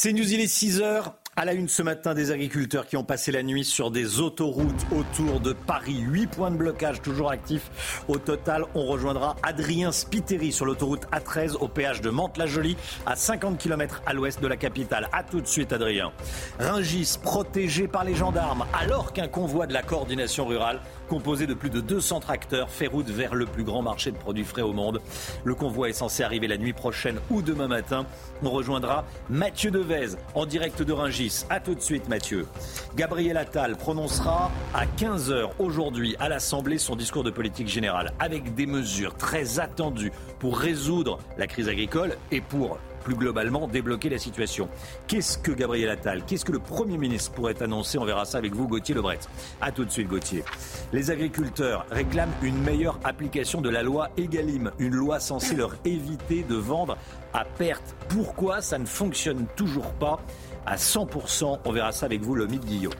C'est News, il est 6 heures. À la une ce matin, des agriculteurs qui ont passé la nuit sur des autoroutes autour de Paris. Huit points de blocage toujours actifs. Au total, on rejoindra Adrien Spiteri sur l'autoroute A13 au péage de Mantes-la-Jolie, à 50 km à l'ouest de la capitale. A tout de suite, Adrien. Ringis, protégé par les gendarmes, alors qu'un convoi de la coordination rurale composé de plus de 200 tracteurs, fait route vers le plus grand marché de produits frais au monde. Le convoi est censé arriver la nuit prochaine ou demain matin. On rejoindra Mathieu Devez en direct de Ringis. A tout de suite Mathieu. Gabriel Attal prononcera à 15h aujourd'hui à l'Assemblée son discours de politique générale avec des mesures très attendues pour résoudre la crise agricole et pour plus globalement débloquer la situation. Qu'est-ce que Gabriel Attal, qu'est-ce que le Premier ministre pourrait annoncer? On verra ça avec vous, Gauthier Lebret. A tout de suite, Gauthier. Les agriculteurs réclament une meilleure application de la loi Egalim, une loi censée leur éviter de vendre à perte. Pourquoi? Ça ne fonctionne toujours pas à 100% On verra ça avec vous, le mythe Guillaume.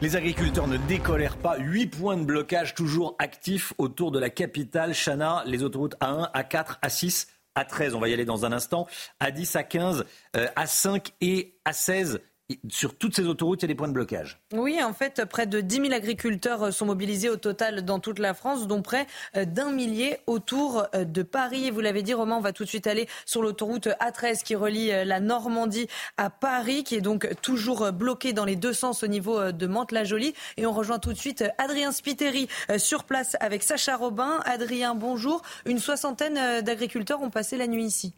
Les agriculteurs ne décolèrent pas. Huit points de blocage toujours actifs autour de la capitale. Chana, les autoroutes A1, A4, A6 à 13, on va y aller dans un instant, à 10, à 15, à 5 et à 16 sur toutes ces autoroutes, il y a des points de blocage. Oui, en fait, près de 10 000 agriculteurs euh, sont mobilisés au total dans toute la France, dont près euh, d'un millier autour euh, de Paris. Et vous l'avez dit, Romain, on va tout de suite aller sur l'autoroute A13 qui relie la Normandie à Paris, qui est donc toujours bloquée dans les deux sens au niveau de Mantes-la-Jolie. Et on rejoint tout de suite Adrien Spiteri sur place avec Sacha Robin. Adrien, bonjour. Une soixantaine d'agriculteurs ont passé la nuit ici.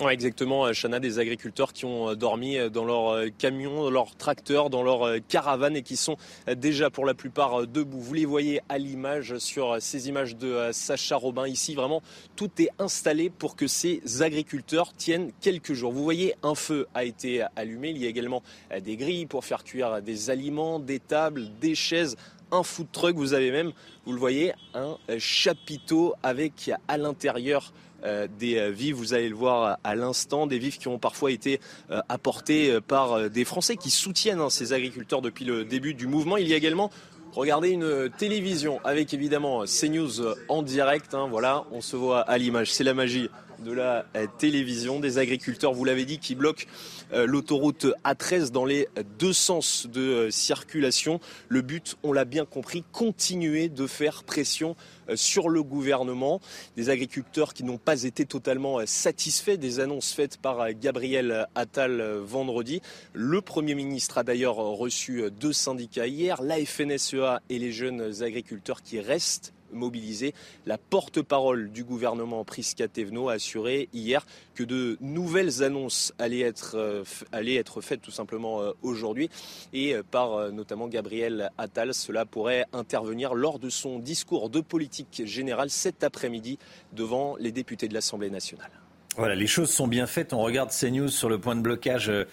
Exactement, Chana, des agriculteurs qui ont euh, dormi euh, dans leur euh, camion, dans leur tracteur, dans leur caravane et qui sont déjà pour la plupart debout. Vous les voyez à l'image sur ces images de Sacha Robin ici. Vraiment, tout est installé pour que ces agriculteurs tiennent quelques jours. Vous voyez, un feu a été allumé. Il y a également des grilles pour faire cuire des aliments, des tables, des chaises, un food truck. Vous avez même, vous le voyez, un chapiteau avec à l'intérieur euh, des euh, vivres, vous allez le voir à l'instant, des vivres qui ont parfois été euh, apportés par des Français qui soutiennent hein, ces agriculteurs depuis le début du mouvement. Il y a également Regardez une télévision avec évidemment CNews en direct. Hein, voilà, on se voit à l'image. C'est la magie de la télévision. Des agriculteurs, vous l'avez dit, qui bloquent euh, l'autoroute A13 dans les deux sens de euh, circulation. Le but, on l'a bien compris, continuer de faire pression euh, sur le gouvernement. Des agriculteurs qui n'ont pas été totalement satisfaits des annonces faites par Gabriel Attal vendredi. Le Premier ministre a d'ailleurs reçu deux syndicats hier, la FNSEA et les jeunes agriculteurs qui restent mobilisés. La porte-parole du gouvernement Prisca Thévenot a assuré hier que de nouvelles annonces allaient être, euh, faites tout simplement euh, aujourd'hui et euh, par notamment Gabriel Attal. Cela pourrait intervenir lors de son discours de politique générale cet après-midi devant les députés de l'Assemblée nationale. Voilà, les choses sont bien faites. On regarde CNews sur le point de blocage de,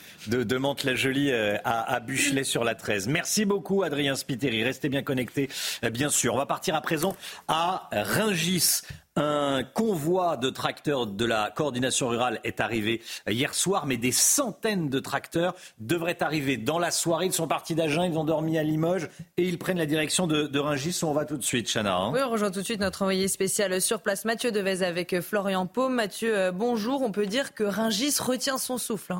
de Mantes-la-Jolie à, à Buchelet sur la 13. Merci beaucoup, Adrien Spiteri. Restez bien connectés, bien sûr. On va partir à présent à Ringis. Un convoi de tracteurs de la coordination rurale est arrivé hier soir, mais des centaines de tracteurs devraient arriver dans la soirée. Ils sont partis d'Agen, ils ont dormi à Limoges et ils prennent la direction de, Rungis. On va tout de suite, Chana. Hein. Oui, on rejoint tout de suite notre envoyé spécial sur place, Mathieu Devez, avec Florian Paume. Mathieu, euh, bonjour. On peut dire que Rungis retient son souffle. Hein.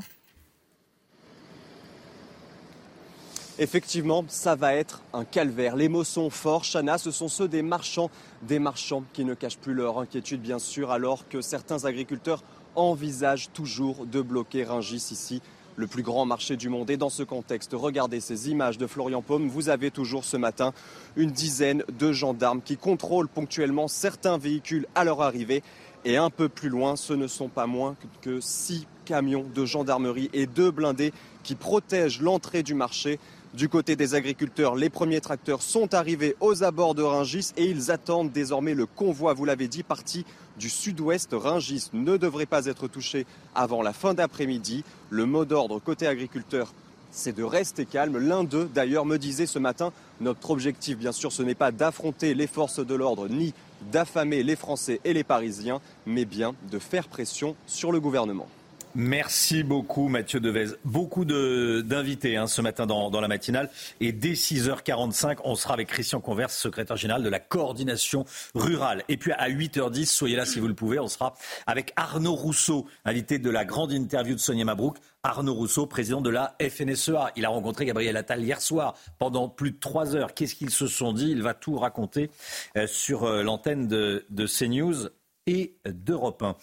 Effectivement, ça va être un calvaire. Les mots sont forts. Chana, ce sont ceux des marchands, des marchands qui ne cachent plus leur inquiétude, bien sûr, alors que certains agriculteurs envisagent toujours de bloquer Ringis ici le plus grand marché du monde. Et dans ce contexte, regardez ces images de Florian Paume. Vous avez toujours ce matin une dizaine de gendarmes qui contrôlent ponctuellement certains véhicules à leur arrivée. Et un peu plus loin, ce ne sont pas moins que six camions de gendarmerie et deux blindés qui protègent l'entrée du marché. Du côté des agriculteurs, les premiers tracteurs sont arrivés aux abords de Ringis et ils attendent désormais le convoi, vous l'avez dit, parti du sud-ouest. Ringis ne devrait pas être touché avant la fin d'après-midi. Le mot d'ordre côté agriculteur, c'est de rester calme. L'un d'eux, d'ailleurs, me disait ce matin, notre objectif, bien sûr, ce n'est pas d'affronter les forces de l'ordre ni d'affamer les Français et les Parisiens, mais bien de faire pression sur le gouvernement. Merci beaucoup Mathieu Devez. Beaucoup d'invités hein, ce matin dans, la matinale. Et dès 6h45, on sera avec Christian Converse, secrétaire général de la coordination rurale. Et puis à 8h10, soyez là si vous le pouvez, on sera avec Arnaud Rousseau, invité de la grande interview de Sonia Mabrouk. Arnaud Rousseau, président de la FNSEA. Il a rencontré Gabriel Attal hier soir pendant plus de trois heures. Qu'est-ce qu'ils se sont dit? Il va tout raconter euh, sur euh, l'antenne de CNews et d'Europe 1.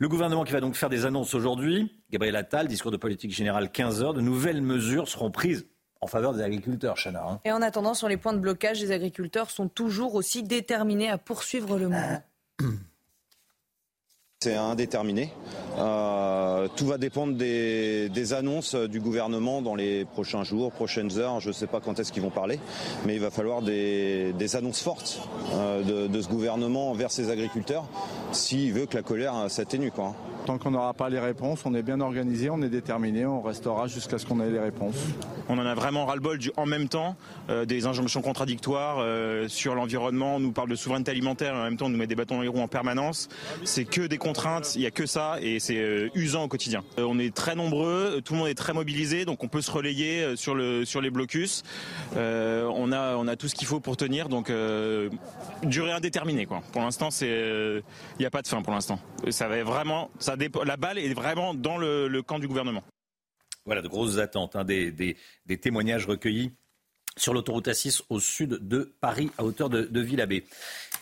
Le gouvernement qui va donc faire des annonces aujourd'hui, Gabriel Attal, discours de politique générale 15 heures, de nouvelles mesures seront prises en faveur des agriculteurs, Chana. Hein. Et en attendant, sur les points de blocage, les agriculteurs sont toujours aussi déterminés à poursuivre le mouvement. C'est indéterminé. Euh, tout va dépendre des, annonces du gouvernement dans les prochains jours, prochaines heures. Je ne sais pas quand est-ce qu'ils vont parler, mais il va falloir des, annonces fortes euh, de, ce gouvernement envers ses agriculteurs s'il veut que la colère s'atténue. Tant qu'on n'aura pas les réponses, on est bien organisé, on est déterminé, on restera jusqu'à ce qu'on ait les réponses. On en a vraiment ras-le-bol du en même temps, euh, des injonctions contradictoires euh, sur l'environnement, on nous parle de souveraineté alimentaire et en même temps on nous met des bâtons dans les roues en permanence. C'est que des il n'y a que ça et c'est euh, usant au quotidien. on est très nombreux, tout le monde est très mobilisé, donc on peut se relayer sur, le, sur les blocus. on, a, tout ce qu'il faut pour tenir, donc durée indéterminée. Pour l'instant, il n'y a pas de fin pour l'instant. La balle est vraiment dans le, camp du gouvernement. Voilà, de grosses attentes, hein, des, des, témoignages recueillis sur l'autoroute A6 au sud de Paris, à hauteur de, de Villabé.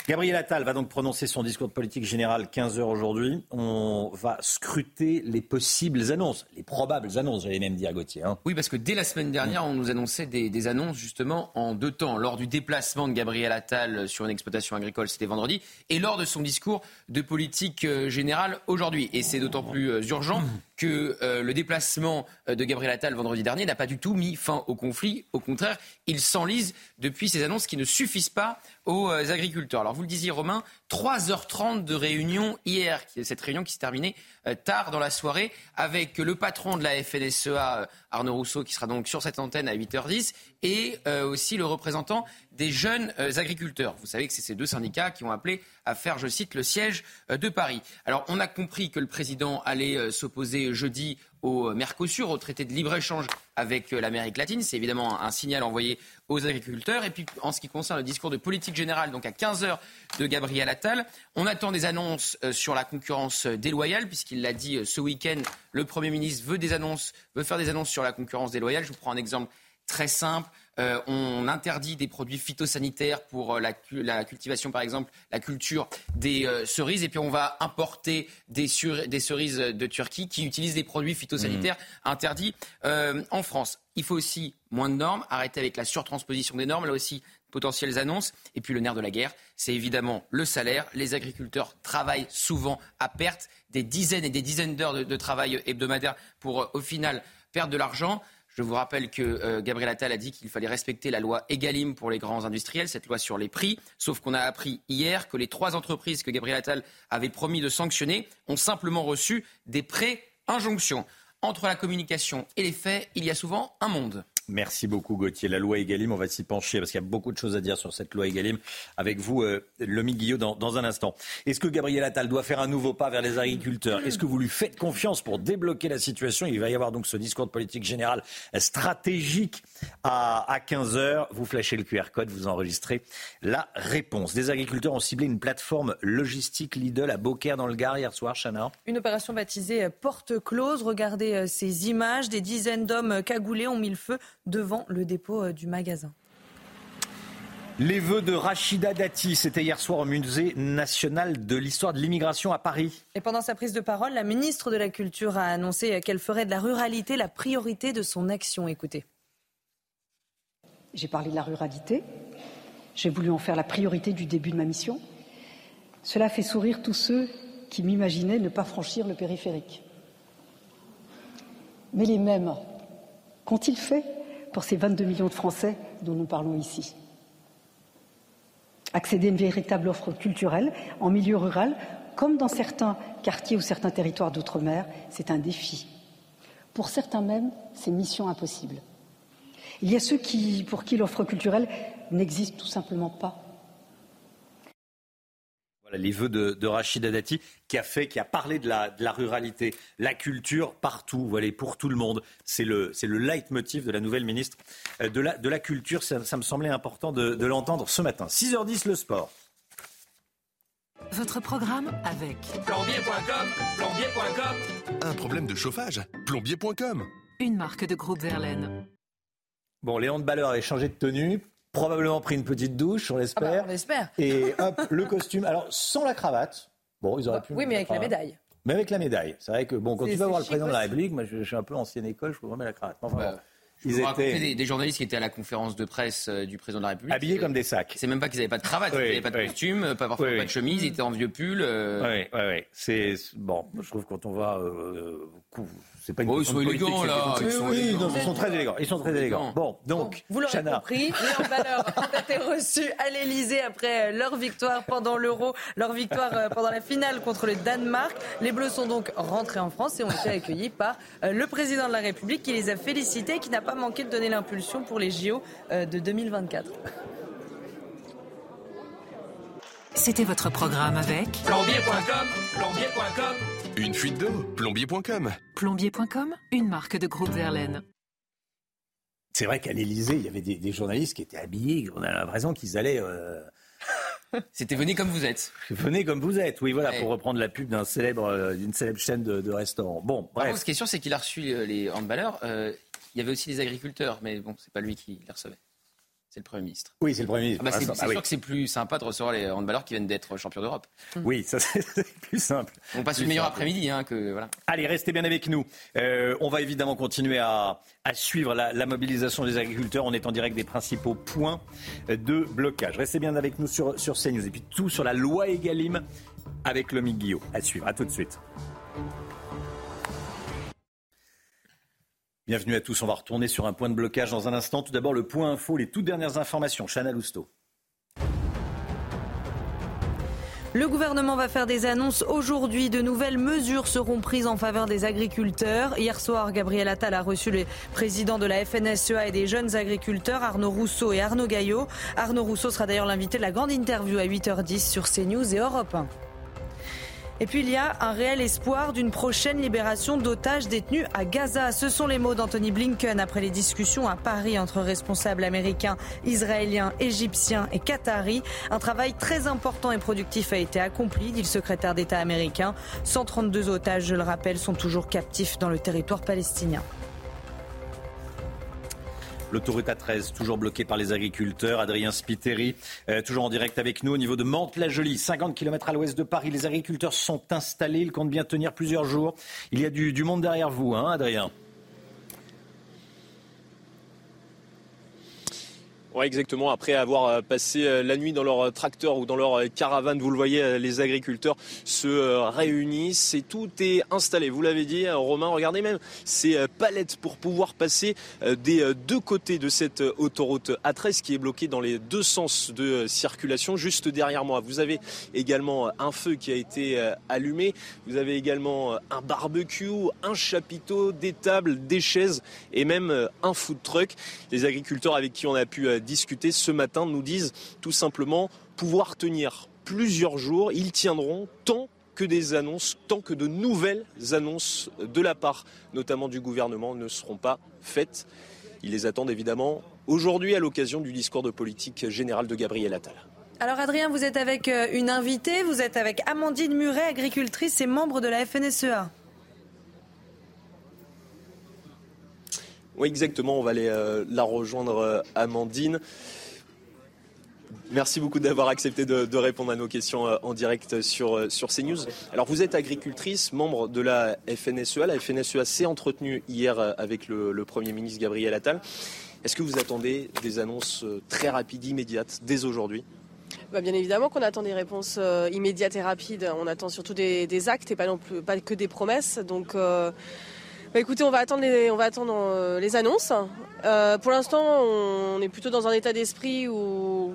Gabriel Attal va donc prononcer son discours de politique générale 15 heures aujourd'hui. On va scruter les possibles annonces, les probables annonces, j'allais même dire Gauthier. Hein. Oui, parce que dès la semaine dernière, on nous annonçait des, annonces justement en deux temps. Lors du déplacement de Gabriel Attal sur une exploitation agricole, c'était vendredi, et lors de son discours de politique euh, générale aujourd'hui. Et c'est d'autant plus euh, urgent que euh, le déplacement de Gabriel Attal vendredi dernier n'a pas du tout mis fin au conflit. Au contraire, il s'enlise depuis ces annonces qui ne suffisent pas aux euh, agriculteurs. Alors vous le disiez Romain, 3h30 de réunion hier, cette réunion qui s'est terminée euh, tard dans la soirée avec le patron de la FNSEA, euh, Arnaud Rousseau, qui sera donc sur cette antenne à 8h10, et aussi le représentant des jeunes agriculteurs. Vous savez que c'est ces deux syndicats qui ont appelé à faire, je cite, le siège de Paris. Alors on a compris que le président allait s'opposer jeudi au Mercosur, au traité de libre-échange avec l'Amérique latine. C'est évidemment un signal envoyé aux agriculteurs. Et puis, en ce qui concerne le discours de politique générale, donc à 15h de Gabriel Attal, on attend des annonces euh, sur la concurrence déloyale, puisqu'il l'a dit euh, ce week-end, le Premier ministre veut des annonces, veut faire des annonces sur la concurrence déloyale. Je vous prends un exemple très simple. Euh, on interdit des produits phytosanitaires pour euh, la, cultivation, par exemple, la culture des euh, cerises. Et puis on va importer des, cerises de Turquie qui utilisent des produits phytosanitaires mmh. interdits en France. Il faut aussi moins de normes, arrêter avec la surtransposition des normes, là aussi potentielles annonces. Et puis le nerf de la guerre, c'est évidemment le salaire. Les agriculteurs travaillent souvent à perte, des dizaines et des dizaines d'heures de, de travail hebdomadaire pour au final perdre de l'argent. Je vous rappelle que euh, Gabriel Attal a dit qu'il fallait respecter la loi Egalim pour les grands industriels, cette loi sur les prix. Sauf qu'on a appris hier que les trois entreprises que Gabriel Attal avait promis de sanctionner ont simplement reçu des prêts injonctions. Entre la communication et les faits, il y a souvent un monde. Merci beaucoup Gauthier. La loi Egalim, on va s'y pencher parce qu'il y a beaucoup de choses à dire sur cette loi Egalim avec vous, euh, Lomi Guillot, dans, un instant. Est-ce que Gabriel Attal doit faire un nouveau pas vers les agriculteurs? Est-ce que vous lui faites confiance pour débloquer la situation? Il va y avoir donc ce discours de politique générale stratégique à, à 15h. Vous flashez le QR code, vous enregistrez la réponse. Des agriculteurs ont ciblé une plateforme logistique Lidl à Beaucaire dans le Gard hier soir, Chana. Une opération baptisée Porte Close. Regardez euh, ces images. Des dizaines d'hommes cagoulés ont mis le feu devant le dépôt euh, du magasin. Les vœux de Rachida Dati, c'était hier soir au Musée national de l'histoire de l'immigration à Paris. Et pendant sa prise de parole, la ministre de la Culture a annoncé qu'elle ferait de la ruralité la priorité de son action. Écoutez. J'ai parlé de la ruralité. J'ai voulu en faire la priorité du début de ma mission. Cela fait sourire tous ceux qui m'imaginaient ne pas franchir le périphérique. Mais les mêmes qu'ont-ils fait pour ces 22 millions de Français dont nous parlons ici Accéder à une véritable offre culturelle en milieu rural, comme dans certains quartiers ou certains territoires d'outre-mer, c'est un défi. Pour certains même, c'est mission impossible. Il y a ceux qui, pour qui l'offre culturelle n'existe tout simplement pas les vœux de, Rachida Dati, qui a fait, qui a parlé de la, de la ruralité, la culture partout, voilà, pour tout le monde. C'est le, c'est le leitmotiv de la nouvelle ministre euh, de la, de la culture. Ça, me semblait important de, de l'entendre ce matin. 6h10 le sport. Votre programme avec plombier.com, plombier.com. Un problème de chauffage, plombier.com. Une marque de groupe Verlaine. Bon, Léon de Balleur avait changé de tenue probablement pris une petite douche, on l'espère. Ah bah, on l'espère. Et hop, le costume. Alors, sans la cravate. Bon, ils auraient pu. Oui, mais avec la médaille. Mais avec la médaille. C'est vrai que, bon, quand tu vas voir le président de la République, moi, je, suis un peu ancienne école, je trouve vraiment la cravate. Enfin, bah, ils étaient des, journalistes qui étaient à la conférence de presse euh, du président de la République. Habillés comme des sacs. C'est même pas qu'ils n'avaient pas de cravate, ils n'avaient pas de costume, pas, parfois pas de chemise, ils étaient en vieux pull. Euh. Oui, oui, oui. C'est bon. Je trouve quand on va euh, c'est pas une oh, ils sont élégants là. Ils sont, oui, Non, ils sont très élégants. Ils sont très élégants. Bon, donc, vous l'aurez compris, Léon Valeur a été reçu à l'Elysée après euh, leur victoire pendant l'Euro, leur victoire euh, pendant la finale contre le Danemark. Les Bleus sont donc rentrés en France et ont été accueillis par euh, le président de la République qui les a félicités et qui n'a pas manqué de donner l'impulsion pour les JO de 2024. C'était votre programme avec plombier.com, plombier.com. Une fuite d'eau, plombier.com. Plombier.com, une marque de groupe Verlaine. C'est vrai qu'à l'Elysée, il y avait des, journalistes qui étaient habillés, on a l'impression qu'ils allaient. Euh, C'était venez comme vous êtes. Venez comme vous êtes, oui, voilà, pour reprendre la pub d'un célèbre, euh, d'une célèbre chaîne de, restaurants. Bon, bref. ce qui est sûr, c'est qu'il a reçu euh, les handballeurs. il y avait aussi les agriculteurs, mais bon, c'est pas lui qui les recevait. C'est le Premier ministre. Oui, c'est le Premier ministre. Ah bah, c'est ah sûr que c'est plus sympa de recevoir les handballeurs qui viennent d'être champions d'Europe. Oui, ça c'est plus simple. On passe une meilleure après-midi. Hein, que, voilà. Allez, restez bien avec nous. Euh, on va évidemment continuer à, suivre la, mobilisation des agriculteurs. On est en direct des principaux points de blocage. Restez bien avec nous sur, sur CNews. Et puis tout sur la loi Egalim avec Lomi Guillot. À suivre. À tout de suite. Bienvenue à tous. On va retourner sur un point de blocage dans un instant. Tout d'abord, le point info, les toutes dernières informations. Chana Lousteau. Le gouvernement va faire des annonces aujourd'hui. De nouvelles mesures seront prises en faveur des agriculteurs. Hier soir, Gabriel Attal a reçu les présidents de la FNSEA et des jeunes agriculteurs, Arnaud Rousseau et Arnaud Gaillot. Arnaud Rousseau sera d'ailleurs l'invité de la grande interview à 8h10 sur CNews et Europe 1. Et puis il y a un réel espoir d'une prochaine libération d'otages détenus à Gaza. Ce sont les mots d'Anthony Blinken après les discussions à Paris entre responsables américains, israéliens, égyptiens et qataris. Un travail très important et productif a été accompli, dit le secrétaire d'État américain. 132 otages, je le rappelle, sont toujours captifs dans le territoire palestinien. L'autoroute A13, toujours bloquée par les agriculteurs. Adrien Spiteri, euh, toujours en direct avec nous au niveau de Mantes-la-Jolie, 50 km à l'ouest de Paris. Les agriculteurs sont installés, ils comptent bien tenir plusieurs jours. Il y a du, du monde derrière vous, hein, Adrien Oui, exactement. Après avoir euh, passé euh, la nuit dans leur euh, tracteur ou dans leur caravane, vous le voyez, les agriculteurs se réunissent et tout est installé. Vous l'avez dit, Romain, regardez même ces palettes pour pouvoir passer des deux côtés de cette autoroute A13 qui est bloquée dans les deux sens de circulation juste derrière moi. Vous avez également un feu qui a été allumé. Vous avez également un barbecue, un chapiteau, des tables, des chaises et même un food truck. Les agriculteurs avec qui on a pu discuter ce matin nous disent tout simplement pouvoir tenir plusieurs jours. Ils tiendront tant que des annonces, tant que de nouvelles annonces de la part notamment du gouvernement ne seront pas faites. Ils les attendent évidemment aujourd'hui à l'occasion du discours de politique générale de Gabriel Attal. Alors Adrien, vous êtes avec euh, une invitée, vous êtes avec Amandine Muret, agricultrice et membre de la FNSEA. Oui, exactement. On va aller euh, la rejoindre, euh, Amandine. Merci beaucoup d'avoir accepté de, répondre à nos questions euh, en direct sur, sur CNews. Alors vous êtes agricultrice, membre de la FNSEA. La FNSEA s'est entretenue hier avec le, Premier ministre Gabriel Attal. Est-ce que vous attendez des annonces très rapides, immédiates, dès aujourd'hui? Bah, bien évidemment qu'on attend des réponses immédiates et rapides. On attend surtout des, actes et pas, non plus, pas que des promesses. Donc bah, écoutez, on va attendre les, euh, annonces. Euh, pour l'instant, on est plutôt dans un état d'esprit où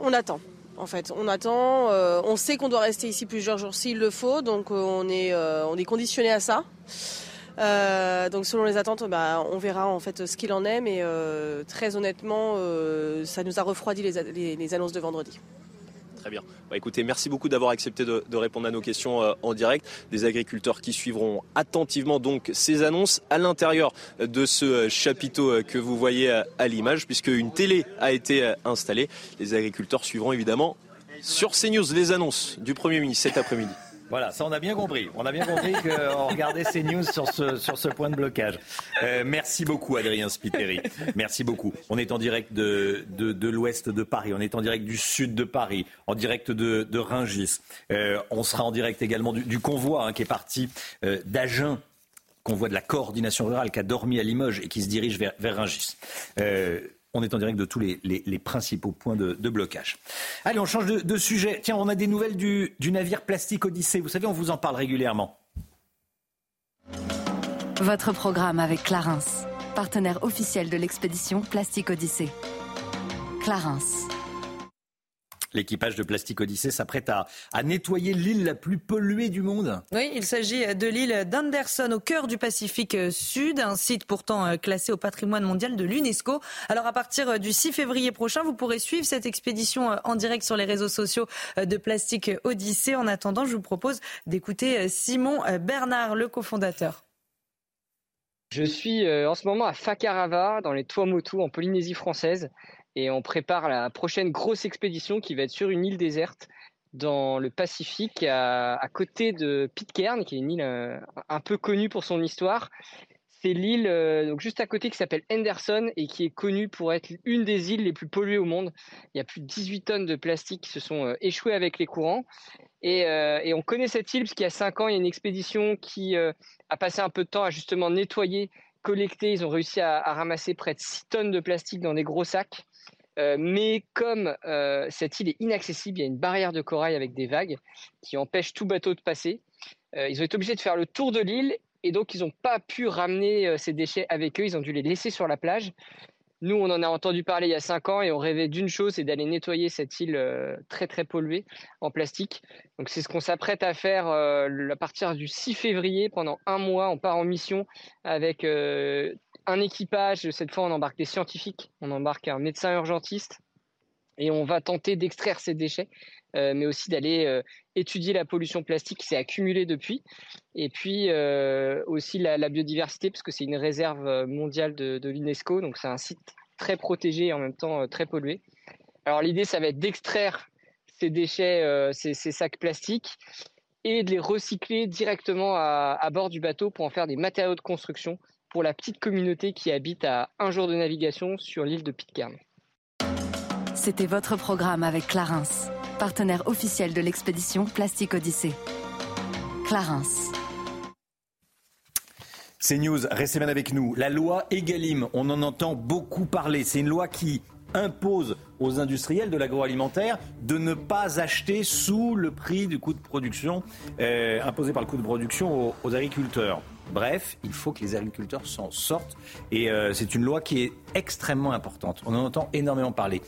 on attend. En fait, on attend. Euh, on sait qu'on doit rester ici plusieurs jours s'il le faut, donc on est, on est conditionné à ça. donc selon les attentes, bah, on verra en fait ce qu'il en est, mais très honnêtement, ça nous a refroidi les annonces de vendredi. Très bien. Bah, écoutez, merci beaucoup d'avoir accepté de, répondre à nos questions euh, en direct. Des agriculteurs qui suivront attentivement donc ces annonces à l'intérieur de ce euh, chapiteau euh, que vous voyez à, à l'image, puisque une télé a été installée. Les agriculteurs suivront évidemment sur CNews les annonces du Premier ministre cet après-midi. Voilà, ça on a bien compris. On a bien compris qu'on regardait ces news sur ce, sur ce point de blocage. Euh, merci beaucoup Adrien Spiteri. Merci beaucoup. On est en direct de, de, l'ouest de Paris, on est en direct du sud de Paris, en direct de, de Ringis. Euh, on sera en direct également du, convoi hein, qui est parti euh, d'Agen convoi de la coordination rurale qui a dormi à Limoges et qui se dirige vers, vers Ringis. Euh, on est en direct de tous les, principaux points de, blocage. Allez, on change de, sujet. Tiens, on a des nouvelles du, du navire Plastique Odyssée. Vous savez, on vous en parle régulièrement. Votre programme avec Clarence, partenaire officiel de l'expédition Plastique Odyssée. Clarence. L'équipage de Plastique Odyssée s'apprête à, à, nettoyer l'île la plus polluée du monde. Oui, il s'agit de l'île d'Anderson au cœur du Pacifique Sud, un site pourtant classé au patrimoine mondial de l'UNESCO. Alors à partir du 6 février prochain, vous pourrez suivre cette expédition en direct sur les réseaux sociaux de Plastique Odyssée. En attendant, je vous propose d'écouter Simon Bernard, le cofondateur. Je suis en ce moment à Fakarava, dans les Tuamotu, en Polynésie française et on prépare la prochaine grosse expédition qui va être sur une île déserte dans le Pacifique, à, côté de Pitcairn, qui est une île euh, un peu connue pour son histoire. C'est l'île euh, juste à côté qui s'appelle Henderson et qui est connue pour être une des îles les plus polluées au monde. Il y a plus de 18 tonnes de plastique qui se sont euh, échouées avec les courants. Et, euh, on connaît cette île parce qu'il y a 5 ans, il y a une expédition qui a passé un peu de temps à justement nettoyer, collecter. Ils ont réussi à, à ramasser près de 6 tonnes de plastique dans des gros sacs. Euh, mais comme euh, cette île est inaccessible, il y a une barrière de corail avec des vagues qui empêchent tout bateau de passer. Euh, ils ont été obligés de faire le tour de l'île et donc ils n'ont pas pu ramener ces déchets avec eux. Ils ont dû les laisser sur la plage. Nous, on en a entendu parler il y a cinq ans et on rêvait d'une chose, c'est d'aller nettoyer cette île très très polluée en plastique. Donc c'est ce qu'on s'apprête à faire à partir du 6 février. Pendant un mois, on part en mission avec un équipage, cette fois on embarque des scientifiques, on embarque un médecin urgentiste et on va tenter d'extraire ces déchets, euh, mais aussi d'aller euh, étudier la pollution plastique qui s'est accumulée depuis, et puis euh, aussi la, biodiversité, parce que c'est une réserve mondiale de, l'UNESCO, donc c'est un site très protégé et en même temps très pollué. Alors l'idée, ça va être d'extraire ces déchets, ces, sacs plastiques, et de les recycler directement à bord du bateau pour en faire des matériaux de construction pour la petite communauté qui habite à un jour de navigation sur l'île de Pitcairn. C'était votre programme avec Clarence, partenaire officiel de l'expédition Plastique Odyssée. Clarence. C'est News, restez bien avec nous. La loi Egalim, on en entend beaucoup parler. C'est une loi qui impose aux industriels de l'agroalimentaire de ne pas acheter sous le prix du coût de production euh, imposé par le coût de production aux, aux agriculteurs. Bref, il faut que les agriculteurs s'en sortent. Et euh, c'est une loi qui est extrêmement importante. On en entend énormément parler.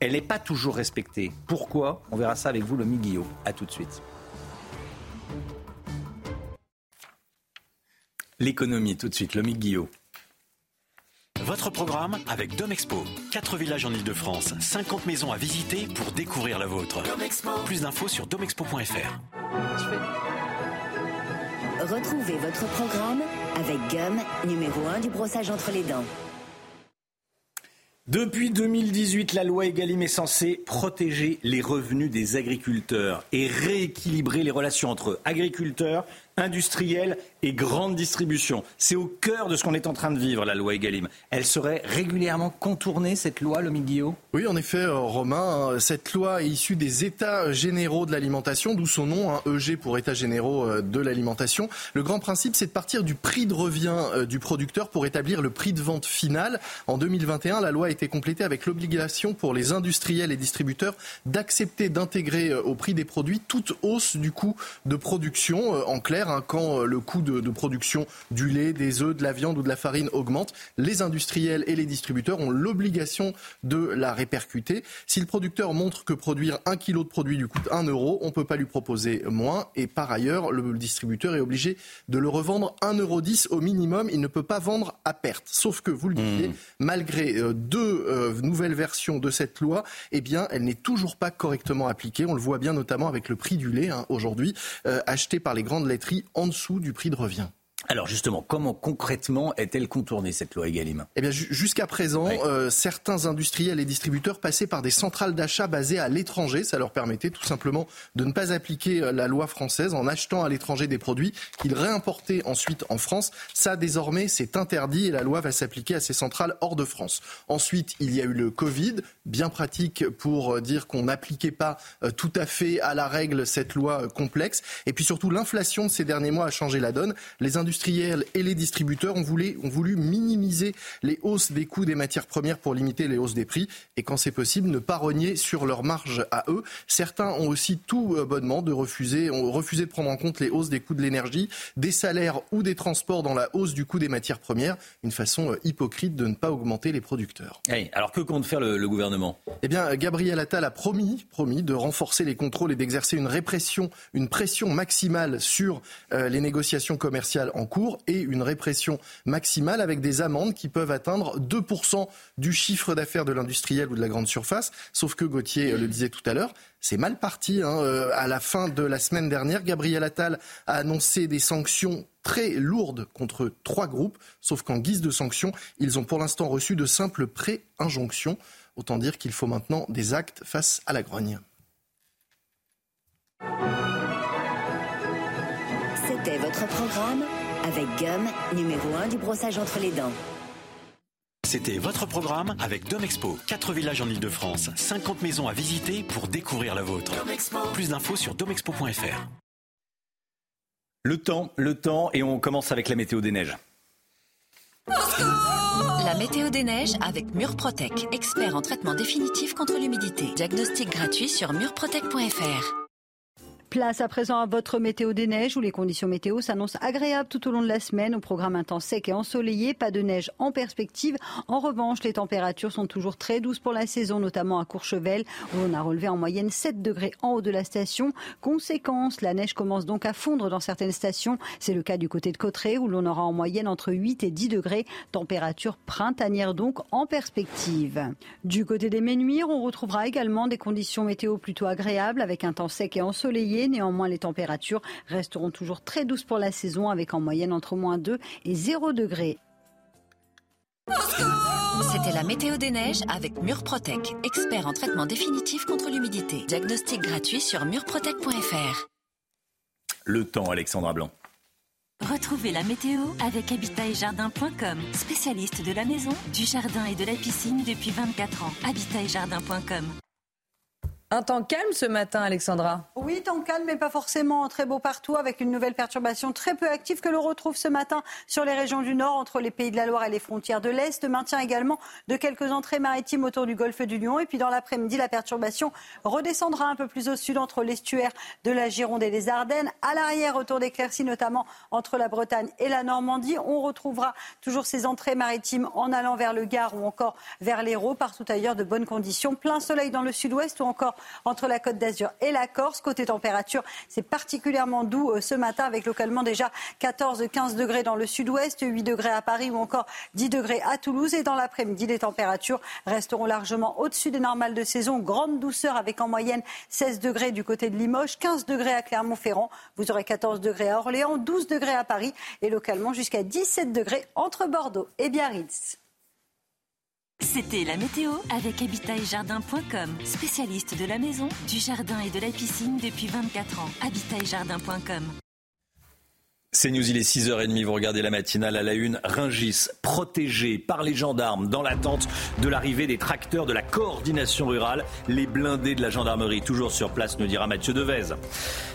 Elle n'est pas toujours respectée. Pourquoi? On verra ça avec vous, le Guillaume. A tout de suite. L'économie, tout de suite, le Guillaume. Votre programme avec Domexpo. 4 villages en Ile-de-France, 50 maisons à visiter pour découvrir la vôtre. Plus d'infos sur domexpo.fr. Retrouvez votre programme avec Gum, numéro 1 du brossage entre les dents. Depuis 2018, la loi Egalim est censée protéger les revenus des agriculteurs et rééquilibrer les relations entre agriculteurs, industriels et grande distribution. C'est au cœur de ce qu'on est en train de vivre, la loi Egalim. Elle serait régulièrement contournée, cette loi, le Guillaume Oui, en effet, Romain, hein, cette loi est issue des États généraux de l'alimentation, d'où son nom, hein, EG pour États généraux de l'alimentation. Le grand principe, c'est de partir du prix de revient du producteur pour établir le prix de vente final. En 2021, la loi a été complétée avec l'obligation pour les industriels et distributeurs d'accepter d'intégrer au prix des produits toute hausse du coût de production. En clair, clair, hein, quand le coût de, de production du lait, des œufs, de la viande ou de la farine augmente, les industriels et les distributeurs ont l'obligation de la répercuter. Si le producteur montre que produire un kilo de produit lui coûte 1 euro, on ne peut pas lui proposer moins. Et par ailleurs, le distributeur est obligé de le revendre 1,10 euro au minimum. Il ne peut pas vendre à perte. Sauf que, vous le disiez, Mmh. malgré euh, deux euh, nouvelles versions de cette loi, eh bien, elle n'est toujours pas correctement appliquée. On le voit bien notamment avec le prix du lait hein, aujourd'hui, euh, acheté par les grandes laiteries en dessous du prix de revient. Alors justement, comment concrètement est-elle contournée cette loi Egalim? Eh bien, ju- jusqu'à présent, Oui. euh, certains industriels et distributeurs passaient par des centrales d'achat basées à l'étranger. Ça leur permettait tout simplement de ne pas appliquer euh, la loi française en achetant à l'étranger des produits qu'ils réimportaient ensuite en France. Ça, désormais, c'est interdit et la loi va s'appliquer à ces centrales hors de France. Ensuite, il y a eu le Covid, bien pratique pour euh, dire qu'on n'appliquait pas tout à fait à la règle cette loi complexe. Et puis surtout, l'inflation de ces derniers mois a changé la donne. Les industriels et les distributeurs ont voulu, ont voulu minimiser les hausses des coûts des matières premières pour limiter les hausses des prix et quand c'est possible ne pas rogner sur leur marge à eux. Certains ont aussi tout bonnement de refuser, ont refusé de prendre en compte les hausses des coûts de l'énergie, des salaires ou des transports dans la hausse du coût des matières premières. Une façon euh, hypocrite de ne pas augmenter les producteurs. Alors que compte faire le, le gouvernement? Eh bien, Gabriel Attal a promis, promis de renforcer les contrôles et d'exercer une répression, une pression maximale sur euh, les négociations commerciales en cours et une répression maximale avec des amendes qui peuvent atteindre 2% du chiffre d'affaires de l'industriel ou de la grande surface. Sauf que Gauthier euh, le disait tout à l'heure, c'est mal parti. hein. Euh, À la fin de la semaine dernière, Gabriel Attal a annoncé des sanctions très lourdes contre trois groupes, sauf qu'en guise de sanctions, ils ont pour l'instant reçu de simples pré-injonctions. Autant dire qu'il faut maintenant des actes face à la grogne. C'était votre programme avec Gum, numéro 1 du brossage entre les dents. C'était votre programme avec Domexpo. 4 villages en Ile-de-France, 50 maisons à visiter pour découvrir la vôtre. Plus d'infos sur domexpo.fr. Le temps, le temps, et on commence avec la météo des neiges. La météo des neiges avec Murprotec, expert en traitement définitif contre l'humidité. Diagnostic gratuit sur murprotec.fr. Place à présent à votre météo des neiges où les conditions météo s'annoncent agréables tout au long de la semaine. Au programme un temps sec et ensoleillé, pas de neige en perspective. En revanche, les températures sont toujours très douces pour la saison, notamment à Courchevel où on a relevé en moyenne 7 degrés en haut de la station. Conséquence, la neige commence donc à fondre dans certaines stations. C'est le cas du côté de Cotteret où l'on aura en moyenne entre 8 et 10 degrés. Température printanière donc en perspective. Du côté des Ménuires, on retrouvera également des conditions météo plutôt agréables avec un temps sec et ensoleillé. Néanmoins, les températures resteront toujours très douces pour la saison avec en moyenne entre moins 2 et 0 degrés. C'était la météo des neiges avec Murprotec, expert en traitement définitif contre l'humidité. Diagnostic gratuit sur murprotec.fr. Le temps, Alexandra Blanc. Retrouvez la météo avec habitat-et-jardin.com, spécialiste de la maison, du jardin et de la piscine depuis 24 ans. Habitat-et-jardin.com. Un temps calme ce matin, Alexandra. Oui, temps calme, mais pas forcément très beau partout, avec une nouvelle perturbation très peu active que l'on retrouve ce matin sur les régions du Nord, entre les pays de la Loire et les frontières de l'Est. Maintien également de quelques entrées maritimes autour du golfe du Lion. Et puis dans l'après-midi, la perturbation redescendra un peu plus au sud, entre l'estuaire de la Gironde et les Ardennes. À l'arrière, autour d'éclaircies, notamment entre la Bretagne et la Normandie. On retrouvera toujours ces entrées maritimes en allant vers le Gard ou encore vers l'Hérault. Partout ailleurs, de bonnes conditions. Plein soleil dans le sud-ouest ou encore entre la Côte d'Azur et la Corse. Côté température, c'est particulièrement doux euh, ce matin avec localement déjà 14-15 degrés dans le sud-ouest, 8 degrés à Paris ou encore 10 degrés à Toulouse. Et dans l'après-midi, les températures resteront largement au-dessus des normales de saison. Grande douceur avec en moyenne 16 degrés du côté de Limoges, 15 degrés à Clermont-Ferrand. Vous aurez 14 degrés à Orléans, 12 degrés à Paris et localement jusqu'à 17 degrés entre Bordeaux et Biarritz. C'était la météo avec habitat-et-jardin.com, spécialiste de la maison, du jardin et de la piscine depuis 24 ans. Habitat-et-jardin.com. C'est News, il est 6h30, vous regardez la matinale à la une. Ringis, protégé par les gendarmes dans l'attente de l'arrivée des tracteurs de la coordination rurale. Les blindés de la gendarmerie, toujours sur place, nous dira Mathieu Devez.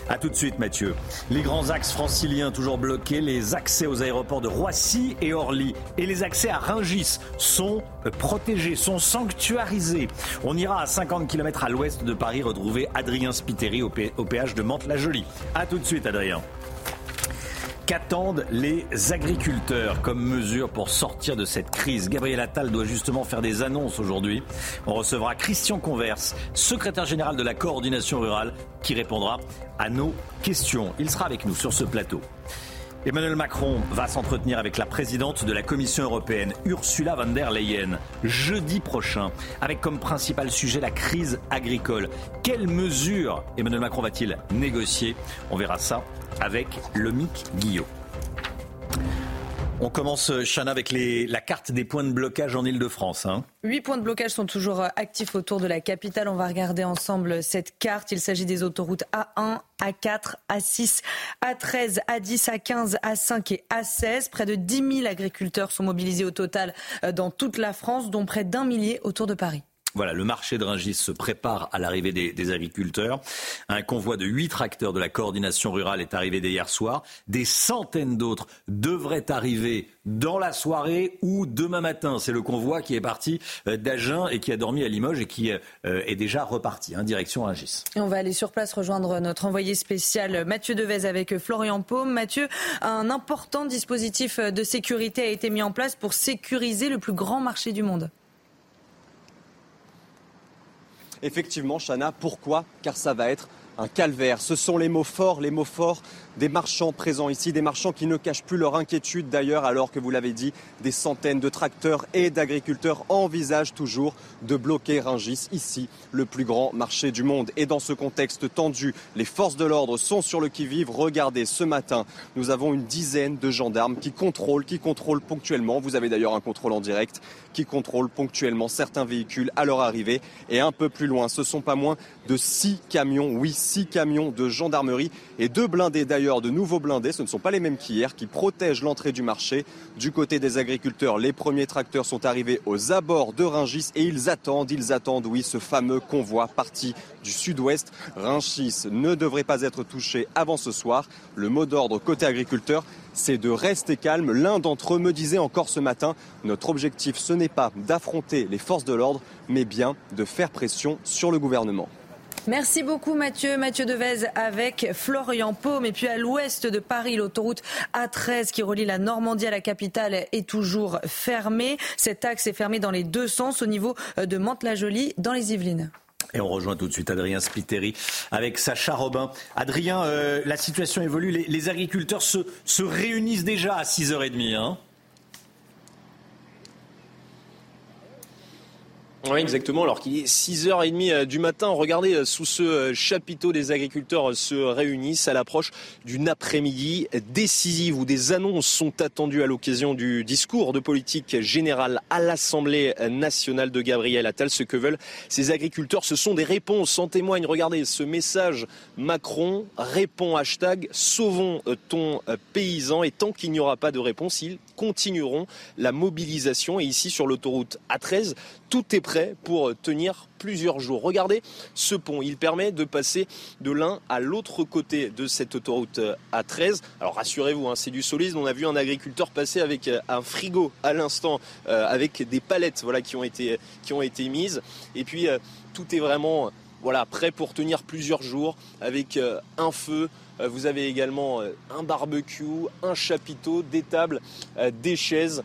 A tout de suite Mathieu. Les grands axes franciliens toujours bloqués, les accès aux aéroports de Roissy et Orly et les accès à Ringis sont protégés, sont sanctuarisés. On ira à 50 km à l'ouest de Paris retrouver Adrien Spiteri au, péage de Mantes-la-Jolie. A tout de suite Adrien. Qu'attendent les agriculteurs comme mesure pour sortir de cette crise? Gabriel Attal doit justement faire des annonces aujourd'hui. On recevra Christian Converse, secrétaire général de la coordination rurale, qui répondra à nos questions. Il sera avec nous sur ce plateau. Emmanuel Macron va s'entretenir avec la présidente de la Commission européenne, Ursula von der Leyen, jeudi prochain, avec comme principal sujet la crise agricole. Quelles mesures Emmanuel Macron va-t-il négocier? On verra ça avec Lomic Guillot. On commence, Chana, avec la carte des points de blocage en Ile-de-France. Hein. Huit points de blocage sont toujours actifs autour de la capitale. On va regarder ensemble cette carte. Il s'agit des autoroutes A1, A4, A6, A13, A10, A15, A5 et A16. Près de 10 000 agriculteurs sont mobilisés au total euh, dans toute la France, dont près d'un millier autour de Paris. Voilà, le marché de Rungis se prépare à l'arrivée des, agriculteurs. Un convoi de huit tracteurs de la coordination rurale est arrivé dès hier soir. Des centaines d'autres devraient arriver dans la soirée ou demain matin. C'est le convoi qui est parti euh, d'Agen et qui a dormi à Limoges et qui euh, est déjà reparti, hein, direction Rungis. Et on va aller sur place rejoindre notre envoyé spécial Mathieu Devez avec Florian Paume. Mathieu, un important dispositif de sécurité a été mis en place pour sécuriser le plus grand marché du monde. Effectivement, Chana, pourquoi? Car ça va être un calvaire. Ce sont les mots forts, les mots forts des marchands présents ici, des marchands qui ne cachent plus leur inquiétude d'ailleurs, alors que vous l'avez dit, des centaines de tracteurs et d'agriculteurs envisagent toujours de bloquer Ringis, ici, le plus grand marché du monde. Et dans ce contexte tendu, les forces de l'ordre sont sur le qui-vive. Regardez, ce matin, nous avons une dizaine de gendarmes qui contrôlent, qui contrôlent ponctuellement. Vous avez d'ailleurs un contrôle en direct qui contrôle ponctuellement certains véhicules à leur arrivée. Et un peu plus loin, ce sont pas moins de six camions, oui, six camions de gendarmerie et deux blindés de nouveaux blindés, ce ne sont pas les mêmes qu'hier, qui protègent l'entrée du marché. Du côté des agriculteurs, les premiers tracteurs sont arrivés aux abords de Ringis et ils attendent, ils attendent, oui, ce fameux convoi parti du sud-ouest. Ringis ne devrait pas être touché avant ce soir. Le mot d'ordre côté agriculteur, c'est de rester calme. L'un d'entre eux me disait encore ce matin, notre objectif ce n'est pas d'affronter les forces de l'ordre, mais bien de faire pression sur le gouvernement. Merci beaucoup Mathieu. Mathieu Devez avec Florian Paume. Et puis à l'ouest de Paris, l'autoroute A13 qui relie la Normandie à la capitale est toujours fermée. Cet axe est fermé dans les deux sens au niveau de Mantes-la-Jolie dans les Yvelines. Et on rejoint tout de suite Adrien Spiteri avec Sacha Robin. Adrien, euh, la situation évolue. Les, agriculteurs se, se, réunissent déjà à 6h30. Hein Oui, exactement. Alors qu'il est 6h30 euh, du matin, regardez, euh, sous ce euh, chapiteau, des agriculteurs se réunissent à l'approche d'une après-midi décisive où des annonces sont attendues à l'occasion du discours de politique générale à l'Assemblée nationale de Gabriel Attal. Ce que veulent ces agriculteurs, ce sont des réponses. En témoigne, regardez ce message Macron répond hashtag sauvons ton paysan. Et tant qu'il n'y aura pas de réponse, ils continueront la mobilisation. Et ici, sur l'autoroute A13, tout est prêt pour tenir plusieurs jours. Regardez ce pont, il permet de passer de l'un à l'autre côté de cette autoroute A13. Alors rassurez-vous, hein, c'est du solisme. On a vu un agriculteur passer avec euh, un frigo à l'instant, euh, avec des palettes voilà, qui, ont été, qui ont été mises. Et puis euh, tout est vraiment prêt pour tenir plusieurs jours avec un feu, vous avez également un barbecue, un chapiteau, des tables, des chaises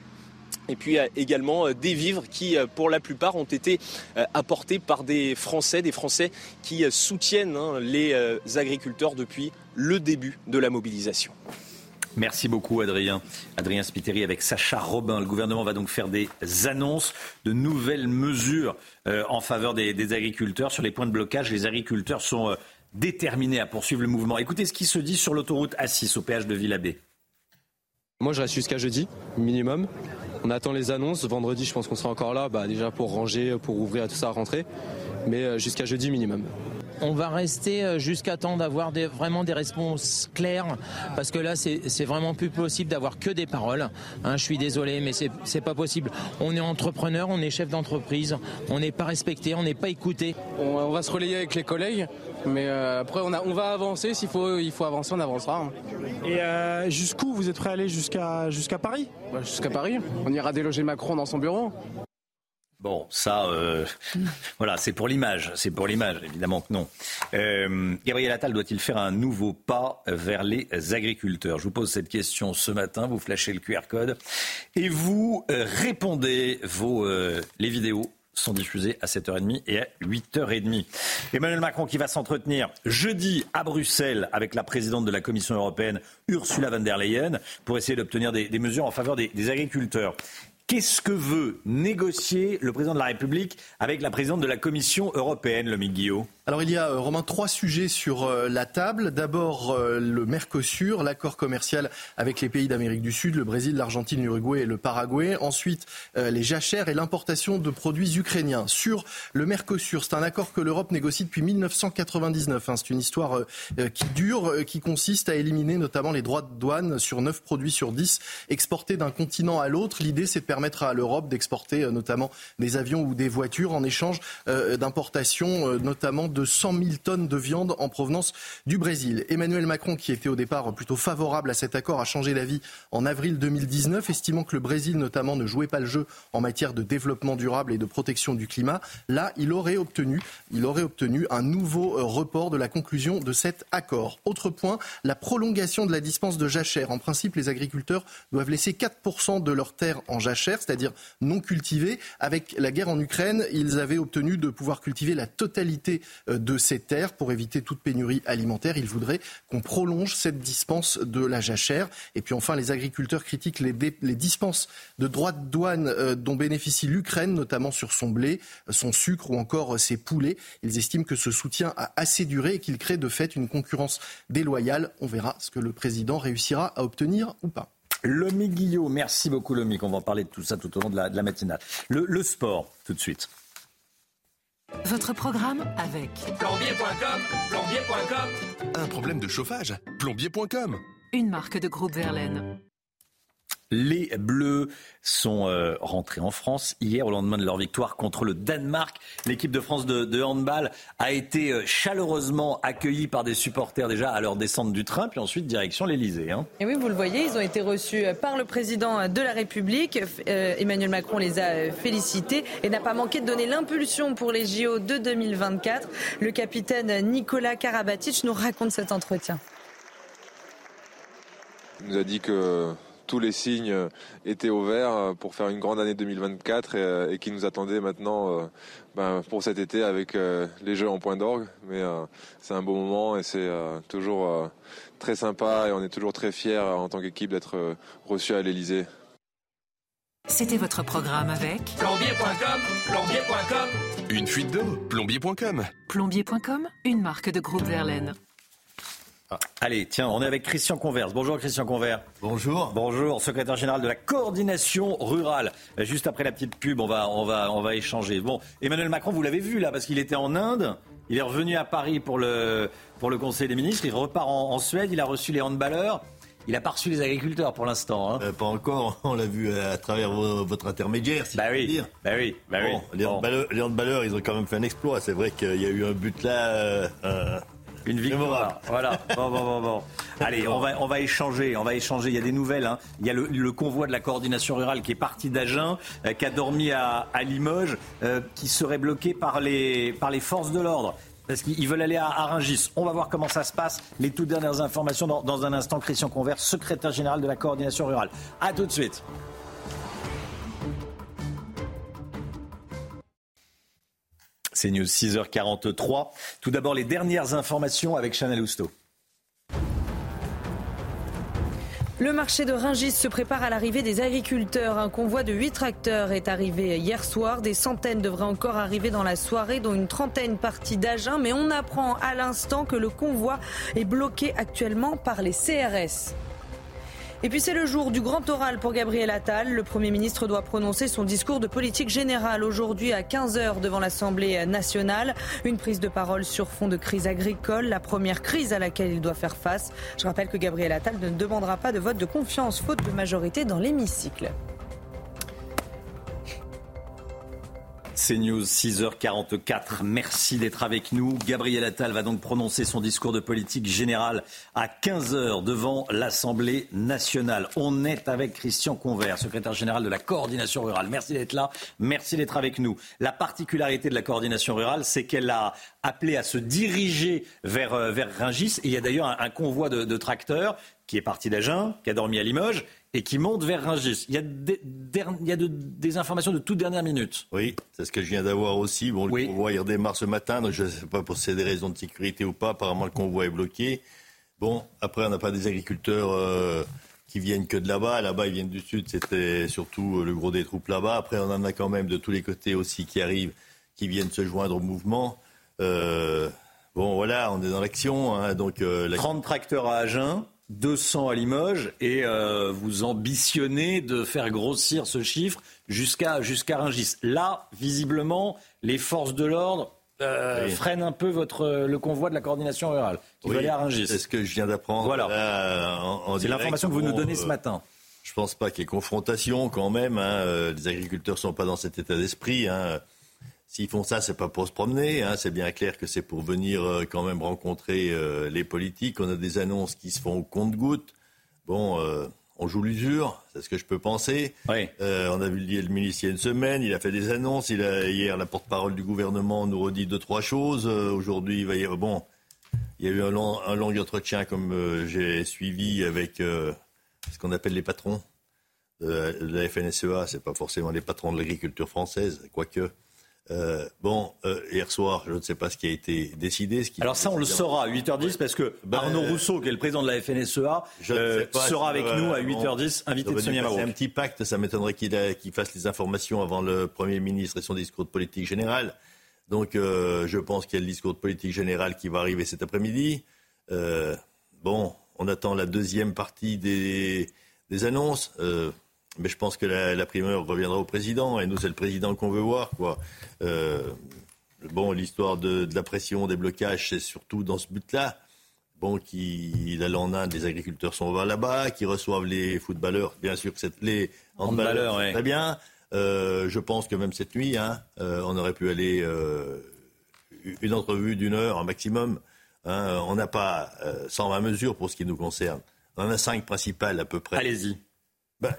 et puis également euh, des vivres qui, euh, pour la plupart, ont été euh, apportés par des Français, des Français qui soutiennent hein, les agriculteurs depuis le début de la mobilisation. Merci beaucoup Adrien. Adrien Spiteri avec Sacha Robin. Le gouvernement va donc faire des annonces de nouvelles mesures en faveur des, agriculteurs. Sur les points de blocage, les agriculteurs sont déterminés à poursuivre le mouvement. Écoutez ce qui se dit sur l'autoroute A6 au péage de Villabé. Moi je reste jusqu'à jeudi, minimum. On attend les annonces. Vendredi, je pense qu'on sera encore là, bah, déjà pour ranger, pour ouvrir tout ça à rentrer. Mais euh, jusqu'à jeudi minimum. On va rester euh, jusqu'à temps d'avoir vraiment des réponses claires, parce que là, c'est vraiment plus possible d'avoir que des paroles. Hein, je suis désolé, mais c'est pas possible. On est entrepreneur, on est chef d'entreprise, on n'est pas respecté, on n'est pas écouté. On, va se relayer avec les collègues, mais euh, après, on, on, va avancer. S'il faut, il faut avancer, on avancera. Hein. Et jusqu'où vous êtes prêt à aller jusqu'à jusqu'à Paris? Bah, Jusqu'à Paris. On ira déloger Macron dans son bureau. Bon, ça, euh, voilà, c'est pour l'image, c'est pour l'image, évidemment que non. Euh, Gabriel Attal doit-il faire un nouveau pas vers les agriculteurs? Je vous pose cette question ce matin, vous flashez le QR code et vous euh, répondez. Les vidéos sont diffusées à 7h30 et à 8h30. Emmanuel Macron qui va s'entretenir jeudi à Bruxelles avec la présidente de la Commission européenne, Ursula von der Leyen, pour essayer d'obtenir des, mesures en faveur des agriculteurs. Qu'est-ce que veut négocier le président de la République avec la présidente de la Commission européenne, le Guillaume alors il y a, euh, Romain, trois sujets sur euh, la table. D'abord euh, le Mercosur, l'accord commercial avec les pays d'Amérique du Sud, le Brésil, l'Argentine, l'Uruguay et le Paraguay. Ensuite les jachères et l'importation de produits ukrainiens. Sur le Mercosur, c'est un accord que l'Europe négocie depuis 1999. Hein. C'est une histoire qui dure, qui consiste à éliminer notamment les droits de douane sur 9 produits sur 10 exportés d'un continent à l'autre. L'idée, c'est de permettre à l'Europe d'exporter notamment des avions ou des voitures en échange d'importations, notamment de de 100 000 tonnes de viande en provenance du Brésil. Emmanuel Macron, qui était au départ plutôt favorable à cet accord, a changé d'avis en avril 2019, estimant que le Brésil notamment ne jouait pas le jeu en matière de développement durable et de protection du climat. Là, il aurait obtenu, il aurait obtenu un nouveau euh, report de la conclusion de cet accord. Autre point, la prolongation de la dispense de jachère. En principe, les agriculteurs doivent laisser 4% de leurs terres en jachère, c'est-à-dire non cultivées. Avec la guerre en Ukraine, ils avaient obtenu de pouvoir cultiver la totalité euh, de ces terres pour éviter toute pénurie alimentaire. Il voudrait qu'on prolonge cette dispense de la jachère. Et puis enfin, les agriculteurs critiquent les, dispenses de droits de douane euh, dont bénéficie l'Ukraine, notamment sur son blé, son sucre ou encore ses poulets. Ils estiment que ce soutien a assez duré et qu'il crée de fait une concurrence déloyale. On verra ce que le président réussira à obtenir ou pas. Lomi Guillot, merci beaucoup Lomi, qu'on va en parler de tout ça tout au long de la, matinale. le sport, tout de suite. Votre programme avec plombier.com, plombier.com. Un problème de chauffage, plombier.com. Une marque de groupe Verlaine. Les Bleus sont euh, rentrés en France hier au lendemain de leur victoire contre le Danemark. L'équipe de France de, handball a été euh, chaleureusement accueillie par des supporters déjà à leur descente du train, puis ensuite direction l'Elysée. Hein. Et oui, vous le voyez, ils ont été reçus euh, par le président de la République. Emmanuel Macron les a félicités et n'a pas manqué de donner l'impulsion pour les JO de 2024. Le capitaine Nicolas Karabatic nous raconte cet entretien. Il nous a dit que tous les signes étaient au vert euh, pour faire une grande année 2024 euh, et, qui nous attendait maintenant euh, ben, pour cet été avec les Jeux en point d'orgue. Mais c'est un beau moment et c'est toujours très sympa et on est toujours très fiers en tant qu'équipe d'être reçus à l'Elysée. C'était votre programme avec plombier.com, plombier.com. Une fuite d'eau, plombier.com. Plombier.com, une marque de groupe Verlaine. Ah. Allez, tiens, on est avec Christian Converse. Bonjour Christian Converse. Bonjour. Bonjour, secrétaire général de la coordination rurale. Juste après la petite pub, on va, on va, on va échanger. Bon, Emmanuel Macron, vous l'avez vu là, parce qu'il était en Inde. Il est revenu à Paris pour le, pour le Conseil des ministres. Il repart en, Suède. Il a reçu les handballeurs. Il n'a pas reçu les agriculteurs pour l'instant. Hein. Euh, pas encore, on l'a vu à travers votre intermédiaire, si bah oui. dire. Bah oui, bah oui. Les, handballeurs, ils ont quand même fait un exploit. C'est vrai qu'il y a eu un but là. Euh, euh, une victoire. Voilà. Bon, bon, bon, bon. Allez, on va, on va échanger. On va échanger. Il y a des nouvelles. Hein. Il y a le, convoi de la coordination rurale qui est parti d'Agen, euh, qui a dormi à, Limoges, euh, qui serait bloqué par les, par les forces de l'ordre. Parce qu'ils veulent aller à, à On va voir comment ça se passe. Les toutes dernières informations dans, dans un instant. Christian Convert, secrétaire général de la coordination rurale. A tout de suite. C'est News 6h43. Tout d'abord, les dernières informations avec Chanel Housteau. Le marché de Ringis se prépare à l'arrivée des agriculteurs. Un convoi de 8 tracteurs est arrivé hier soir. Des centaines devraient encore arriver dans la soirée, dont une trentaine partie d'Agen. Mais on apprend à l'instant que le convoi est bloqué actuellement par les CRS. Et puis c'est le jour du grand oral pour Gabriel Attal. Le Premier ministre doit prononcer son discours de politique générale aujourd'hui à 15h devant l'Assemblée nationale. Une prise de parole sur fond de crise agricole, la première crise à laquelle il doit faire face. Je rappelle que Gabriel Attal ne demandera pas de vote de confiance faute de majorité dans l'hémicycle. CNews, 6h44. Merci d'être avec nous. Gabriel Attal va donc prononcer son discours de politique générale à 15h devant l'Assemblée nationale. On est avec Christian Convert, secrétaire général de la coordination rurale. Merci d'être là. Merci d'être avec nous. La particularité de la coordination rurale, c'est qu'elle a appelé à se diriger vers, euh, vers Ringis. Et il y a d'ailleurs un, convoi de, de tracteurs qui est parti d'Agen, qui a dormi à Limoges et qui monte vers Rungis. Il y a, des, il y a de, des informations de toute dernière minute. Oui, c'est ce que je viens d'avoir aussi. Bon, le convoi il redémarre ce matin, donc je ne sais pas pour c'est des raisons de sécurité ou pas. Apparemment, le convoi est bloqué. Bon, après, on n'a pas des agriculteurs euh, qui viennent que de là-bas. Là-bas, ils viennent du sud. C'était surtout le gros des troupes là-bas. Après, on en a quand même de tous les côtés aussi qui arrivent, qui viennent se joindre au mouvement. Euh, bon, voilà, on est dans l'action. Hein, donc, euh, la... 30 tracteurs à Agen. 200 à Limoges et euh, vous ambitionnez de faire grossir ce chiffre jusqu'à jusqu'à Rungis. Là, visiblement, les forces de l'ordre euh, Oui. freinent un peu votre, le convoi de la coordination rurale qui Oui, va aller à Rungis. C'est ce que je viens d'apprendre. Voilà. là, en- en C'est l'information que vous nous donnez ce euh, matin. Je pense pas qu'il y ait confrontation quand même. hein. Les agriculteurs sont pas dans cet état d'esprit. hein. S'ils font ça, c'est pas pour se promener. hein. C'est bien clair que c'est pour venir euh, quand même rencontrer euh, les politiques. On a des annonces qui se font au compte-gouttes. Bon, euh, on joue l'usure, c'est ce que je peux penser. On a vu le ministre il y a une semaine, il a fait des annonces. Il a, hier, la porte-parole du gouvernement nous redit deux, trois choses. Aujourd'hui, il va y avoir... Bon, il y a eu un long, un long entretien, comme j'ai suivi, avec ce qu'on appelle les patrons de de la FNSEA. C'est pas forcément les patrons de l'agriculture française, quoique. Euh, bon, euh, hier soir, je ne sais pas ce qui a été décidé. Ce qui Alors ça, on le saura à 8h10 parce que Ben, Arnaud Rousseau, qui est le président de la FNSEA, euh, sera si, avec euh, nous à bon, 8h10, invité de Sonia Mabrouk. un petit pacte, ça m'étonnerait qu'il fasse les informations avant le Premier ministre et son discours de politique générale. Donc euh, je pense qu'il y a le discours de politique générale qui va arriver cet après-midi. Euh, bon, on attend la deuxième partie des, des annonces. Mais je pense que la, la primeur reviendra au président. Et nous, c'est le président qu'on veut voir. Quoi. Euh, bon, l'histoire de, de la pression, des blocages, c'est surtout dans ce but-là. Bon, qui, il allait en Inde, les agriculteurs sont là-bas, qui reçoivent les footballeurs, bien sûr que c'est les Handballeurs, ouais. très bien. Euh, je pense que même cette nuit, hein, euh, on aurait pu aller une entrevue d'une heure un maximum. hein. on n'a pas euh, 120 mesures pour ce qui nous concerne. On en a cinq principales à peu près. Allez-y.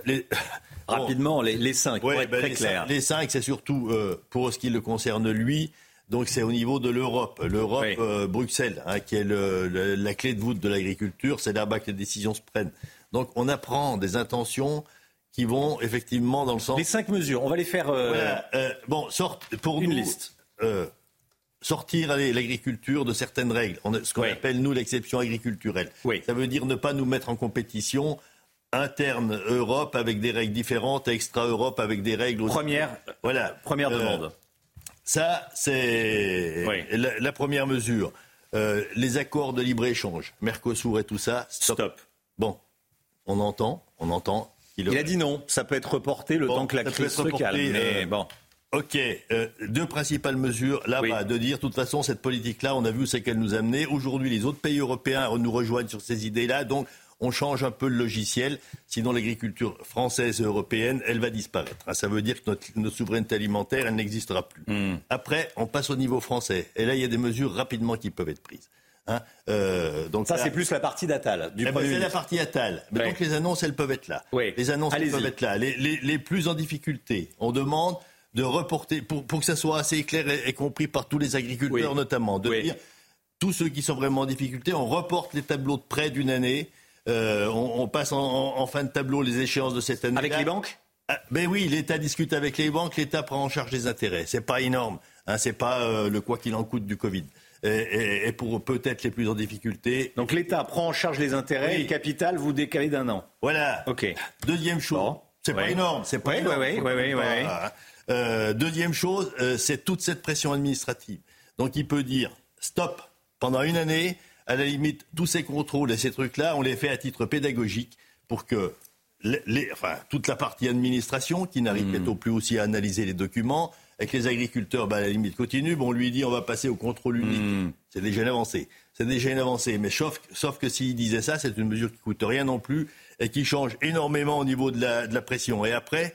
Les- Rapidement, les, les cinq, Ouais, pour être ben, très les clair. Cinq, les cinq, c'est surtout euh, pour ce qui le concerne lui. Donc c'est au niveau de l'Europe, l'Europe, euh, Bruxelles, hein, qui est le- le- la clé de voûte de l'agriculture. C'est là-bas que les décisions se prennent. Donc on apprend des intentions qui vont effectivement dans le sens. Les cinq mesures, on va les faire. euh, Voilà, euh, bon, sort, pour Une nous, liste. sortir l'agriculture de certaines règles. On a ce qu'on appelle, nous, l'exception agriculturelle. Ça veut dire ne pas nous mettre en compétition interne Europe avec des règles différentes, extra-Europe avec des règles aussi. Première, voilà. première Euh, demande. Ça, c'est la, la première mesure. Euh, les accords de libre-échange, Mercosur et tout ça, stop. Bon, on entend, on entend. Il a dit non, ça peut être reporté le Bon, temps que la crise se calme. Mais euh, bon. Ok, euh, deux principales mesures là-bas, de dire, de toute façon, cette politique-là, on a vu où c'est qu'elle nous a amené. Aujourd'hui, les autres pays européens nous rejoignent sur ces idées-là, donc on change un peu le logiciel. Sinon, l'agriculture française et européenne, elle va disparaître. Ah, Ça veut dire que notre, notre souveraineté alimentaire, elle n'existera plus. Hmm. Après, on passe au niveau français. Et là, il y a des mesures rapidement qui peuvent être prises. Hein, euh, donc Ça, là- c'est plus la partie d'Attal, du eh ben, c'est la partie Attal. Mais Ouais. Donc les annonces, elles peuvent être là. Les annonces, elles peuvent être là. Les, les- les plus en difficulté, on demande de reporter, pour, pour que ça soit assez clair et, et compris par tous les agriculteurs notamment, de dire, tous ceux qui sont vraiment en difficulté, on reporte les tableaux de prêt d'une année, euh, on, on passe en, en- en fin de tableau les échéances de cette année. Avec les banques? Ben oui, l'État discute avec les banques, l'État prend en charge les intérêts. C'est pas énorme. Hein, c'est pas euh, le quoi qu'il en coûte du Covid. Et, et- et pour peut-être les plus en difficulté. Donc l'État prend en charge les intérêts Oui. et le capital, vous décalez d'un an. Voilà. Ok. Deuxième chose, c'est pas énorme, c'est pas Ouais, énorme. ouais, ouais, ouais, hein. Euh, deuxième chose, c'est toute cette pression administrative. Donc il peut dire stop pendant une année. À la limite, tous ces contrôles et ces trucs-là, on les fait à titre pédagogique pour que les, les- enfin, toute la partie administration, qui n'arrive Hmm. bientôt plus aussi à analyser les documents, avec les agriculteurs, bah, à la limite continue. Bon, on lui dit on va passer au contrôle unique. Hmm. C'est déjà une avancée. C'est déjà une avancée. Mais sauf, sauf que s'il disait ça, c'est une mesure qui coûte rien non plus et qui change énormément au niveau de la, de la pression. Et après,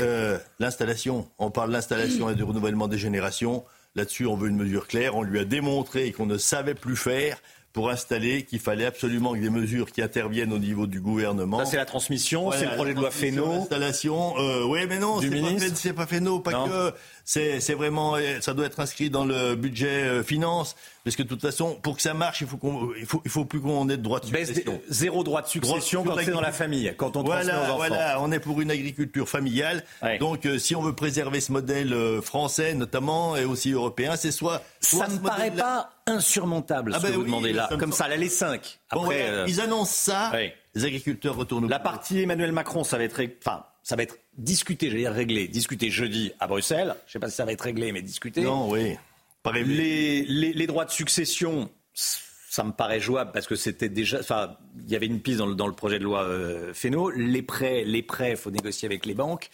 Euh, l'installation, on parle d'installation et de renouvellement des générations. Là-dessus, on veut une mesure claire. On lui a démontré qu'on ne savait plus faire pour installer, qu'il fallait absolument que des mesures qui interviennent au niveau du gouvernement. Ça, c'est la transmission, Voilà, c'est le projet de loi Fesneau. L'installation, euh, oui, mais non, c'est pas, pas Fesneau, pas Non. que. C'est vraiment, euh, ça doit être inscrit dans le budget euh, finance, parce que de toute façon, pour que ça marche, il faut qu'on, il faut, il faut plus qu'on ait de droit de Baisse succession. zéro droit de succession Droit- quand c'est dans la famille, quand on transmet voilà, aux enfants. Voilà, on est pour une agriculture familiale. Donc, euh, si on veut préserver ce modèle français, notamment, et aussi européen, c'est soit, soit Ça ce me paraît pas insurmontable Ah ce ben que vous oui, demandez là. Comme ça, là, les 5. Bon, Après, voilà, euh, ils annoncent ça. Les agriculteurs retournent au La partie Emmanuel Macron, ça va être, enfin, ça va être discuté, j'allais dire réglé, discuté jeudi à Bruxelles. Je ne sais pas si ça va être réglé, mais discuté. Non, oui. Les, les, les droits de succession, ça me paraît jouable parce que c'était déjà, enfin, il y avait une piste dans le, dans le projet de loi euh. Les prêts, les prêts, faut négocier avec les banques.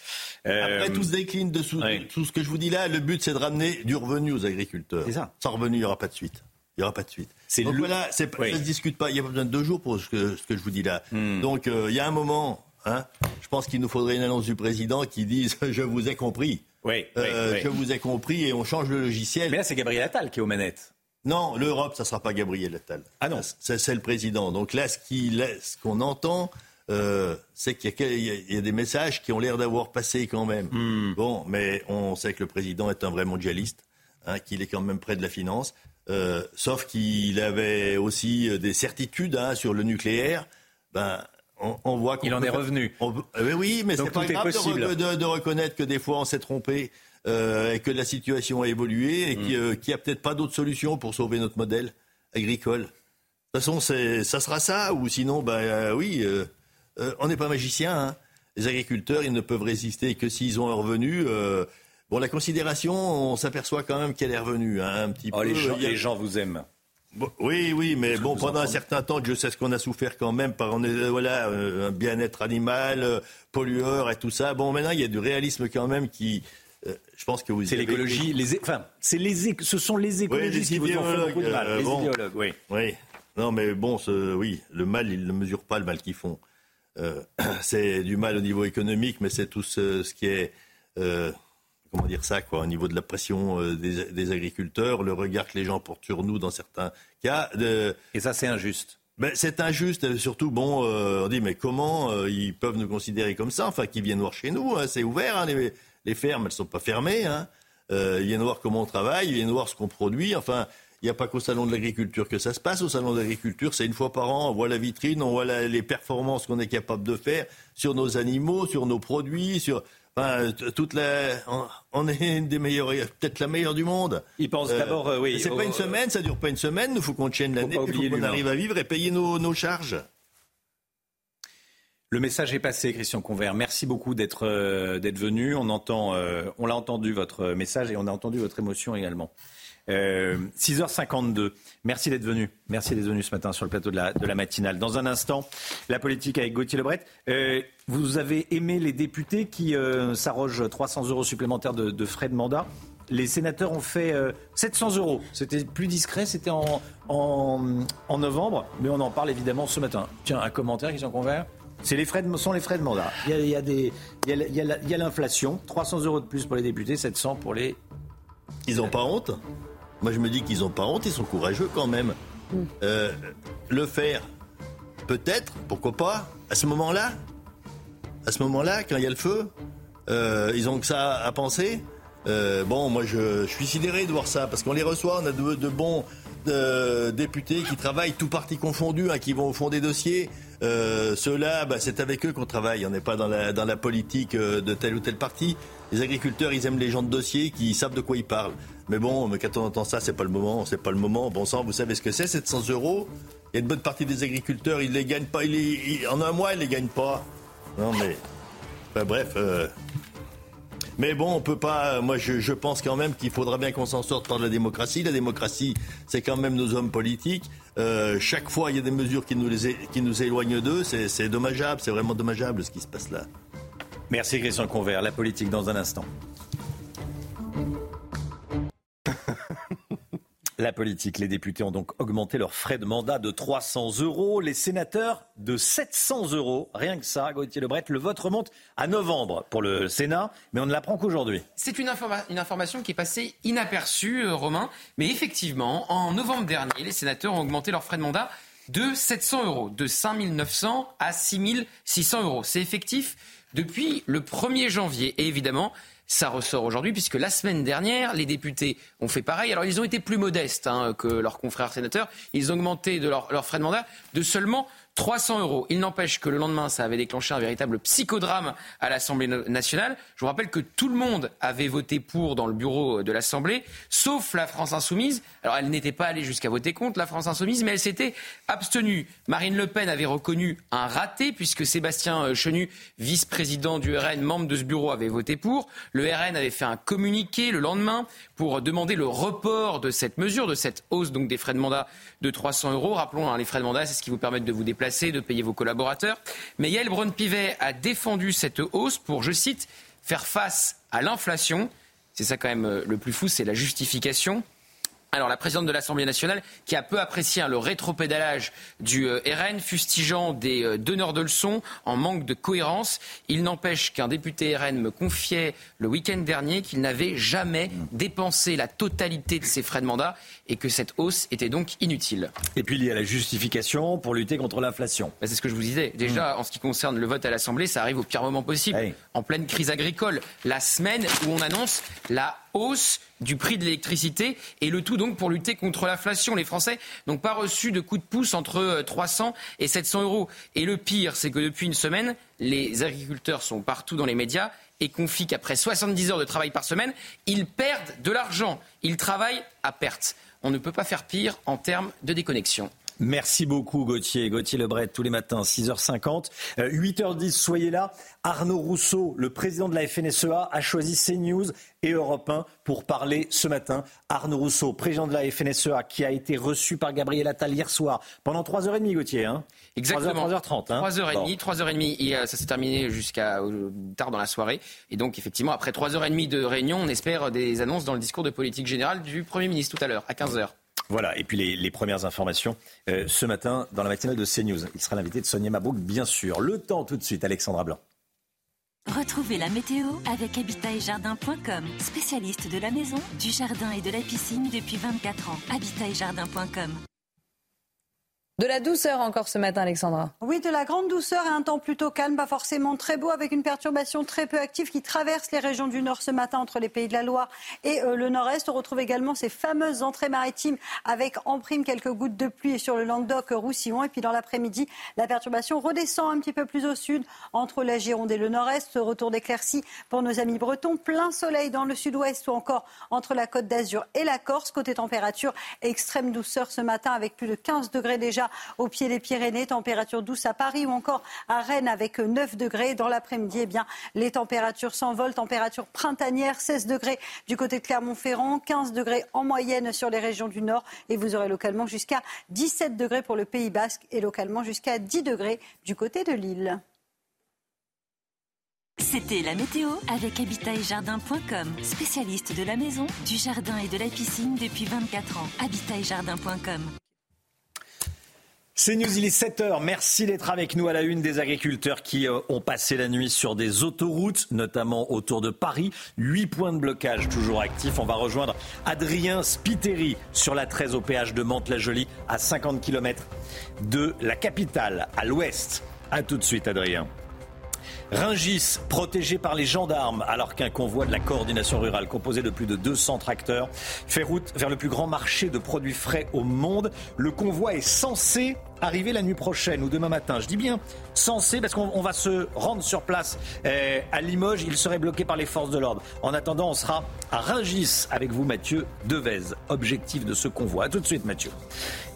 Euh, Après, tout se décline dessous. Tout ce que je vous dis là, le but, c'est de ramener du revenu aux agriculteurs. C'est ça. Sans revenu, il n'y aura pas de suite. Il n'y aura pas de suite. C'est Donc le- voilà, c'est pas- Oui. ça ne se discute pas. Il n'y a pas besoin de deux jours pour ce que, ce que je vous dis là. Hmm. Donc euh, il y a un moment, hein, je pense qu'il nous faudrait une annonce du président qui dise Je vous ai compris. Oui, Euh, oui, oui. Je vous ai compris et on change le logiciel. Mais là, c'est Gabriel Attal qui est aux manettes. Non, l'Europe, ça ne sera pas Gabriel Attal. Ah non. C'est le président. Donc là, ce qu'on entend, euh, c'est qu'il y, a y des messages qui ont l'air d'avoir passé quand même. Hmm. Bon, mais on sait que le président est un vrai mondialiste, hein, qu'il est quand même près de la finance. Euh, sauf qu'il avait aussi des certitudes hein, sur le nucléaire. Ben, on, on voit qu'on Il en est revenu. on euh, oui, mais c'est pas grave de, de- de reconnaître que des fois on s'est trompé euh, et que la situation a évolué et Mm. qu'il n'y a peut-être pas d'autre solution pour sauver notre modèle agricole. De toute façon, ça sera ça, ou sinon, ben euh, oui, euh, euh, on n'est pas magicien. hein. Les agriculteurs, ils ne peuvent résister que s'ils ont un revenu. euh, bon, la considération, on s'aperçoit quand même qu'elle est revenue hein, un petit Oh, peu. les, gens, Il y a- les gens vous aiment. Oui, oui, mais bon, pendant un certain temps, je sais ce qu'on a souffert quand même par euh, voilà, euh, un bien-être animal, euh, pollueur et tout ça. Bon, maintenant, il y a du réalisme quand même qui. euh, je pense que vous. C'est l'écologie, les, enfin, c'est les, ce sont les Oui, écologistes les qui vous ont fait beaucoup de mal. euh, les bon. idéologues, oui. Oui. Non, mais bon, ce- oui, le mal, ils ne mesurent pas le mal qu'ils font. Euh, c'est du mal au niveau économique, mais c'est tout ce, ce qui est. comment dire ça, quoi, au niveau de la pression euh, des, des agriculteurs, le regard que les gens portent sur nous dans certains cas. De, Et ça, c'est injuste. ben, c'est injuste, euh, surtout, bon, euh, on dit, mais comment euh, ils peuvent nous considérer comme ça Enfin, qu'ils viennent voir chez nous, hein, c'est ouvert, hein, les, les fermes, elles ne sont pas fermées. Hein. Ils viennent voir comment on travaille, ils viennent voir ce qu'on produit. Enfin, il n'y a pas qu'au salon de l'agriculture que ça se passe. Au salon de l'agriculture, c'est une fois par an, on voit la vitrine, on voit la- les performances qu'on est capable de faire sur nos animaux, sur nos produits, sur... Enfin, toute la, on, est une des meilleures, peut-être la meilleure du monde. Ils pensent d'abord, euh, oui, C'est au- pas une semaine, ça dure pas une semaine. Il faut qu'on tienne l'année, il faut qu'on arrive à vivre et payer nos, nos charges. Le message est passé, Christian Convert. Merci beaucoup d'être euh, d'être venu. On entend, euh, on l'a entendu votre message et on a entendu votre émotion également. Euh, 6h52. Merci d'être venu. Merci d'être venu ce matin sur le plateau de la, matinale. Dans un instant, la politique avec Gauthier Lebret. Euh, vous avez aimé les députés qui euh, s'arrogent 300 euros supplémentaires de, frais de mandat. Les sénateurs ont fait euh, 700 euros. C'était plus discret, c'était en, novembre, mais on en parle évidemment ce matin. Tiens, un commentaire, Christian Convert? C'est les frais de, sont les frais de mandat. Il y a, il y a l'inflation. 300 euros de plus pour les députés, 700 pour les. Ils n'ont pas honte? Moi, je me dis qu'ils n'ont pas honte, ils sont courageux quand même. Euh, le faire, peut-être, pourquoi pas, à ce moment-là. À ce moment-là, quand il y a le feu, euh, ils ont que ça à penser. Euh, Bon, moi, je, je suis sidéré de voir ça, parce qu'on les reçoit, on a de, de bons euh, députés qui travaillent, tout parti confondu, hein, qui vont au fond des dossiers. Euh, Ceux-là, bah, c'est avec eux qu'on travaille. On n'est pas dans la, politique euh, de tel ou tel parti. Les agriculteurs, ils aiment les gens de dossier qui savent de quoi ils parlent. Mais bon, quand on entend ça, c'est pas le moment, c'est pas le moment. Bon sang, vous savez ce que c'est, 700 euros? Il y a une bonne partie des agriculteurs, ils les gagnent pas. En un mois, ils les gagnent pas. Non mais, bref. Euh, mais bon, on peut pas. Moi, je, pense quand même qu'il faudra bien qu'on s'en sorte par la démocratie. La démocratie, c'est quand même nos hommes politiques. Euh, chaque fois, il y a des mesures qui nous, les qui nous éloignent d'eux. C'est c'est dommageable, c'est vraiment dommageable ce qui se passe là. Merci Christian Convert. La politique dans un instant. La politique, les députés ont donc augmenté leurs frais de mandat de 300 euros, les sénateurs de 700 euros. Rien que ça, Gauthier Lebret, le vote remonte à novembre pour le Sénat, mais on ne l'apprend qu'aujourd'hui. C'est une, information qui est passée inaperçue, euh, Romain, mais effectivement, en novembre dernier, les sénateurs ont augmenté leurs frais de mandat de 700 euros, de 5 900 à 6 600 euros. C'est effectif depuis le 1er janvier. Et évidemment, ça ressort aujourd'hui, puisque la semaine dernière, les députés ont fait pareil. Alors, ils ont été plus modestes hein, que leurs confrères sénateurs. Ils ont augmenté de leur, leur frais de mandat de seulement 300 euros. Il n'empêche que le lendemain, ça avait déclenché un véritable psychodrame à l'Assemblée nationale. Je vous rappelle que tout le monde avait voté pour dans le bureau de l'Assemblée, sauf la France insoumise. Alors elle n'était pas allée jusqu'à voter contre la France insoumise, mais elle s'était abstenue. Marine Le Pen avait reconnu un raté, puisque Sébastien euh, Chenu, vice-président du RN, membre de ce bureau, avait voté pour. Le RN avait fait un communiqué le lendemain pour demander le report de cette mesure, de cette hausse donc des frais de mandat de 300 euros. Rappelons, hein, les frais de mandat, c'est ce qui vous permet de vous déplacer, de payer vos collaborateurs. Mais Yael Braun-Pivet a défendu cette hausse pour, je cite, faire face à l'inflation. C'est ça quand même euh, le plus fou, c'est la justification. Alors la présidente de l'Assemblée nationale, qui a peu apprécié hein, le rétropédalage du euh, RN, fustigeant des euh, donneurs de leçons en manque de cohérence, il n'empêche qu'un député RN me confiait le week-end dernier qu'il n'avait jamais dépensé la totalité de ses frais de mandat et que cette hausse était donc inutile. Et puis il y a la justification pour lutter contre l'inflation. Bah, c'est ce que je vous disais. Déjà, mm. en ce qui concerne le vote à l'Assemblée, ça arrive au pire moment possible, en pleine crise agricole, la semaine où on annonce la hausse du prix de l'électricité et le tout donc pour lutter contre l'inflation. Les Français n'ont pas reçu de coup de pouce entre 300 euh, et 700 euros. Et le pire, c'est que depuis une semaine, les agriculteurs sont partout dans les médias et confient qu'après 70 heures de travail par semaine, ils perdent de l'argent. Ils travaillent à perte. On ne peut pas faire pire en termes de déconnexion. Merci beaucoup Gauthier. Gauthier Lebret tous les matins, 6h50. 8h10, euh, soyez là. Arnaud Rousseau, le président de la FNSEA, a choisi CNews et Europe 1 pour parler ce matin. Arnaud Rousseau, président de la FNSEA, qui a été reçu par Gabriel Attal hier soir pendant 3h30, Gauthier. Hein Exactement. 3h30. Hein 3h30, 3h30. ça s'est terminé jusqu'à tard dans la soirée. Et donc, effectivement, après 3h30 de réunion, on espère des annonces dans le discours de politique générale du Premier ministre tout à l'heure, à 15h. Voilà, et puis les, premières informations euh, ce matin dans la matinale de CNews. Il sera l'invité de Sonia Mabrouk, bien sûr. Le temps tout de suite, Alexandra Blanc. Retrouvez la météo avec habitaetjardin.com, spécialiste de la maison, du jardin et de la piscine depuis 24 ans. Habitaetjardin.com. De la douceur encore ce matin, Alexandra. Oui, de la grande douceur et un temps plutôt calme, pas forcément très beau, avec une perturbation très peu active qui traverse les régions du nord ce matin entre les pays de la Loire et euh, le nord-est. On retrouve également ces fameuses entrées maritimes avec en prime quelques gouttes de pluie sur le Languedoc-Roussillon. Et puis dans l'après-midi, la perturbation redescend un petit peu plus au sud entre la Gironde et le nord-est. Retour d'éclaircie pour nos amis bretons. Plein soleil dans le sud-ouest ou encore entre la côte d'Azur et la Corse. Côté température, extrême douceur ce matin avec plus de 15 degrés déjà au pied des Pyrénées, température douce à Paris ou encore à Rennes avec 9 degrés. Dans l'après-midi, eh bien, les températures s'envolent, température printanière, 16 degrés du côté de Clermont-Ferrand, 15 degrés en moyenne sur les régions du Nord et vous aurez localement jusqu'à 17 degrés pour le Pays Basque et localement jusqu'à 10 degrés du côté de Lille. C'était la météo avec habitaetjardin.com, spécialiste de la maison, du jardin et de la piscine depuis 24 ans. Habitaetjardin.com. C'est News, il est 7h. Merci d'être avec nous à la une des agriculteurs qui euh, ont passé la nuit sur des autoroutes, notamment autour de Paris. Huit points de blocage toujours actifs. On va rejoindre Adrien Spiteri sur la 13 au péage de Mantes-la-Jolie à 50 km de la capitale, à l'ouest. A tout de suite, Adrien. Ringis, protégé par les gendarmes, alors qu'un convoi de la coordination rurale, composé de plus de 200 tracteurs, fait route vers le plus grand marché de produits frais au monde. Le convoi est censé arriver la nuit prochaine ou demain matin. Je dis bien censé parce qu'on va se rendre sur place eh, à Limoges. Il serait bloqué par les forces de l'ordre. En attendant, on sera à Ringis avec vous, Mathieu Devez. Objectif de ce convoi. A tout de suite, Mathieu.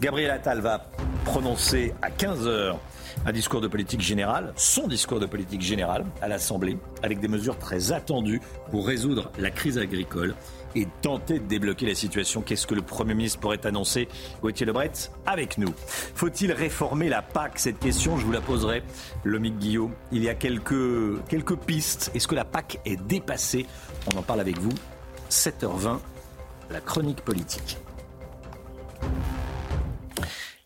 Gabriel Attal va prononcer à 15 heures un discours de politique générale, son discours de politique générale à l'Assemblée, avec des mesures très attendues pour résoudre la crise agricole et tenter de débloquer la situation. Qu'est-ce que le Premier ministre pourrait annoncer Gauthier Lebret avec nous? Faut-il réformer la PAC? Cette question, je vous la poserai. Lomique Guillaume, il y a quelques, quelques pistes. Est-ce que la PAC est dépassée? On en parle avec vous. 7h20, la chronique politique.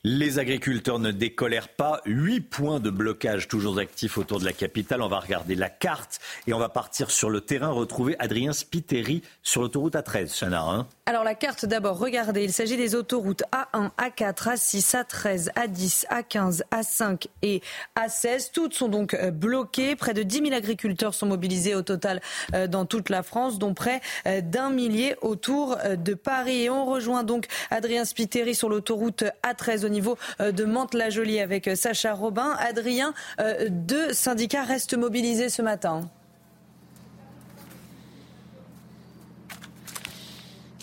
Les agriculteurs ne décolèrent pas. Huit points de blocage toujours actifs autour de la capitale. On va regarder la carte et on va partir sur le terrain retrouver Adrien Spiteri sur l'autoroute A13. Chana, hein Alors la carte d'abord, regardez, il s'agit des autoroutes A1, A4, A6, A13, A10, A15, A5 et A16. Toutes sont donc euh, bloquées. Près de 10 000 agriculteurs sont mobilisés au total euh, dans toute la France, dont près euh, d'un millier autour de Paris. Et on rejoint donc Adrien Spiteri sur l'autoroute A13 au niveau euh, de Mantes-la-Jolie avec euh, Sacha Robin. Adrien, euh, deux syndicats restent mobilisés ce matin.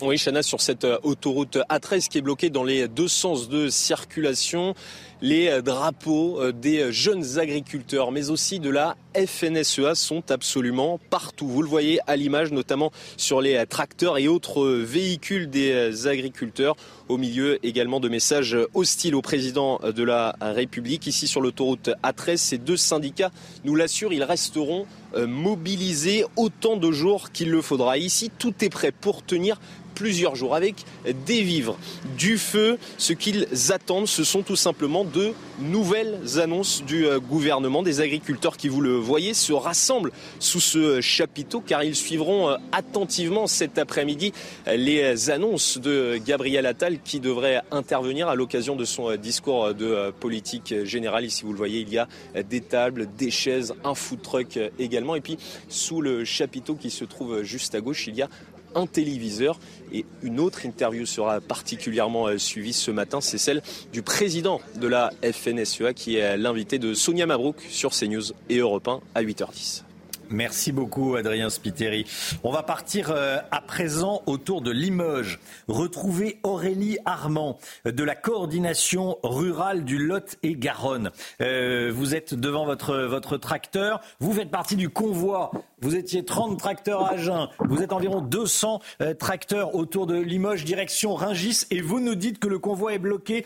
Oui, Chana, sur cette autoroute A13 qui est bloquée dans les deux sens de circulation les euh, drapeaux euh, des euh, jeunes agriculteurs, mais aussi de la FNSEA sont absolument partout. Vous le voyez à l'image, notamment sur les tracteurs et autres véhicules des agriculteurs, au milieu également de messages hostiles au président de la République. Ici sur l'autoroute A13, ces deux syndicats nous l'assurent, ils resteront mobilisés autant de jours qu'il le faudra. Ici, tout est prêt pour tenir plusieurs jours avec des vivres, du feu. Ce qu'ils attendent, ce sont tout simplement de nouvelles annonces du euh, gouvernement. Des agriculteurs qui, vous le voyez, se rassemblent sous ce chapiteau car ils suivront euh, attentivement cet après-midi les annonces de Gabriel Attal qui devrait intervenir à l'occasion de son euh, discours de politique générale. Ici, vous le voyez, il y a des tables, des chaises, un food truck également. Et puis, sous le chapiteau qui se trouve juste à gauche, il y a un téléviseur. Et une autre interview sera particulièrement euh, suivie ce matin, c'est celle du président de la FNSEA qui est l'invité de Sonia Mabrouk sur CNews et Europe 1 à 8h10. Merci beaucoup, Adrien Spiteri. On va partir euh, à présent autour de Limoges. Retrouver Aurélie Armand de la coordination rurale du Lot et Garonne. Euh, vous êtes devant votre, votre tracteur. Vous faites partie du convoi. Vous étiez 30 tracteurs à Agen. Vous êtes environ 200 euh, tracteurs autour de Limoges, direction Ringis. Et vous nous dites que le convoi est bloqué.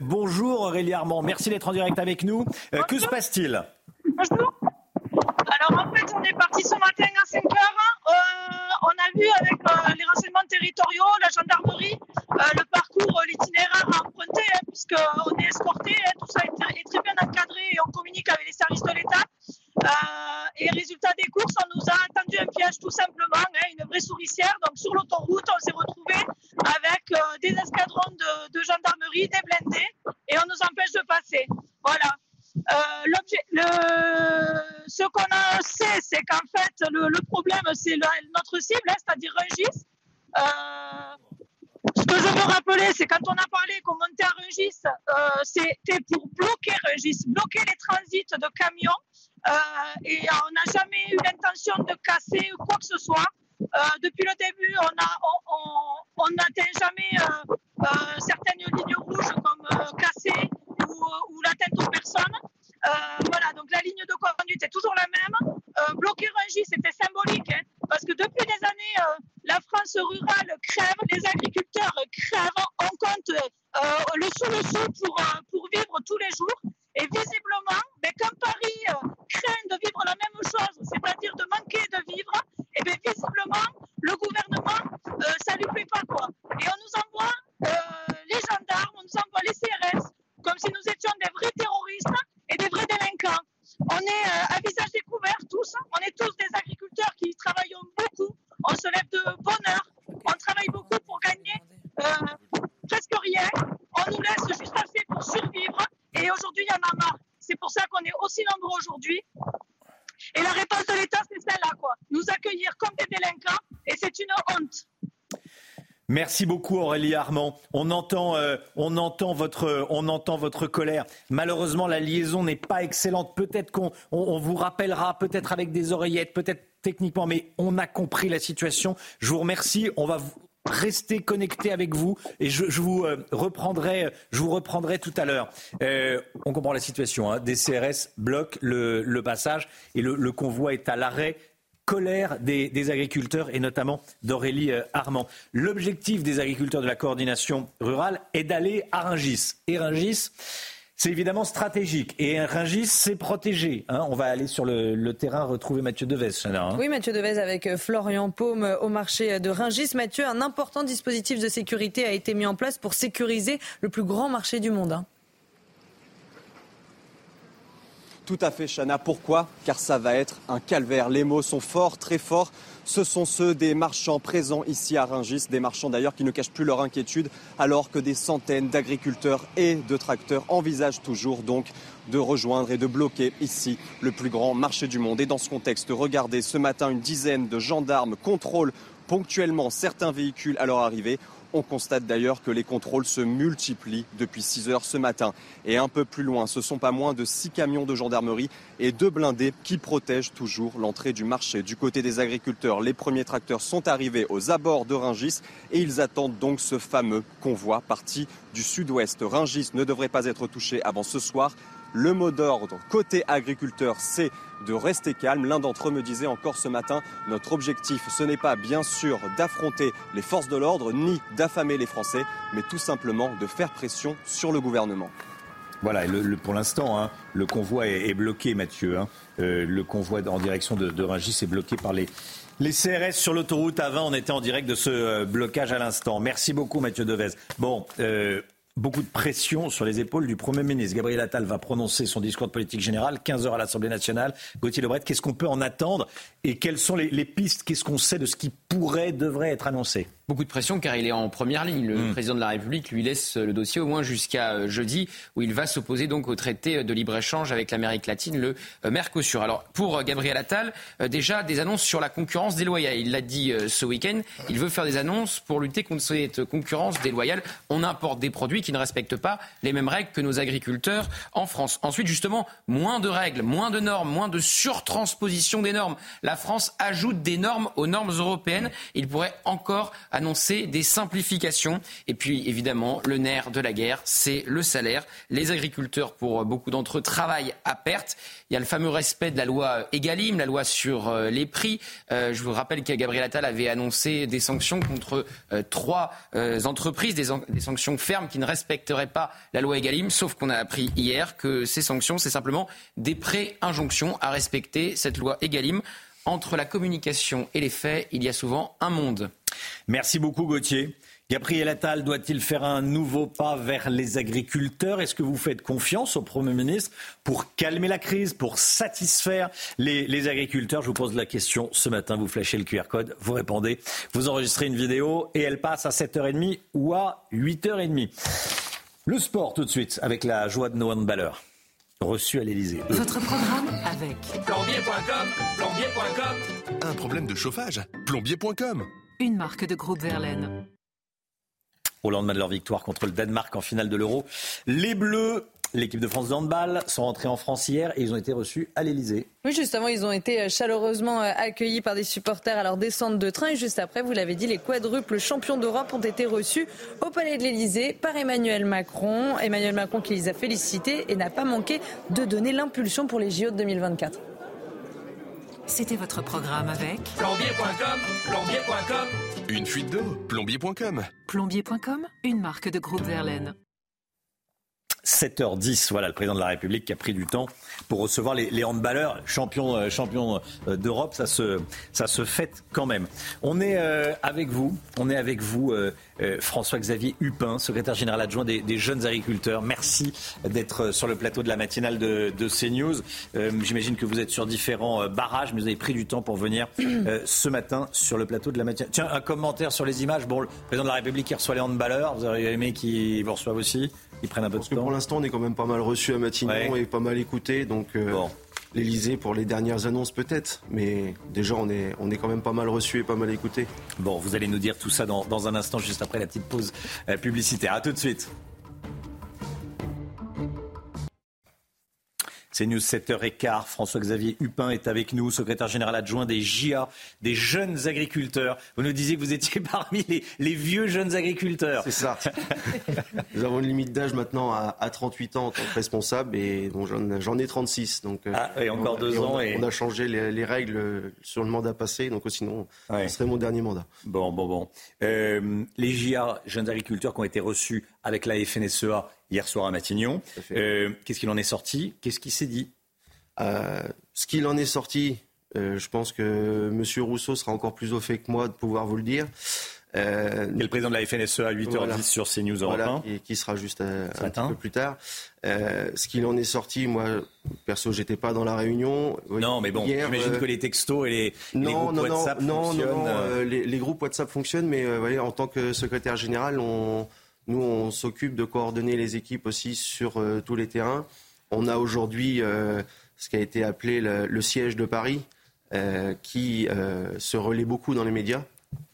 bonjour, Aurélie Armand. Merci d'être en direct avec nous. que se passe-t-il? Bonjour. Alors en fait, on est parti ce matin à 5 heures. Euh, on a vu avec euh, les renseignements territoriaux, la gendarmerie, euh, le parcours, l'itinéraire à emprunter, hein, puisqu'on est escorté. Hein, tout ça est, très bien encadré et on communique avec les services de l'État. et résultat des courses, on nous a attendu un piège tout simplement, hein, une vraie souricière. Donc sur l'autoroute, on s'est retrouvé avec des escadrons de, de gendarmerie, des blindés, et on nous empêche de passer. Voilà. Euh, le, ce qu'on sait, c'est qu'en fait, le, problème, c'est notre cible, hein, c'est-à-dire Rungis. Euh, ce que je veux rappeler, c'est quand on a parlé qu'on montait à Rungis, euh, c'était pour bloquer Rungis, bloquer les transits de camions. et on n'a jamais eu l'intention de casser quoi que ce soit. depuis le début, on n'atteint jamais certaines lignes rouges comme casser ou, ou l'atteinte aux personnes. Euh, voilà, donc la ligne de conduite est toujours la même. Euh, bloquer Rungis, c'était symbolique, hein, parce que depuis des années, euh, la France rurale crève, les agriculteurs crèvent, on compte le sous le sous pour, pour vivre tous les jours. Et visiblement, mais comme Paris craint de vivre la même chose, c'est-à-dire de manquer de vivre, et bien visiblement, le gouvernement, ça lui plaît pas quoi. Et on nous envoie les gendarmes, on nous envoie les CRS, comme si nous étions des vrais terroristes et des vrais délinquants. On est euh, à visage découvert tous, on est tous des agriculteurs qui travaillent beaucoup, on se lève de bonne heure, on travaille beaucoup pour gagner euh, presque rien, on nous laisse juste assez pour survivre et aujourd'hui il y en a marre. C'est pour ça qu'on est aussi nombreux aujourd'hui. Et la réponse de l'État, c'est celle-là, quoi. Nous accueillir comme des délinquants et c'est une honte. Merci entend, euh, on entend votre, colère. Malheureusement, la liaison n'est pas excellente. Peut-être qu'on on, vous rappellera, peut-être avec des oreillettes, peut-être techniquement, mais on a compris la situation. Je vous remercie. On va rester connecté avec vous et je, vous euh, reprendrai, je vous reprendrai tout à l'heure. Euh, on comprend la situation. Hein. Des CRS bloquent le, passage et le convoi est à l'arrêt colère des, agriculteurs et notamment d'Aurélie euh, Armand. L'objectif des agriculteurs de la coordination rurale est d'aller à Rungis. Et Rungis, c'est évidemment stratégique. Et Rungis, c'est protégé. Hein. On va aller sur le, terrain retrouver Mathieu Devez, hein. Oui, Mathieu Devez avec euh, Florian Paume euh, au marché de Rungis. Mathieu, un important dispositif de sécurité a été mis en place pour sécuriser le plus grand marché du monde. Hein. Tout à fait, Chana. Pourquoi? Car ça va être un calvaire. Les mots sont forts, très forts. Ce sont ceux des marchands présents ici à Rungis, des marchands d'ailleurs qui ne cachent plus leur inquiétude, alors que des centaines d'agriculteurs et de tracteurs envisagent toujours donc de rejoindre et de bloquer ici le plus grand marché du monde. Et dans ce contexte, regardez, ce matin, une dizaine de gendarmes contrôlent ponctuellement certains véhicules à leur arrivée. On constate d'ailleurs que les contrôles se multiplient depuis 6 heures ce matin. Et un peu plus loin, ce sont pas moins de 6 camions de gendarmerie et deux blindés qui protègent toujours l'entrée du marché. Du côté des agriculteurs, les premiers tracteurs sont arrivés aux abords de Ringis et ils attendent donc ce fameux convoi parti du sud-ouest. Ringis ne devrait pas être touché avant ce soir. Le mot d'ordre côté agriculteur, c'est de rester calme. L'un d'entre eux me disait encore ce matin, notre objectif, ce n'est pas bien sûr d'affronter les forces de l'ordre, ni d'affamer les Français, mais tout simplement de faire pression sur le gouvernement. Voilà, pour l'instant, hein, le convoi est, bloqué, Mathieu. Hein. Euh, le convoi en direction de, de Rungis est bloqué par les, CRS sur l'autoroute avant. On était en direct de ce euh, blocage à l'instant. Merci beaucoup, Mathieu Devez. Bon, euh, beaucoup de pression sur les épaules du Premier ministre. Gabriel Attal va prononcer son discours de politique générale, 15h à l'Assemblée nationale. Gauthier Lebret, qu'est-ce qu'on peut en attendre et quelles sont les, les pistes Qu'est-ce qu'on sait de ce qui pourrait, devrait être annoncé? Beaucoup de pression car il est en première ligne. Le hmm. président de la République lui laisse le dossier au moins jusqu'à euh, jeudi où il va s'opposer donc au traité de libre-échange avec l'Amérique latine, le euh, Mercosur. Alors pour euh, Gabriel Attal, déjà des annonces sur la concurrence déloyale. Il l'a dit ce week-end, il veut faire des annonces pour lutter contre cette concurrence déloyale. On importe des produits qui ne respectent pas les mêmes règles que nos agriculteurs en France. Ensuite, justement, moins de règles, moins de normes, moins de surtransposition des normes. La France ajoute des normes aux normes européennes. Il pourrait encore annoncer des simplifications. Et puis, évidemment, le nerf de la guerre, c'est le salaire. Les agriculteurs, pour beaucoup d'entre eux, travaillent à perte. Il y a le fameux respect de la loi Egalim, la loi sur euh, les prix. Euh, je vous rappelle que Gabriel Attal avait annoncé des sanctions contre euh, trois entreprises, des, des, sanctions fermes qui ne respecteraient pas la loi Egalim, sauf qu'on a appris hier que ces sanctions, c'est simplement des pré-injonctions à respecter cette loi Egalim. Entre la communication et les faits, il y a souvent un monde. Merci beaucoup Gauthier. Gabriel Attal doit-il faire un nouveau pas vers les agriculteurs? Est-ce que vous faites confiance au Premier ministre pour calmer la crise, pour satisfaire les, agriculteurs? Je vous pose la question ce matin, vous flashez le QR code, vous répondez, vous enregistrez une vidéo et elle passe à 7h30 ou à 8h30. Le sport tout de suite avec la joie de nos handballeurs reçus à l'Elysée. Votre programme avec plombier.com, plombier.com. Un problème de chauffage, plombier.com. Une marque de groupe Verlaine au lendemain de leur victoire contre le Danemark en finale de l'Euro. Les Bleus L'équipe de France de handball sont rentrés en France hier et ils ont été reçus à l'Elysée. Oui, justement, ils ont été euh, chaleureusement euh, accueillis par des supporters à leur descente de train. Et juste après, vous l'avez dit, les quadruples champions d'Europe ont été reçus au Palais de l'Elysée par Emmanuel Macron. Emmanuel Macron qui les a félicités et n'a pas manqué de donner l'impulsion pour les JO de 2024. C'était votre programme avec plombier.com, plombier.com. Une fuite d'eau, plombier.com. Plombier.com, une marque de groupe Verlaine. 7h10, voilà le président de la République qui a pris du temps pour recevoir les, handballeurs champions, euh, champions euh, d'Europe. Ça se, ça se fête quand même. On est euh, avec vous, on est avec vous, François-Xavier Hupin, secrétaire général adjoint des, jeunes agriculteurs. Merci d'être sur le plateau de la matinale de, de CNews. J'imagine que vous êtes sur différents barrages, mais vous avez pris du temps pour venir ce matin sur le plateau de la matinale. Tiens, un commentaire sur les images. Bon, le président de la République qui reçoit les handballeurs, vous auriez aimé qu'il vous reçoive aussi ils prennent un peu de temps. Que pour l'instant, on est quand même pas mal reçu à Matignon et pas mal écouté. Donc, euh, l'Elysée pour les dernières annonces peut-être, mais déjà on est, on est quand même pas mal reçu et pas mal écouté. Bon, vous allez nous dire tout ça dans, dans un instant, juste après la petite pause euh, publicitaire. A tout de suite. C'est News 7h15. François-Xavier Hupin est avec nous, secrétaire général adjoint des JA, des jeunes agriculteurs. Vous nous disiez que vous étiez parmi les, vieux jeunes agriculteurs. C'est ça. nous avons une limite d'âge maintenant à, 38 ans en tant que responsable et bon, j'en ai 36. Donc, euh, ah, et encore deux ans. On, et... on a changé les, règles sur le mandat passé, donc sinon, ce serait mon dernier mandat. Bon, bon, bon. Euh, les JA, jeunes agriculteurs qui ont été reçus avec la FNSEA hier soir à Matignon. Euh, Qu'est-ce qu'il en est sorti? Qu'est-ce qui s'est dit? Euh, Ce qu'il en est sorti, euh, je pense que M. Rousseau sera encore plus au fait que moi de pouvoir vous le dire. Euh, Et le président de la FNSEA à 8h10 Voilà. sur CNews Europe Voilà, 1. et qui sera juste un petit peu plus tard. Euh, ce qu'il en est sorti, moi, perso, j'étais pas dans la réunion. Non, mais bon, j'imagine euh, que les textos et les, les non, groupes non, WhatsApp non, non, fonctionnent. non, non, les, les groupes WhatsApp fonctionnent, mais voyez, en tant que secrétaire général, on, nous, on s'occupe de coordonner les équipes aussi sur euh, tous les terrains. On a aujourd'hui euh, ce qui a été appelé le, le siège de Paris, euh, qui se relaie beaucoup dans les médias.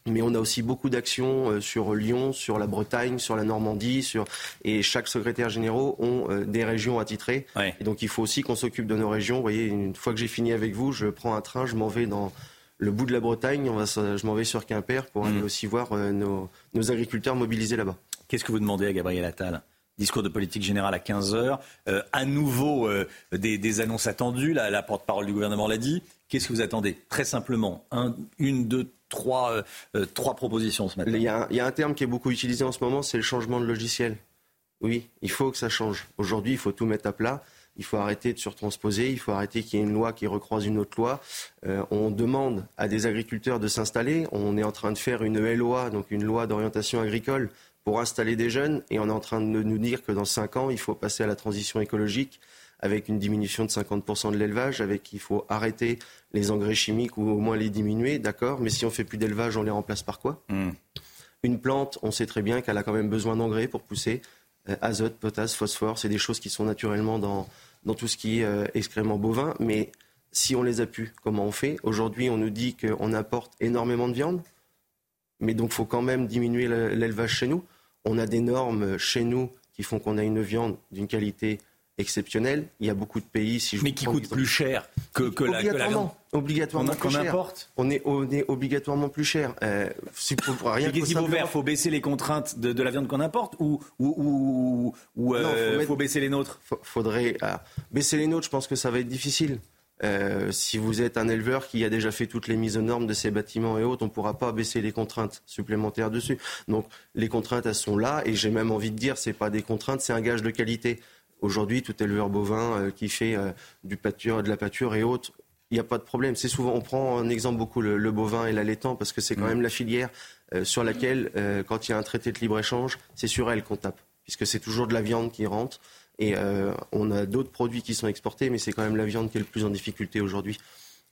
Mais on a aussi beaucoup d'actions sur Lyon, sur la Bretagne, sur la Normandie, sur et chaque secrétaire généraux ont des régions attitrées. Et donc il faut aussi qu'on s'occupe de nos régions. Vous voyez, une fois que j'ai fini avec vous, je prends un train, je m'en vais dans le bout de la Bretagne. On va, je m'en vais sur Quimper pour aller aussi voir nos, nos agriculteurs mobilisés là-bas. Qu'est-ce que vous demandez à Gabriel Attal? Discours de politique générale à 15h. à nouveau, euh, des, annonces attendues. La, porte-parole du gouvernement l'a dit. Qu'est-ce que vous attendez? Très simplement, un, une, deux, trois, euh, euh, trois propositions ce matin. Il y, a un, il y a un terme qui est beaucoup utilisé en ce moment, c'est le changement de logiciel. Oui, il faut que ça change. Aujourd'hui, il faut tout mettre à plat. Il faut arrêter de surtransposer. Il faut arrêter qu'il y ait une loi qui recroise une autre loi. Euh, on demande à des agriculteurs de s'installer. On est en train de faire une LOA, donc une loi d'orientation agricole, pour installer des jeunes. Et on est en train de nous dire que dans cinq ans, il faut passer à la transition écologique avec une diminution de 50% de l'élevage, avec qu'il faut arrêter les engrais chimiques ou au moins les diminuer, d'accord? Mais si on fait plus d'élevage, on les remplace par quoi? Une plante, on sait très bien qu'elle a quand même besoin d'engrais pour pousser. Euh, azote, potasse, phosphore, c'est des choses qui sont naturellement dans, dans tout ce qui est euh, excrément bovin. Mais si on les a pu, comment on fait? Aujourd'hui, on nous dit qu'on importe énormément de viande, mais donc il faut quand même diminuer le- l'élevage chez nous. On a des normes chez nous qui font qu'on a une viande d'une qualité exceptionnelle. Il y a beaucoup de pays, si je Mais qui coûte plus cher que, que la, que la viande. Obligatoirement, Qu'on- plus qu'on cher. importe On est, on est obligatoirement plus cher. Euh, pour, rien Mais qu'est-ce qu'il faut faire? Faut baisser les contraintes de, de la viande qu'on importe ou, ou, ou, ou, euh, faut mettre- faut baisser les nôtres? Fa- Faudrait ah, baisser les nôtres. Je pense que ça va être difficile. Euh, si vous êtes un éleveur qui a déjà fait toutes les mises aux normes de ses bâtiments et autres, on ne pourra pas baisser les contraintes supplémentaires dessus. Donc les contraintes, elles sont là, et j'ai même envie de dire, c'est pas des contraintes, c'est un gage de qualité. Aujourd'hui, tout éleveur bovin euh, qui fait euh, du pâture, de la pâture et autres, il n'y a pas de problème. C'est souvent, on prend un exemple beaucoup le, le bovin et l'allaitant parce que c'est quand même la filière sur laquelle, quand il y a un traité de libre échange, c'est sur elle qu'on tape, puisque c'est toujours de la viande qui rentre. Et euh, on a d'autres produits qui sont exportés, mais c'est quand même la viande qui est le plus en difficulté aujourd'hui.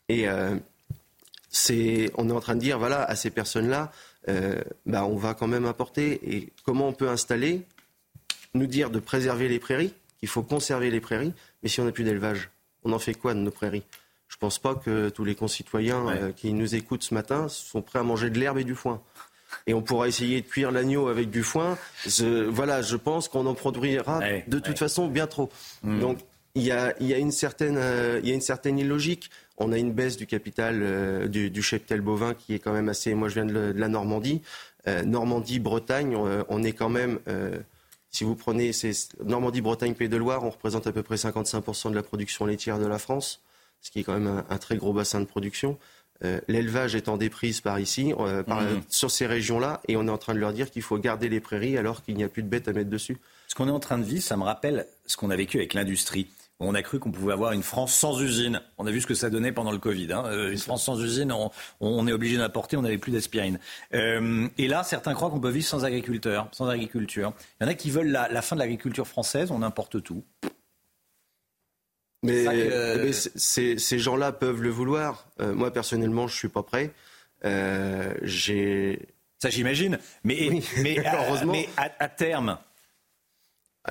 Et euh, c'est, on est en train de dire, voilà, à ces personnes-là, euh, bah, on va quand même importer. Et comment on peut installer, nous dire de préserver les prairies, qu'il faut conserver les prairies, mais si on n'a plus d'élevage, on en fait quoi de nos prairies? Je pense pas que tous les concitoyens qui nous écoutent ce matin sont prêts à manger de l'herbe et du foin. Et on pourra essayer de cuire l'agneau avec du foin. Je, voilà, je pense qu'on en produira de toute façon bien trop. Donc il y a, il y a une certaine, euh, y a une certaine illogique. On a une baisse du capital euh, du, du cheptel bovin qui est quand même assez. Moi, je viens de, le- de la Normandie, Euh, Normandie, Bretagne. On, on est quand même. euh, si vous prenez Normandie, Bretagne, Pays de Loire, on représente à peu près 55% de la production laitière de la France, ce qui est quand même un, un très gros bassin de production. Euh, L'élevage est en déprise par ici, euh, par- Mhm. sur ces régions-là, et on est en train de leur dire qu'il faut garder les prairies alors qu'il n'y a plus de bêtes à mettre dessus. Ce qu'on est en train de vivre, ça me rappelle ce qu'on a vécu avec l'industrie. On a cru qu'on pouvait avoir une France sans usine. On a vu ce que ça donnait pendant le Covid. hein. Euh, Une France sans usine, on, on est obligé d'importer, on n'avait plus d'aspirine. Euh, et là, certains croient qu'on peut vivre sans agriculteurs, sans agriculture. Il y en a qui veulent la, la fin de l'agriculture française, on importe tout. Mais, que- mais c- ces, ces gens-là peuvent le vouloir. Euh, moi, personnellement, je suis pas prêt. Euh, j'ai. Ça, j'imagine. Mais, mais, heureusement. mais à, à terme.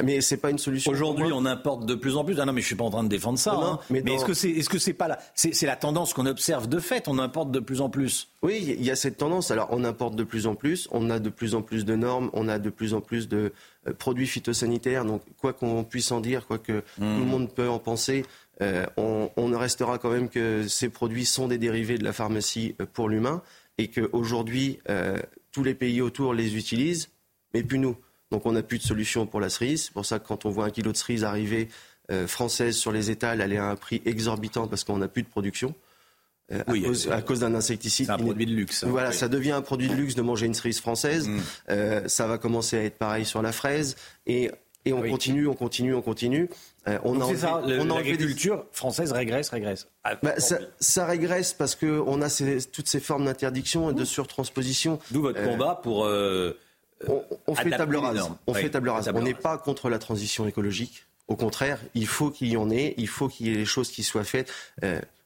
Mais c'est pas une solution. Aujourd'hui, on importe de plus en plus. Ah non, mais je suis pas en train de défendre ça. Non, hein. mais est-ce que c'est, est-ce que c'est pas la, c'est, la tendance qu'on observe de fait? On importe de plus en plus. Oui, il y a cette tendance. Alors, on importe de plus en plus, on a de plus en plus de normes, on a de plus en plus de produits phytosanitaires. Donc, quoi qu'on puisse en dire, quoi que tout le monde peut en penser, euh, on, on ne restera quand même que ces produits sont des dérivés de la pharmacie euh, pour l'humain et qu'aujourd'hui, euh, tous les pays autour les utilisent, mais plus nous. Donc, on n'a plus de solution pour la cerise. C'est pour ça que quand on voit un kilo de cerise arriver euh, française sur les étals, elle est à un prix exorbitant parce qu'on n'a plus de production. Euh, à, cause, à cause d'un insecticide. C'est un produit de luxe. hein. Voilà, Oui. ça devient un produit de luxe de manger une cerise française. Mm. Euh, ça va commencer à être pareil sur la fraise. Et, et on continue, on continue, on continue. Euh, on Donc a c'est ça, enlevé- le- on a enlevé des- l'agriculture française régresse, régresse. Ah, bah, tant ça, régresse parce qu'on a ces- toutes ces formes d'interdiction et de surtransposition. D'où votre Euh, combat pour. on, on fait table rase. On Oui, fait table rase. On n'est pas contre la transition écologique. Au contraire, il faut qu'il y en ait. Il faut qu'il y ait les choses qui soient faites.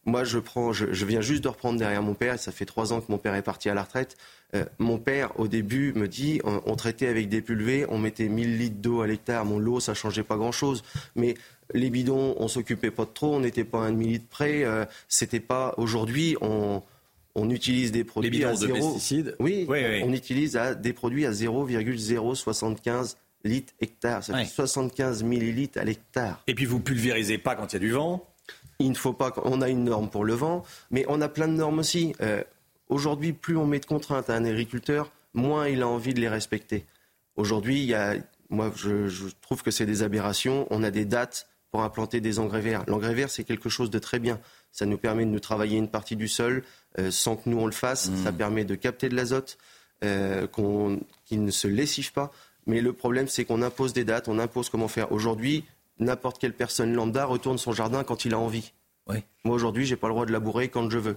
Moi, je prends, je, je viens juste de reprendre derrière mon père. Ça fait trois ans que mon père est parti à la retraite. Euh, mon père, au début, me dit, on, on traitait avec des pulvées, on mettait 1000 litres d'eau à l'hectare. Mon lot, ça changeait pas grand-chose. Mais les bidons, on s'occupait pas de trop. On n'était pas à un demi-litre près. Euh, C'était pas. Aujourd'hui, on on utilise des produits bidons à de zéro. pesticides. Oui, Oui, oui. on utilise à des produits à 0,075 litres hectare. Ça fait 75 millilitres à l'hectare. Et puis vous pulvérisez pas quand il y a du vent. Il ne faut pas. On a une norme pour le vent, mais on a plein de normes aussi. Euh, Aujourd'hui, plus on met de contraintes à un agriculteur, moins il a envie de les respecter. Aujourd'hui, il y a, moi, je, je trouve que c'est des aberrations. On a des dates pour implanter des engrais verts. L'engrais vert, c'est quelque chose de très bien. Ça nous permet de nous travailler une partie du sol euh, sans que nous on le fasse. Ça permet de capter de l'azote, euh, qu'on- qui ne se lessive pas. Mais le problème, c'est qu'on impose des dates, on impose comment faire. Aujourd'hui, n'importe quelle personne lambda retourne son jardin quand il a envie. Moi, aujourd'hui, j'ai pas le droit de labourer quand je veux.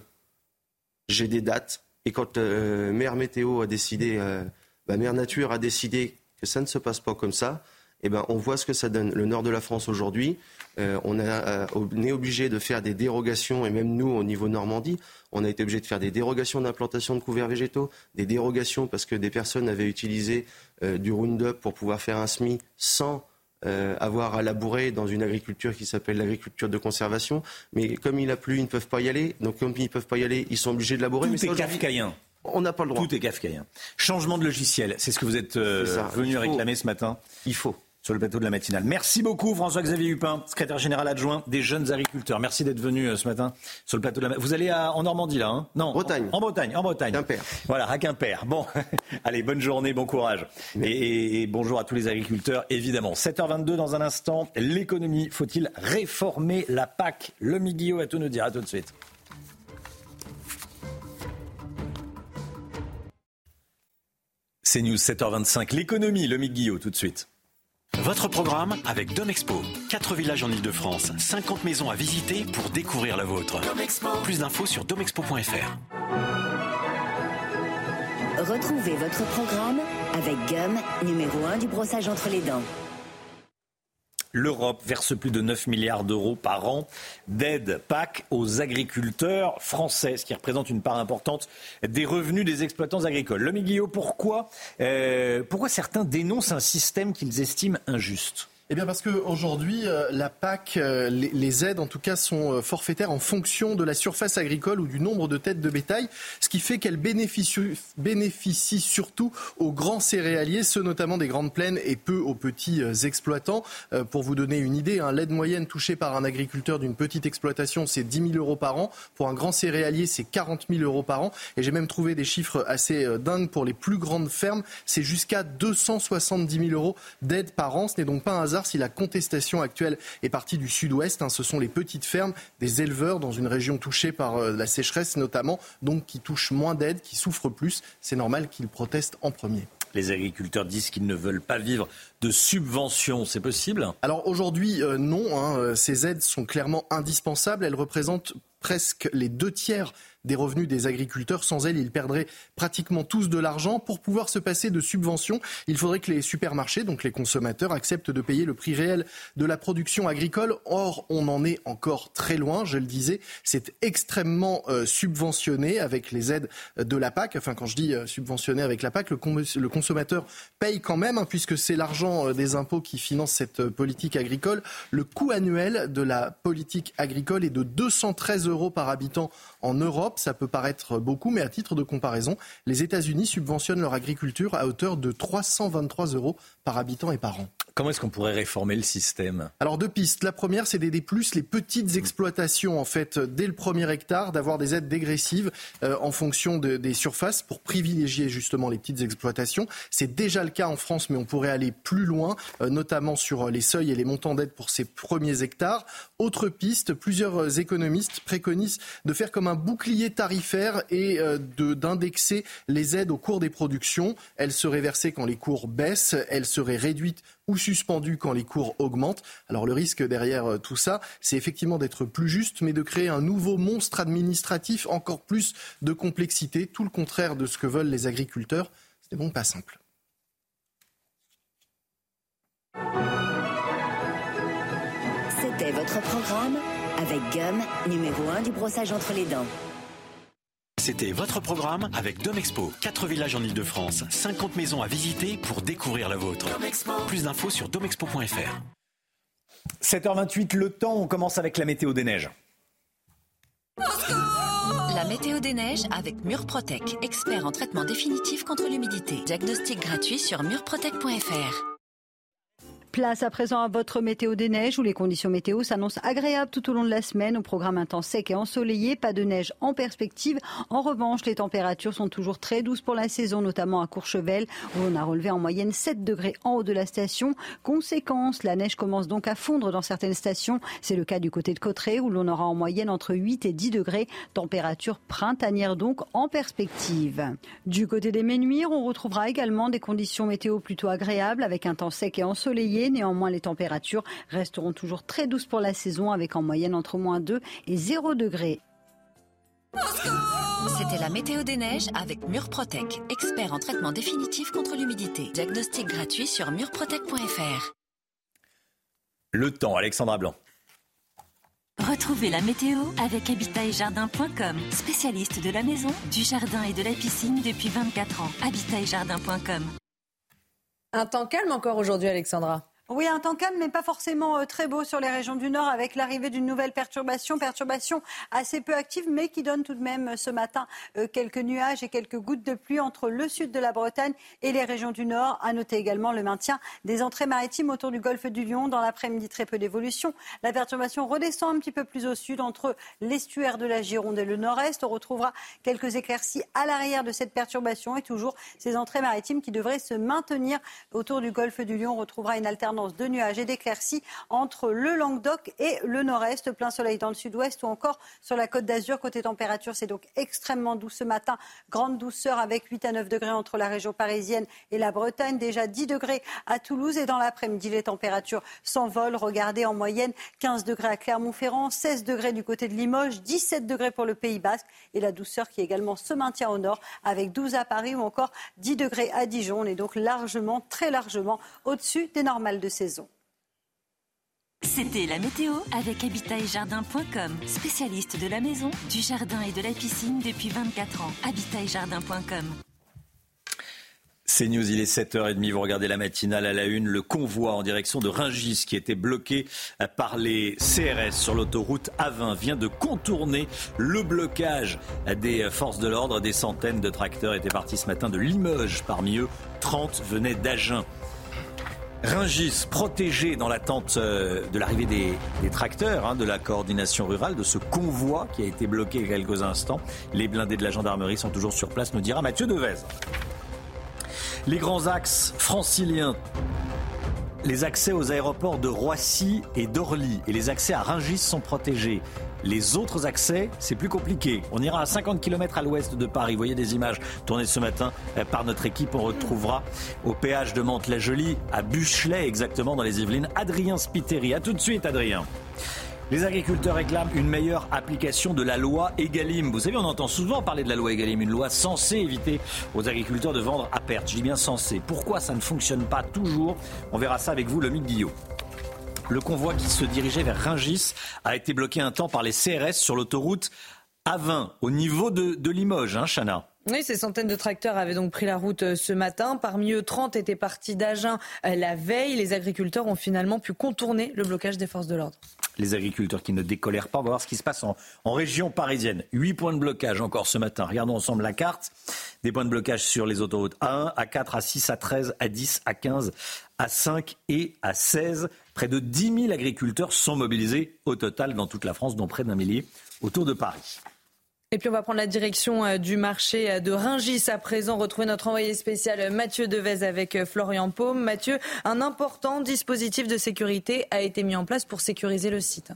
J'ai des dates. Et quand euh, Mère Météo a décidé, euh, bah, Mère Nature a décidé que ça ne se passe pas comme ça, eh ben, on voit ce que ça donne. Le nord de la France aujourd'hui, euh, on, a, euh, on est obligé de faire des dérogations, et même nous, au niveau Normandie, on a été obligé de faire des dérogations d'implantation de couverts végétaux, des dérogations parce que des personnes avaient utilisé euh, du Roundup pour pouvoir faire un SMI sans euh, avoir à labourer dans une agriculture qui s'appelle l'agriculture de conservation. Mais comme il a plu, ils ne peuvent pas y aller. Donc comme ils ne peuvent pas y aller, ils sont obligés de labourer. Tout Mais est kafkaïen. On n'a pas le droit. Tout est kafkaïen. Changement de logiciel, c'est ce que vous êtes euh, venu réclamer ce matin. Il faut. Sur le plateau de la matinale. Merci beaucoup François-Xavier Hupin, secrétaire général adjoint des jeunes agriculteurs. Merci d'être venu euh, ce matin sur le plateau de la Vous allez à- en Normandie là, hein? Non. Bretagne. En, en Bretagne, en Bretagne. Quimper. Voilà, à Quimper. Bon, allez, bonne journée, bon courage. Et, et- et bonjour à tous les agriculteurs, évidemment. 7h22 dans un instant. L'économie, faut-il réformer la PAC? Le Miguillot va tout nous dire. À tout de suite. C'est News 7h25. L'économie, le Guillot, tout de suite. Votre programme avec Domexpo. 4 villages en Ile-de-France, 50 maisons à visiter pour découvrir la vôtre. Plus d'infos sur domexpo.fr. Retrouvez votre programme avec Gum, numéro 1 du brossage entre les dents. L'Europe verse plus de 9 milliards d'euros par an d'aide PAC aux agriculteurs français, ce qui représente une part importante des revenus des exploitants agricoles. Le Guillaume, pourquoi, euh, pourquoi certains dénoncent un système qu'ils estiment injuste? Eh bien parce qu'aujourd'hui, euh, la PAC, euh, les, aides en tout cas sont euh, forfaitaires en fonction de la surface agricole ou du nombre de têtes de bétail, ce qui fait qu'elles bénéficient, surtout aux grands céréaliers, ceux notamment des grandes plaines et peu aux petits exploitants. Pour vous donner une idée, hein, l'aide moyenne touchée par un agriculteur d'une petite exploitation, c'est 10 000 euros par an. Pour un grand céréalier, c'est 40 000 euros par an. Et j'ai même trouvé des chiffres assez dingues pour les plus grandes fermes, c'est jusqu'à 270 000 euros d'aide par an. Ce n'est donc pas un hasard si la contestation actuelle est partie du sud-ouest. hein. Ce sont les petites fermes des éleveurs dans une région touchée par euh, la sécheresse notamment, donc qui touchent moins d'aide, qui souffrent plus. C'est normal qu'ils protestent en premier. Les agriculteurs disent qu'ils ne veulent pas vivre de subventions. C'est possible? Alors aujourd'hui, euh, non. hein, euh, ces aides sont clairement indispensables. Elles représentent presque les deux tiers des revenus des agriculteurs. Sans elles, ils perdraient pratiquement tous de l'argent. Pour pouvoir se passer de subventions, il faudrait que les supermarchés, donc les consommateurs, acceptent de payer le prix réel de la production agricole. Or, on en est encore très loin, je le disais. C'est extrêmement euh, subventionné avec les aides de la PAC. Enfin, quand je dis euh, subventionné avec la PAC, le, consommateur paye quand même, hein, puisque c'est l'argent euh, des impôts qui finance cette politique agricole. Le coût annuel de la politique agricole est de 213 euros par habitant en Europe. Ça peut paraître beaucoup, mais à titre de comparaison, les États-Unis subventionnent leur agriculture à hauteur de 323 euros par habitant et par an. Comment est-ce qu'on pourrait réformer le système? Alors deux pistes. La première, c'est d'aider plus les petites exploitations, en fait, dès le premier hectare, d'avoir des aides dégressives euh, en fonction de, des surfaces pour privilégier justement les petites exploitations. C'est déjà le cas en France, mais on pourrait aller plus loin, euh, notamment sur les seuils et les montants d'aide pour ces premiers hectares. Autre piste, plusieurs économistes préconisent de faire comme un bouclier tarifaire et euh, d'indexer les aides au cours des productions. Elles seraient versées quand les cours baissent, elles seraient réduites ou suspendu quand les cours augmentent. Alors le risque derrière euh, tout ça, c'est effectivement d'être plus juste, mais de créer un nouveau monstre administratif, encore plus de complexité, tout le contraire de ce que veulent les agriculteurs. C'est bon pas simple. C'était votre programme avec Gum, numéro 1 du brossage entre les dents. C'était votre programme avec Domexpo. 4 villages en Ile-de-France, 50 maisons à visiter pour découvrir la vôtre. Plus d'infos sur domexpo.fr. 7h28, le temps, on commence avec la météo des neiges. La météo des neiges avec Murprotec, expert en traitement définitif contre l'humidité. Diagnostic gratuit sur murprotec.fr. Place à présent à votre météo des neiges où les conditions météo s'annoncent agréables tout au long de la semaine. Au programme un temps sec et ensoleillé, pas de neige en perspective. En revanche, les températures sont toujours très douces pour la saison, notamment à Courchevel où on a relevé en moyenne 7 degrés en haut de la station. Conséquence, la neige commence donc à fondre dans certaines stations. C'est le cas du côté de Cotteret où l'on aura en moyenne entre 8 et 10 degrés. Température printanière donc en perspective. Du côté des Ménuires, on retrouvera également des conditions météo plutôt agréables avec un temps sec et ensoleillé. Néanmoins, les températures resteront toujours très douces pour la saison avec en moyenne entre moins 2 et 0 degrés. C'était la météo des neiges avec Murprotec, expert en traitement définitif contre l'humidité. Diagnostic gratuit sur murprotec.fr. Le temps, Alexandra Blanc. Retrouvez la météo avec habitaetjardin.com, spécialiste de la maison, du jardin et de la piscine depuis 24 ans. Habitaetjardin.com. Un temps calme encore aujourd'hui, Alexandra. Oui, un temps calme, mais pas forcément euh, très beau sur les régions du Nord, avec l'arrivée d'une nouvelle perturbation, perturbation assez peu active, mais qui donne tout de même euh, ce matin euh, quelques nuages et quelques gouttes de pluie entre le sud de la Bretagne et les régions du Nord. À noter également le maintien des entrées maritimes autour du golfe du Lion. Dans l'après-midi, très peu d'évolution. La perturbation redescend un petit peu plus au sud, entre l'estuaire de la Gironde et le Nord-Est. On retrouvera quelques éclaircies à l'arrière de cette perturbation et toujours ces entrées maritimes qui devraient se maintenir autour du golfe du Lion. On retrouvera une alternance de nuages et d'éclaircies entre le Languedoc et le nord-est. Plein soleil dans le sud-ouest ou encore sur la côte d'Azur. Côté température, c'est donc extrêmement doux ce matin. Grande douceur avec 8 à 9 degrés entre la région parisienne et la Bretagne. Déjà 10 degrés à Toulouse. Et dans l'après-midi, les températures s'envolent. Regardez en moyenne 15 degrés à Clermont-Ferrand, 16 degrés du côté de Limoges, 17 degrés pour le Pays Basque. Et la douceur qui également se maintient au nord avec 12 à Paris ou encore 10 degrés à Dijon. On est donc largement, très largement au-dessus des normales de saison. C'était la météo avec habitaetjardin.com, spécialiste de la maison, du jardin et de la piscine depuis 24 ans. Habitaetjardin.com. C'est News, il est 7h30, vous regardez la matinale à la une, le convoi en direction de Ringis qui était bloqué par les CRS sur l'autoroute A20 vient de contourner le blocage des forces de l'ordre. Des centaines de tracteurs étaient partis ce matin de Limoges, parmi eux 30 venaient d'Agen. Ringis protégé dans l'attente euh, de l'arrivée des, tracteurs, hein, de la coordination rurale, de ce convoi qui a été bloqué il y a quelques instants. Les blindés de la gendarmerie sont toujours sur place, nous dira Mathieu Devez. Les grands axes franciliens les accès aux aéroports de Roissy et d'Orly et les accès à Ringis sont protégés. Les autres accès, c'est plus compliqué. On ira à 50 km à l'ouest de Paris. Vous voyez des images tournées ce matin euh, par notre équipe. On retrouvera au péage de Mantes-la-Jolie, à Buchelet exactement dans les Yvelines, Adrien Spiteri. A tout de suite, Adrien. Les agriculteurs réclament une meilleure application de la loi Egalim. Vous savez, on entend souvent parler de la loi Egalim, une loi censée éviter aux agriculteurs de vendre à perte. Je dis bien censée. Pourquoi ça ne fonctionne pas toujours? On verra ça avec vous, le Guillot. Le convoi qui se dirigeait vers Ringis a été bloqué un temps par les CRS sur l'autoroute A20 au niveau de, de Limoges, hein, Chana Oui, ces centaines de tracteurs avaient donc pris la route euh, ce matin. Parmi eux, 30 étaient partis d'Agen euh, la veille. Les agriculteurs ont finalement pu contourner le blocage des forces de l'ordre. Les agriculteurs qui ne décolèrent pas, on va voir ce qui se passe en, en région parisienne. Huit points de blocage encore ce matin. Regardons ensemble la carte. Des points de blocage sur les autoroutes A1, A4, A6, A13, A10, A15, A5 et A16. Près de 10 000 agriculteurs sont mobilisés au total dans toute la France, dont près d'un millier autour de Paris. Et puis on va prendre la direction euh, du marché euh, de Ringis à présent. Retrouver notre envoyé spécial euh, Mathieu Devez avec Florian Paume. Mathieu, un important dispositif de sécurité a été mis en place pour sécuriser le site.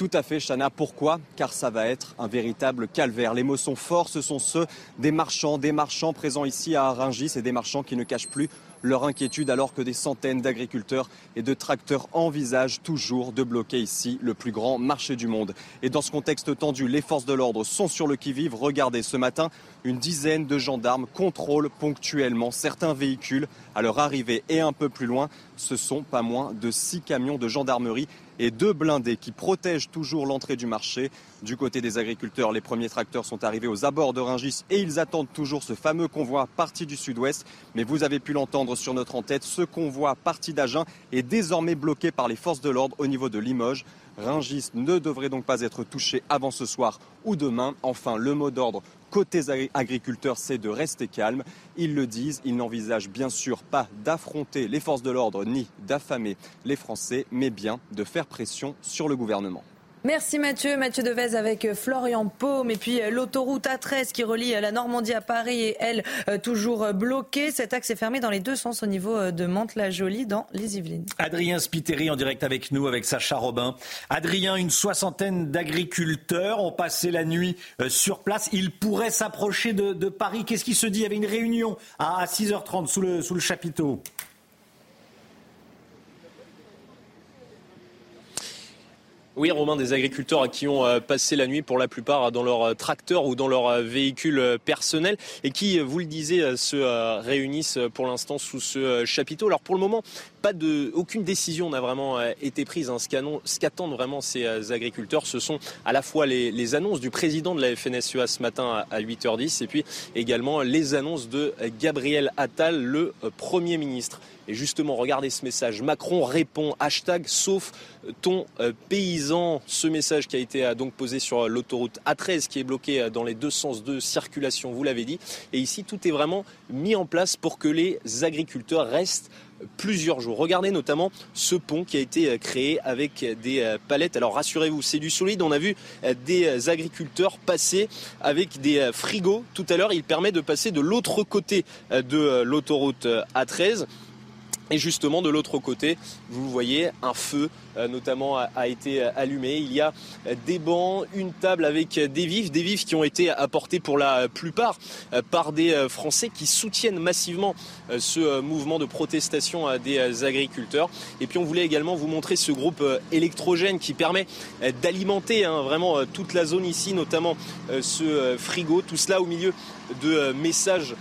Tout à fait, Chana. Pourquoi? Car ça va être un véritable calvaire. Les mots sont forts, ce sont ceux des marchands, des marchands présents ici à Rungis et des marchands qui ne cachent plus leur inquiétude alors que des centaines d'agriculteurs et de tracteurs envisagent toujours de bloquer ici le plus grand marché du monde. Et dans ce contexte tendu, les forces de l'ordre sont sur le qui-vive. Regardez, ce matin, une dizaine de gendarmes contrôlent ponctuellement certains véhicules à leur arrivée. Et un peu plus loin, ce sont pas moins de six camions de gendarmerie et deux blindés qui protègent toujours l'entrée du marché. Du côté des agriculteurs, les premiers tracteurs sont arrivés aux abords de Ringis et ils attendent toujours ce fameux convoi parti du sud-ouest. Mais vous avez pu l'entendre sur notre en-tête, ce convoi parti d'Agen est désormais bloqué par les forces de l'ordre au niveau de Limoges. Ringis ne devrait donc pas être touché avant ce soir ou demain. Enfin, le mot d'ordre côté agriculteurs, c'est de rester calme. Ils le disent, ils n'envisagent bien sûr pas d'affronter les forces de l'ordre ni d'affamer les Français, mais bien de faire pression sur le gouvernement. Merci Mathieu. Mathieu Devez avec euh, Florian Paume. Et puis euh, l'autoroute A13 qui relie euh, la Normandie à Paris et elle toujours bloquée. Cet axe est fermé dans les deux sens au niveau de Mantes-la-Jolie dans les Yvelines. Adrien Spiteri en direct avec nous avec Sacha Robin. Adrien, une soixantaine d'agriculteurs ont passé la nuit sur place. Ils pourraient s'approcher de, Paris. Qu'est-ce qui se dit? Il y avait une réunion à 6h30 sous le, sous le chapiteau. Oui, Romain, des agriculteurs qui ont euh, passé la nuit pour la plupart dans leur euh, tracteur ou dans leur euh, véhicule personnel et qui, vous le disiez, se réunissent pour l'instant sous ce chapiteau. Alors pour le moment, pas de, aucune décision n'a vraiment été prise. Hein. Ce qu'attendent vraiment ces agriculteurs, ce sont à la fois les, annonces du président de la FNSEA ce matin à 8h10 et puis également les annonces de Gabriel Attal, le Premier ministre. Et justement, regardez ce message. Macron répond hashtag sauf ton euh, paysan. Ce message qui a été euh, donc posé sur euh, l'autoroute A13 qui est bloquée dans les deux sens de circulation, vous l'avez dit. Et ici, tout est vraiment mis en place pour que les agriculteurs restent plusieurs jours. Regardez notamment ce pont qui a été créé avec des palettes. Alors rassurez-vous, c'est du solide. On a vu des agriculteurs passer avec des frigos tout à l'heure. Il permet de passer de l'autre côté de l'autoroute A13. Et justement, de l'autre côté, vous voyez, un feu euh, notamment a, été allumé. Il y a des bancs, une table avec des vifs, des vifs qui ont été apportés pour la plupart euh, par des euh, Français qui soutiennent massivement ce mouvement de protestation des agriculteurs. Et puis on voulait également vous montrer ce groupe électrogène qui permet d'alimenter hein, vraiment toute la zone ici, notamment ce frigo. Tout cela au milieu de messages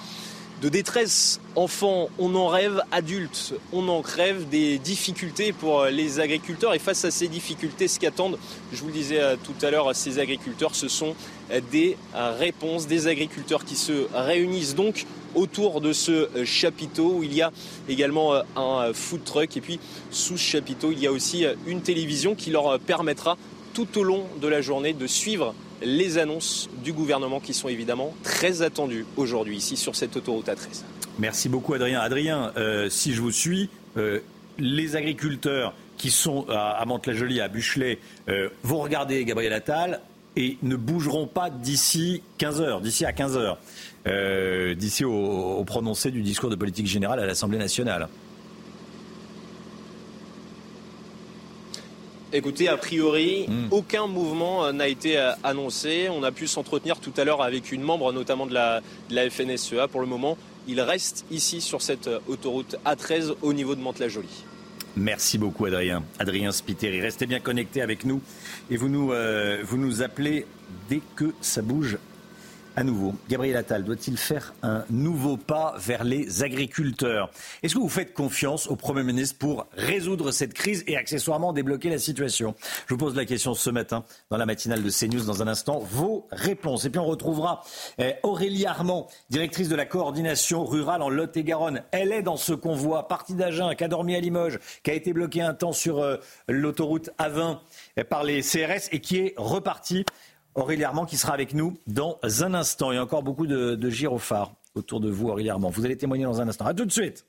de détresse. Enfants, on en rêve, adultes, on en crève, des difficultés pour euh, les agriculteurs. Et face à ces difficultés, ce qu'attendent, je vous le disais euh, tout à l'heure, ces agriculteurs, ce sont euh, des réponses, des agriculteurs qui se réunissent donc autour de ce chapiteau où il y a également un food truck. Et puis sous ce chapiteau, il y a aussi une télévision qui leur permettra tout au long de la journée de suivre les annonces du gouvernement qui sont évidemment très attendues aujourd'hui ici sur cette autoroute A13. Merci beaucoup Adrien. Adrien, euh, si je vous suis, euh, les agriculteurs qui sont à, Mantes-la-Jolie, à Buchelet, euh, vont regarder Gabriel Attal et ne bougeront pas d'ici 15 heures, d'ici à 15 heures, d'ici au prononcé du discours de politique générale à l'Assemblée nationale. Écoutez, a priori, hmm. aucun mouvement euh, n'a été euh, annoncé. On a pu s'entretenir tout à l'heure avec une membre notamment de la, FNSEA. Pour le moment, il reste ici sur cette euh, autoroute A13 au niveau de Mantes-la-Jolie. Merci beaucoup Adrien. Adrien Spiteri, restez bien connecté avec nous et vous nous, vous nous appelez dès que ça bouge à nouveau, Gabriel Attal doit-il faire un nouveau pas vers les agriculteurs? Est-ce que vous faites confiance au Premier ministre pour résoudre cette crise et accessoirement débloquer la situation? Je vous pose la question ce matin dans la matinale de CNews. Dans un instant, vos réponses. Et puis on retrouvera eh, Aurélie Armand, directrice de la coordination rurale en Lot-et-Garonne. Elle est dans ce convoi parti d'Agen, qui a dormi à Limoges, qui a été bloqué un temps sur euh, l'autoroute A20 eh, par les CRS et qui est reparti Aurélie qui sera avec nous dans un instant. Il y a encore beaucoup de, de gyrophares autour de vous, Aurélie. Vous allez témoigner dans un instant. A tout de suite.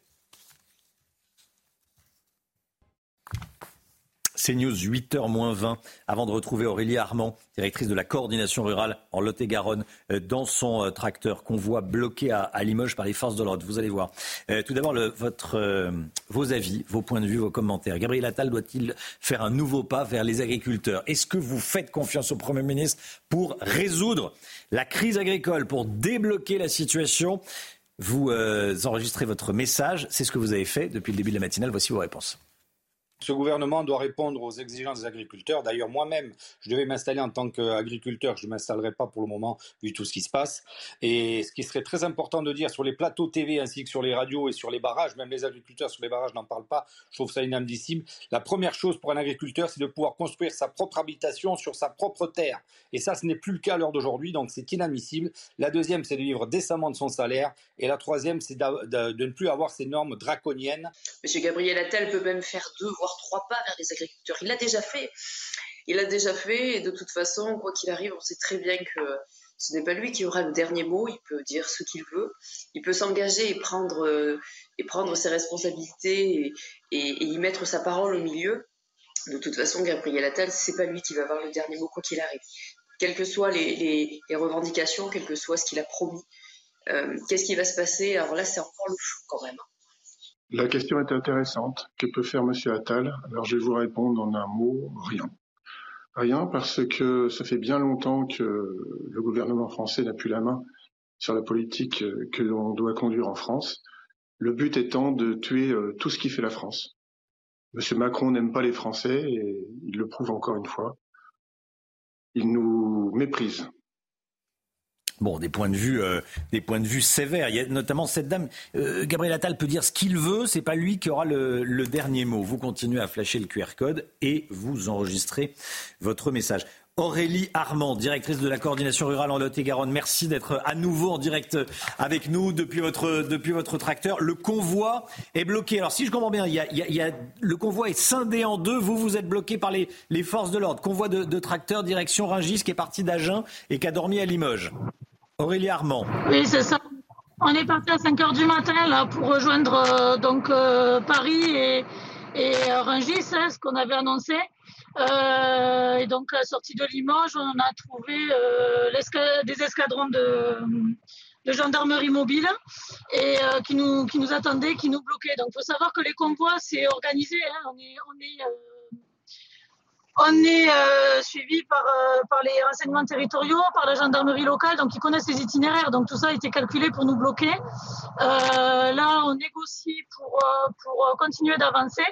CNews, 8h20, avant de retrouver Aurélie Armand, directrice de la coordination rurale en Lot-et-Garonne, euh, dans son euh, tracteur convoi bloqué à, Limoges par les forces de l'ordre. Vous allez voir. Euh, tout d'abord, vos avis, vos points de vue, vos commentaires. Gabriel Attal doit-il faire un nouveau pas vers les agriculteurs? Est-ce que vous faites confiance au Premier ministre pour résoudre la crise agricole, pour débloquer la situation? Vous enregistrez votre message. C'est ce que vous avez fait depuis le début de la matinale. Voici vos réponses. Ce gouvernement doit répondre aux exigences des agriculteurs. D'ailleurs, moi-même, je devais m'installer en tant qu'agriculteur. Je ne m'installerai pas pour le moment, vu tout ce qui se passe. Et ce qui serait très important de dire sur les plateaux TV ainsi que sur les radios et sur les barrages, même les agriculteurs sur les barrages n'en parlent pas. Je trouve ça inadmissible. La première chose pour un agriculteur, c'est de pouvoir construire sa propre habitation sur sa propre terre. Et ça, ce n'est plus le cas à l'heure d'aujourd'hui, donc c'est inadmissible. La deuxième, c'est de vivre décemment de son salaire. Et la troisième, c'est de, ne plus avoir ces normes draconiennes. Monsieur Gabriel Attal peut même faire deux, voire trois pas vers les agriculteurs. Il l'a déjà fait. Il l'a déjà fait de toute façon, quoi qu'il arrive, on sait très bien que ce n'est pas lui qui aura le dernier mot. Il peut dire ce qu'il veut. Il peut s'engager et prendre, euh, et prendre ses responsabilités et, y mettre sa parole au milieu. De toute façon, Gabriel Attal, c'est pas lui qui va avoir le dernier mot quoi qu'il arrive. Quelles que soient les, revendications, quel que soit ce qu'il a promis, euh, qu'est-ce qui va se passer? Alors là, c'est encore le flou quand même. La question est intéressante. Que peut faire Monsieur Attal? Alors je vais vous répondre en un mot, rien. Rien parce que ça fait bien longtemps que le gouvernement français n'a plus la main sur la politique que l'on doit conduire en France. Le but étant de tuer euh, tout ce qui fait la France. Monsieur Macron n'aime pas les Français et il le prouve encore une fois. Il nous méprise. Bon, des points de vue, euh, des points de vue sévères. Il y a notamment cette dame. Euh, Gabriel Attal peut dire ce qu'il veut, c'est pas lui qui aura le, dernier mot. Vous continuez à flasher le QR code et vous enregistrez votre message. Aurélie Armand, directrice de la coordination rurale en Lot-et-Garonne, merci d'être à nouveau en direct avec nous depuis votre, depuis votre tracteur. Le convoi est bloqué. Alors si je comprends bien, il y a, le convoi est scindé en deux. Vous, vous êtes bloqué par les, les forces de l'ordre. Convoi de, de tracteurs direction Rungis qui est parti d'Agen et qui a dormi à Limoges. Aurélie Armand. Oui, c'est ça. On est parti à 5 heures du matin là, pour rejoindre euh, donc euh, Paris et, et euh, Rungis, hein, ce qu'on avait annoncé. et donc, à la sortie de Limoges, on a trouvé des escadrons de, gendarmerie mobile et qui, nous, attendaient, qui nous bloquaient. Donc, il faut savoir que les convois, c'est organisé. Hein. on est on est euh, suivi par, euh, par les renseignements territoriaux, par la gendarmerie locale, donc ils connaissent les itinéraires. Donc tout ça a été calculé pour nous bloquer. Euh, là, on négocie pour, pour continuer d'avancer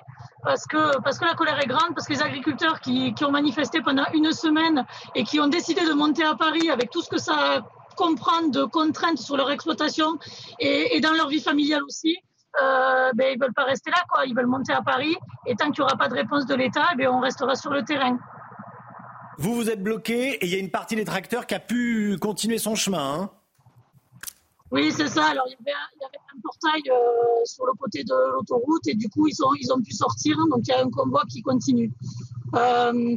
parce que, parce que la colère est grande, parce que les agriculteurs qui, qui ont manifesté pendant une semaine et qui ont décidé de monter à Paris avec tout ce que ça comprend de contraintes sur leur exploitation et, et dans leur vie familiale aussi, euh, ben, ils veulent pas rester là, quoi. Ils veulent monter à Paris. Et tant qu'il n'y aura pas de réponse de l'État, ben, on restera sur le terrain. Vous, vous êtes bloqué et il y a une partie des tracteurs qui a pu continuer son chemin. Hein. oui, c'est ça. Alors, il y, avait, un portail euh, sur le côté de l'autoroute et du coup, ils ont, ils ont pu sortir. Donc, il y a un convoi qui continue. Euh,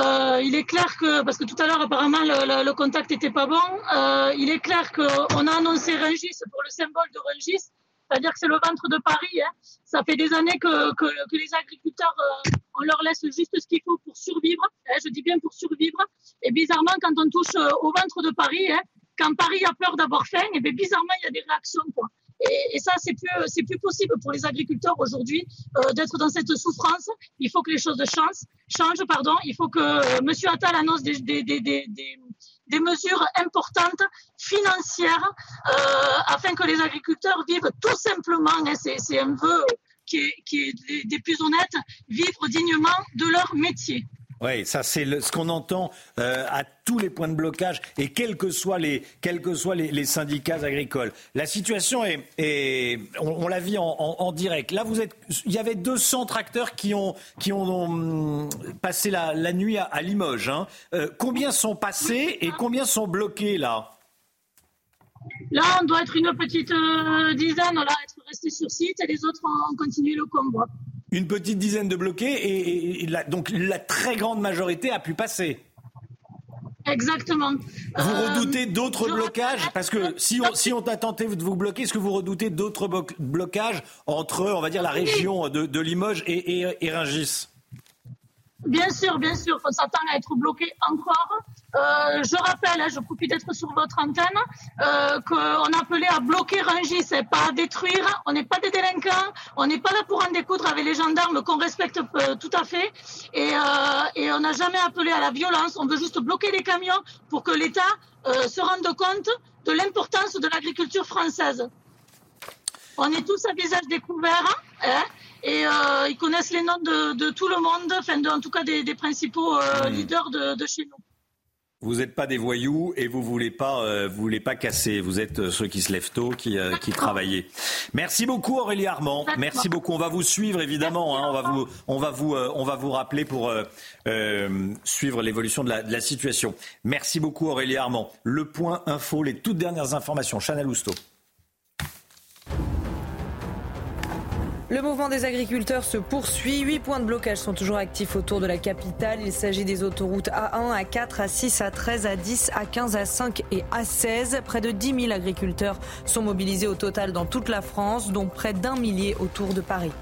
euh, il est clair que, parce que tout à l'heure, apparemment, le, le, contact n'était pas bon, il est clair qu'on a annoncé Rungis pour le symbole de Rungis. C'est-à-dire que c'est le ventre de Paris. Hein. Ça fait des années que, que, que les agriculteurs, euh, on leur laisse juste ce qu'il faut pour survivre. Hein, je dis bien pour survivre. Et bizarrement, quand on touche euh, au ventre de Paris, hein, quand Paris a peur d'avoir faim, et bien bizarrement, il y a des réactions. Quoi. Et, et, ça, c'est plus, c'est plus possible pour les agriculteurs aujourd'hui euh, d'être dans cette souffrance. Il faut que les choses changent. pardon. Il faut que euh, Monsieur Attal annonce des, des, des, des, des mesures importantes financières euh, afin que les agriculteurs vivent tout simplement, hein, c'est un vœu qui est, qui est des plus honnêtes, vivre dignement de leur métier. Oui, ça c'est ce qu'on entend euh, à tous les points de blocage et quels que soient les, syndicats agricoles. La situation est, on, l'a vu en, direct. Là, vous êtes, il y avait 200 tracteurs qui ont, qui ont hum, passé la, nuit à, Limoges. Hein. Euh, combien sont passés et combien sont bloqués là? Là, on doit être une petite euh, dizaine, là, être resté sur site et les autres ont continué le combat. Une petite dizaine de bloqués et, donc la très grande majorité a pu passer. Exactement. Vous euh, redoutez d'autres blocages Parce que si on, si on t'a tenté de vous bloquer, est-ce que vous redoutez d'autres blocages entre, on va dire, la région de, Limoges et, et, et Rungis? Bien sûr, bien sûr, on s'attend à être bloqué encore. Euh, je rappelle, hein, je profite d'être sur votre antenne, euh, qu'on appelait à bloquer Rungis, et pas à détruire. On n'est pas des délinquants, on n'est pas là pour en découdre avec les gendarmes qu'on respecte euh, tout à fait. Et, et on n'a jamais appelé à la violence. On veut juste bloquer les camions pour que l'État se rende compte de l'importance de l'agriculture française. On est tous à visage découvert. Hein et euh, ils connaissent les noms de, tout le monde, enfin en tout cas des, principaux euh, hmm. leaders de, chez nous. Vous n'êtes pas des voyous et vous voulez pas, euh, voulez pas casser. Vous êtes ceux qui se lèvent tôt, qui, qui travaillent. Merci beaucoup Aurélie Armand. Merci beaucoup. On va vous suivre évidemment. Hein. On va vous, on va vous, on va vous rappeler pour suivre l'évolution de la, de la, situation. Merci beaucoup Aurélie Armand. Le point info, les toutes dernières informations. Chanel Housteau. Le mouvement des agriculteurs se poursuit. Huit points de blocage sont toujours actifs autour de la capitale. Il s'agit des autoroutes A1, A4, A6, A13, A10, A15, A5 et A16. Près de 10 000 agriculteurs sont mobilisés au total dans toute la France, dont près d'un millier autour de Paris.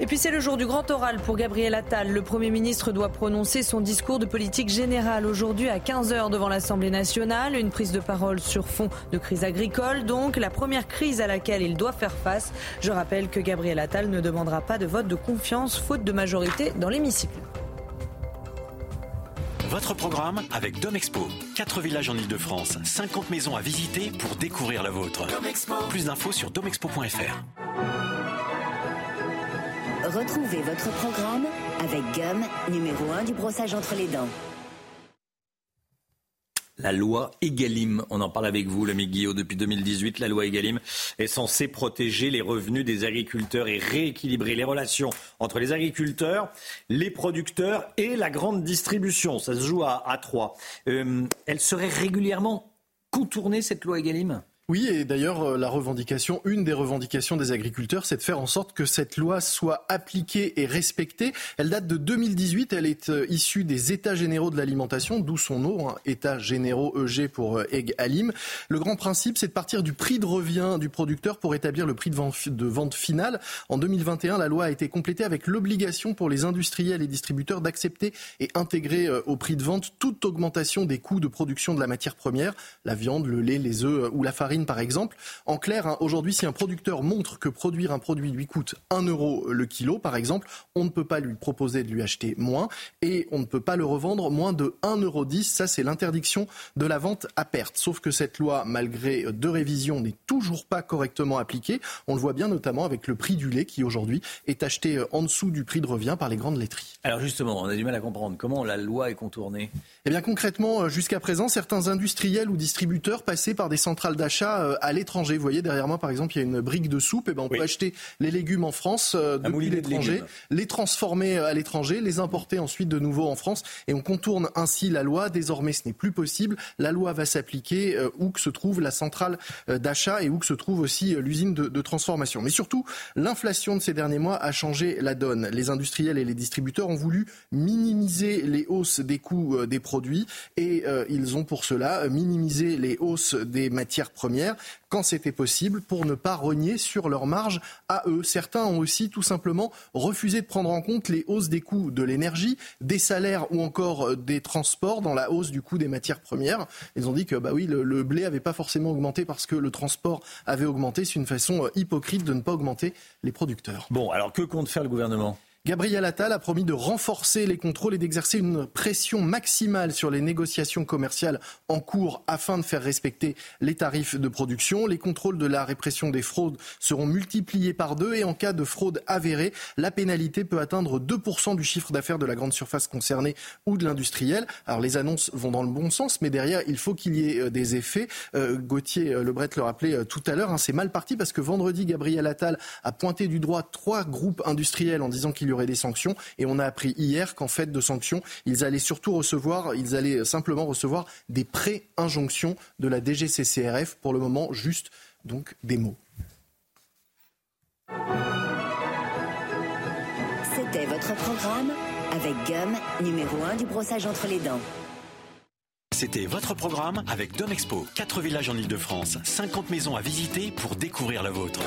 Et puis c'est le jour du grand oral pour Gabriel Attal. Le Premier ministre doit prononcer son discours de politique générale aujourd'hui à 15h devant l'Assemblée nationale. Une prise de parole sur fond de crise agricole, donc la première crise à laquelle il doit faire face. Je rappelle que Gabriel Attal ne demandera pas de vote de confiance faute de majorité dans l'hémicycle. Votre programme avec Domexpo. 4 villages en Ile-de-France, 50 maisons à visiter pour découvrir la vôtre. Plus d'infos sur domexpo.fr. Retrouvez votre programme avec Gum, numéro 1 du brossage entre les dents. La loi Egalim, on en parle avec vous, l'ami Guillaume, depuis 2018. La loi Egalim est censée protéger les revenus des agriculteurs et rééquilibrer les relations entre les agriculteurs, les producteurs et la grande distribution. Ça se joue à, trois. Euh, elle serait régulièrement contournée, cette loi Egalim? Oui, et d'ailleurs, euh, la revendication, une des revendications des agriculteurs, c'est de faire en sorte que cette loi soit appliquée et respectée. Elle date de 2018, elle est euh, issue des États généraux de l'alimentation, d'où son nom, hein, États généraux EG pour euh, Egg Alim. Le grand principe, c'est de partir du prix de revient du producteur pour établir le prix de vente, de vente. En 2021, la loi a été complétée avec l'obligation pour les industriels et distributeurs d'accepter et intégrer au prix de vente toute augmentation des coûts de production de la matière première, la viande, le lait, les œufs ou la farine par exemple. En clair, hein, aujourd'hui, si un producteur montre que produire un produit lui coûte 1 euro le kilo, par exemple, on ne peut pas lui proposer de lui acheter moins et on ne peut pas le revendre moins de 1,10 euro. Ça, c'est l'interdiction de la vente à perte. Sauf que cette loi, malgré deux révisions, n'est toujours pas correctement appliquée. On le voit bien notamment avec le prix du lait qui aujourd'hui est acheté en dessous du prix de revient par les grandes laiteries. Alors justement, on a du mal à comprendre comment la loi est contournée. Eh bien concrètement, jusqu'à présent, certains industriels ou distributeurs passaient par des centrales d'achat euh, à l'étranger. Vous voyez, derrière moi, par exemple, il y a une brique de soupe. Et eh ben, on peut acheter les légumes en France euh, depuis l'étranger, les transformer euh, à l'étranger, les importer ensuite de nouveau en France. Et on contourne ainsi la loi. Désormais, ce n'est plus possible. La loi va s'appliquer où que se trouve la centrale d'achat et où que se trouve aussi l'usine de, de transformation. Mais surtout, l'inflation de ces derniers mois a changé la donne. Les industriels et les distributeurs ont voulu minimiser les hausses des coûts des produits et ils ont pour cela minimisé les hausses des matières premières quand c'était possible pour ne pas renier sur leur marge à eux. Certains ont aussi tout simplement refusé de prendre en compte les hausses des coûts de l'énergie, des salaires ou encore euh, des transports dans la hausse du coût des matières premières. Ils ont dit que bah oui, le, le blé n'avait pas forcément augmenté parce que le transport avait augmenté. C'est une façon euh, hypocrite de ne pas augmenter les producteurs. Bon, alors que compte faire le gouvernement? Gabriel Attal a promis de renforcer les contrôles et d'exercer une pression maximale sur les négociations commerciales en cours afin de faire respecter les tarifs de production. Les contrôles de la répression des fraudes seront multipliés par deux et en cas de fraude avérée, la pénalité peut atteindre 2% du chiffre d'affaires de la grande surface concernée ou de l'industriel. Alors les annonces vont dans le bon sens, mais derrière, il faut qu'il y ait euh, des effets. Euh, Gauthier euh, Lebret le rappelait tout à l'heure, hein, c'est mal parti parce que vendredi, Gabriel Attal a pointé du droit trois groupes industriels en disant qu'il y aurait des sanctions. Et on a appris hier qu'en fait de sanctions, ils allaient surtout recevoir, ils allaient simplement recevoir des pré-injonctions de la DGCCRF. Pour le moment, juste donc des mots. C'était votre programme avec Gum, numéro 1 du brossage entre les dents. C'était votre programme avec Domexpo. 4 villages en Ile-de-France, 50 maisons à visiter pour découvrir la vôtre.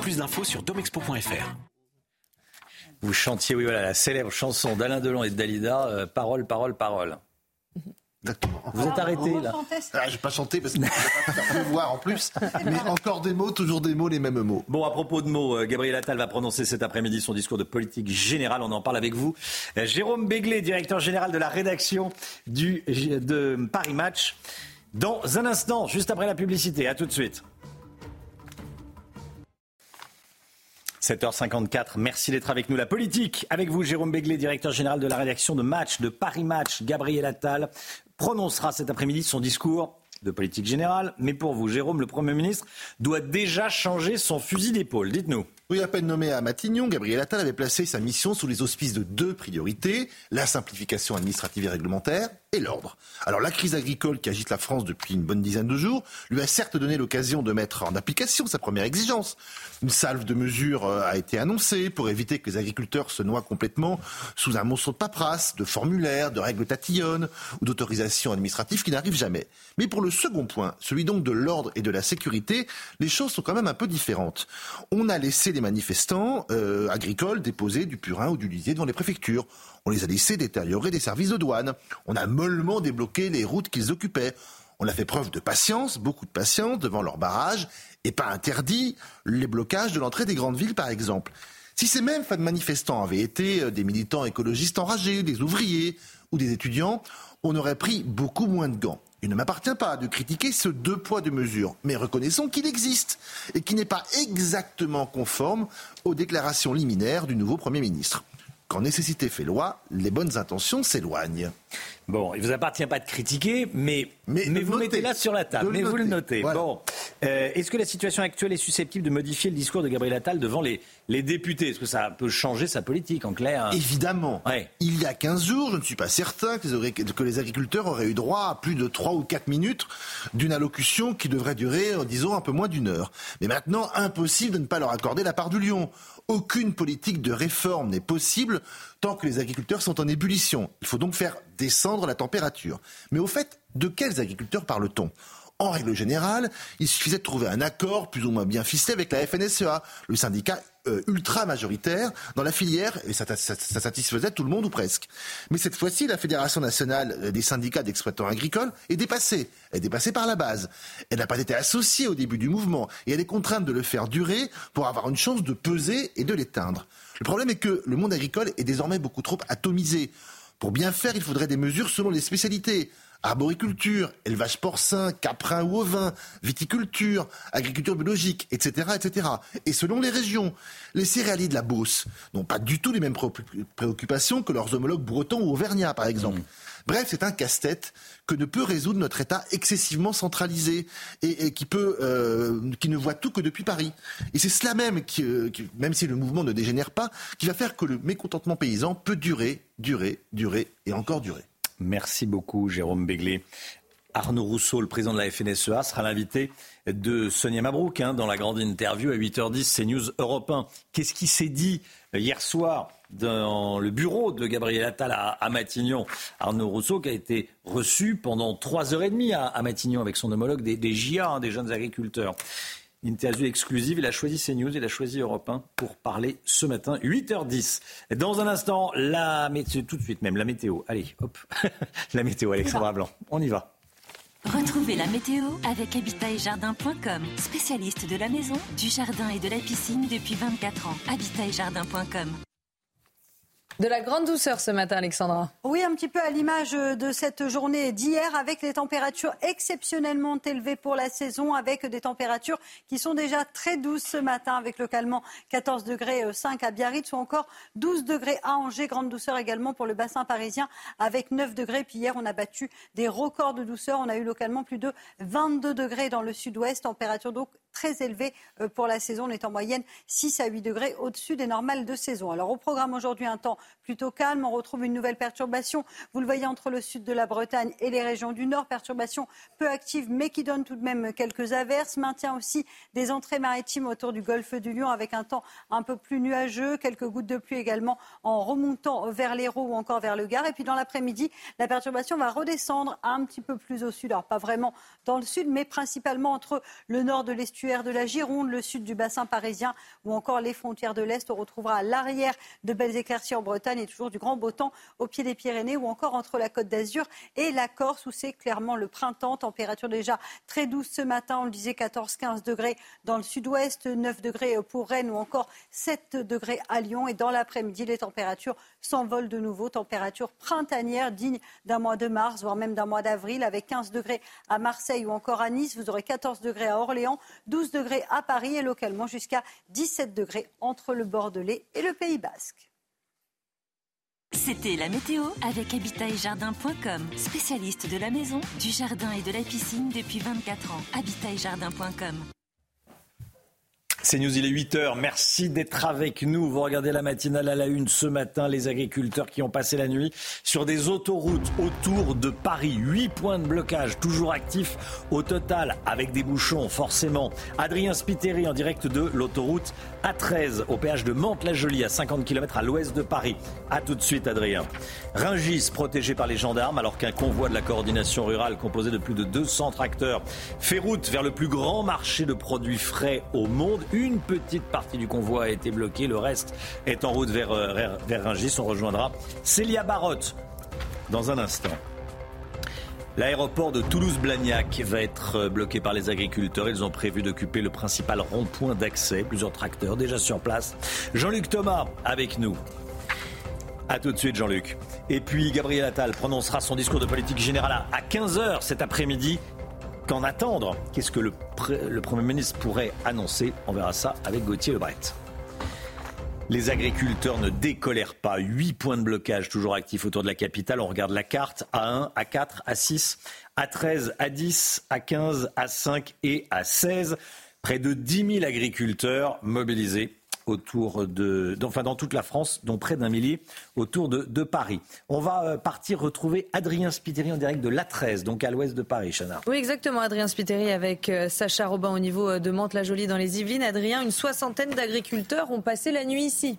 Plus d'infos sur domexpo.fr. Vous chantiez, oui, voilà, la célèbre chanson d'Alain Delon et de Dalida, euh, Parole, parole, parole. Exactement. Vous êtes arrêté là ah, Je n'ai pas chanté parce que je ne pas faire voir en plus. Mais encore des mots, toujours des mots, les mêmes mots. Bon, à propos de mots, euh, Gabriel Attal va prononcer cet après-midi son discours de politique générale. On en parle avec vous. Euh, Jérôme Béglé, directeur général de la rédaction du, de Paris Match. Dans un instant, juste après la publicité. À tout de suite. 7h54, merci d'être avec nous. La politique, avec vous, Jérôme Béglé, directeur général de la rédaction de Match, de Paris Match. Gabriel Attal prononcera cet après-midi son discours de politique générale. Mais pour vous, Jérôme, le Premier ministre doit déjà changer son fusil d'épaule. Dites-nous. Oui, à peine nommé à Matignon, Gabriel Attal avait placé sa mission sous les auspices de deux priorités, la simplification administrative et réglementaire et l'ordre. Alors la crise agricole qui agite la France depuis une bonne dizaine de jours lui a certes donné l'occasion de mettre en application sa première exigence. Une salve de mesures euh, a été annoncée pour éviter que les agriculteurs se noient complètement sous un monceau de paperasse, de formulaires, de règles tatillonnes ou d'autorisations administratives qui n'arrivent jamais. Mais pour le second point, celui donc de l'ordre et de la sécurité, les choses sont quand même un peu différentes. On a laissé manifestants euh, agricoles déposer du purin ou du lisier devant les préfectures. On les a laissés détériorer des services de douane. On a mollement débloqué les routes qu'ils occupaient. On a fait preuve de patience, beaucoup de patience devant leurs barrages et pas interdit les blocages de l'entrée des grandes villes, par exemple. Si ces mêmes manifestants avaient été euh, des militants écologistes enragés, des ouvriers ou des étudiants, on aurait pris beaucoup moins de gants. Il ne m'appartient pas de critiquer ce deux poids deux mesures, mais reconnaissons qu'il existe et qu'il n'est pas exactement conforme aux déclarations liminaires du nouveau Premier ministre. Quand nécessité fait loi, les bonnes intentions s'éloignent. Bon, il vous appartient pas de critiquer, mais, mais, vous le mettez là sur la table, mais vous le notez. Bon, euh, est-ce que la situation actuelle est susceptible de modifier le discours de Gabriel Attal devant les, les députés? Est-ce que ça peut changer sa politique, en clair? Évidemment. Il y a 15 jours, je ne suis pas certain que les, que les agriculteurs auraient eu droit à plus de 3 ou 4 minutes d'une allocution qui devrait durer, disons, un peu moins d'une heure. Mais maintenant, impossible de ne pas leur accorder la part du lion. Aucune politique de réforme n'est possible tant que les agriculteurs sont en ébullition. Il faut donc faire descendre la température. Mais au fait, de quels agriculteurs parle-t-on? En règle générale, il suffisait de trouver un accord plus ou moins bien ficelé avec la FNSEA, le syndicat euh, ultra majoritaire dans la filière, et ça, satisfaisait tout le monde ou presque. Mais cette fois-ci, la Fédération nationale des syndicats d'exploitants agricoles est dépassée. Elle est dépassée par la base. Elle n'a pas été associée au début du mouvement, et elle est contrainte de le faire durer pour avoir une chance de peser et de l'éteindre. Le problème est que le monde agricole est désormais beaucoup trop atomisé. Pour bien faire, il faudrait des mesures selon les spécialités. Arboriculture, élevage porcin, caprin ou ovin, viticulture, agriculture biologique, etc., etc. Et selon les régions, les céréaliers de la Beauce n'ont pas du tout les mêmes préoccupations que leurs homologues bretons ou auvergnats, par exemple. Bref, c'est un casse-tête que ne peut résoudre notre État excessivement centralisé et, qui peut, euh, ne voit tout que depuis Paris. Et c'est cela même euh, qui, même si le mouvement ne dégénère pas, qui va faire que le mécontentement paysan peut durer, durer, durer et encore durer. Merci beaucoup, Jérôme Béglé. Arnaud Rousseau, le président de la FNSEA, sera l'invité de Sonia Mabrouk hein, dans la grande interview à 8h10 c'est News Europe 1. Qu'est-ce qui s'est dit euh, hier soir dans le bureau de Gabriel Attal à, Matignon? Arnaud Rousseau qui a été reçu pendant trois heures et demie à, Matignon avec son homologue des, des hein, des jeunes agriculteurs. Interview exclusive, il a choisi CNews, il a choisi Europe 1 pour parler ce matin, 8h10. Dans un instant, la météo, tout de suite même, la météo. Allez, hop, la météo, Alexandra Blanc, on y va. Retrouvez la météo avec habitaetjardin.com, spécialiste de la maison, du jardin et de la piscine depuis 24 ans. Habitaetjardin.com. De la grande douceur ce matin, Alexandra. Oui, un petit peu à l'image de cette journée d'hier, avec les températures exceptionnellement élevées pour la saison, avec des températures qui sont déjà très douces ce matin, avec localement 14 degrés 5 à Biarritz ou encore 12 degrés à Angers. Grande douceur également pour le bassin parisien, avec 9 degrés. Puis hier, on a battu des records de douceur. On a eu localement plus de 22 degrés dans le sud-ouest, température donc très élevée euh, pour la saison. On est en moyenne 6 à 8 degrés au-dessus des normales de saison. Alors au programme aujourd'hui, un temps plutôt calme. On retrouve une nouvelle perturbation. Vous le voyez entre le sud de la Bretagne et les régions du nord. Perturbation peu active, mais qui donne tout de même quelques averses. Maintient aussi des entrées maritimes autour du golfe du Lion avec un temps un peu plus nuageux. Quelques gouttes de pluie également en remontant vers l'Hérault ou encore vers le Gard. Et puis dans l'après-midi, la perturbation va redescendre un petit peu plus au sud. Alors pas vraiment dans le sud, mais principalement entre le nord de l'estuaire de la Gironde, le sud du bassin parisien ou encore les frontières de l'Est. On retrouvera à l'arrière de belles éclaircies en Bretagne et toujours du grand beau temps au pied des Pyrénées ou encore entre la Côte d'Azur et la Corse où c'est clairement le printemps. Température déjà très douce ce matin, on le disait 14-15 degrés dans le sud-ouest, 9 degrés pour Rennes ou encore 7 degrés à Lyon. Et dans l'après-midi, les températures s'envolent de nouveau. Température printanière digne d'un mois de mars, voire même d'un mois d'avril, avec 15 degrés à Marseille ou encore à Nice. Vous aurez 14 degrés à Orléans, 12 degrés à Paris et localement jusqu'à 17 degrés entre le Bordelais et le Pays Basque. C'était la météo avec habitaitjardin.com, spécialiste de la maison, du jardin et de la piscine depuis 24 ans. habitaitjardin.com. C'est News, il est 8h. Merci d'être avec nous. Vous regardez la matinale à la une ce matin. Les agriculteurs qui ont passé la nuit sur des autoroutes autour de Paris. 8 points de blocage toujours actifs au total avec des bouchons forcément. Adrien Spiteri en direct de l'autoroute A13 au péage de Mantes-la-Jolie à 50 km à l'ouest de Paris. A tout de suite Adrien. Ringis protégé par les gendarmes alors qu'un convoi de la coordination rurale composé de plus de 200 tracteurs fait route vers le plus grand marché de produits frais au monde. Une petite partie du convoi a été bloquée, le reste est en route vers, euh, vers, vers Rungis. On rejoindra Célia Barotte dans un instant. L'aéroport de Toulouse-Blagnac va être euh, bloqué par les agriculteurs. Ils ont prévu d'occuper le principal rond-point d'accès. Plusieurs tracteurs déjà sur place. Jean-Luc Thomas avec nous. A tout de suite, Jean-Luc. Et puis, Gabriel Attal prononcera son discours de politique générale à 15h cet après-midi. Qu'en attendre? Qu'est-ce que le, Premier ministre pourrait annoncer? On verra ça avec Gauthier Lebret. Les agriculteurs ne décolèrent pas. Huit points de blocage toujours actifs autour de la capitale. On regarde la carte A1, A4, A6, A13, A10, A15, A5 et A16. Près de 10 000 agriculteurs mobilisés autour de, enfin dans toute la France, dont près d'un millier autour de, Paris. On va euh, partir retrouver Adrien Spiteri en direct de l'A13, donc à l'ouest de Paris, Chana. Oui, exactement, Adrien Spiteri avec euh, Sacha Robin au niveau euh, de Mantes-la-Jolie dans les Yvelines. Adrien, une soixantaine d'agriculteurs ont passé la nuit ici.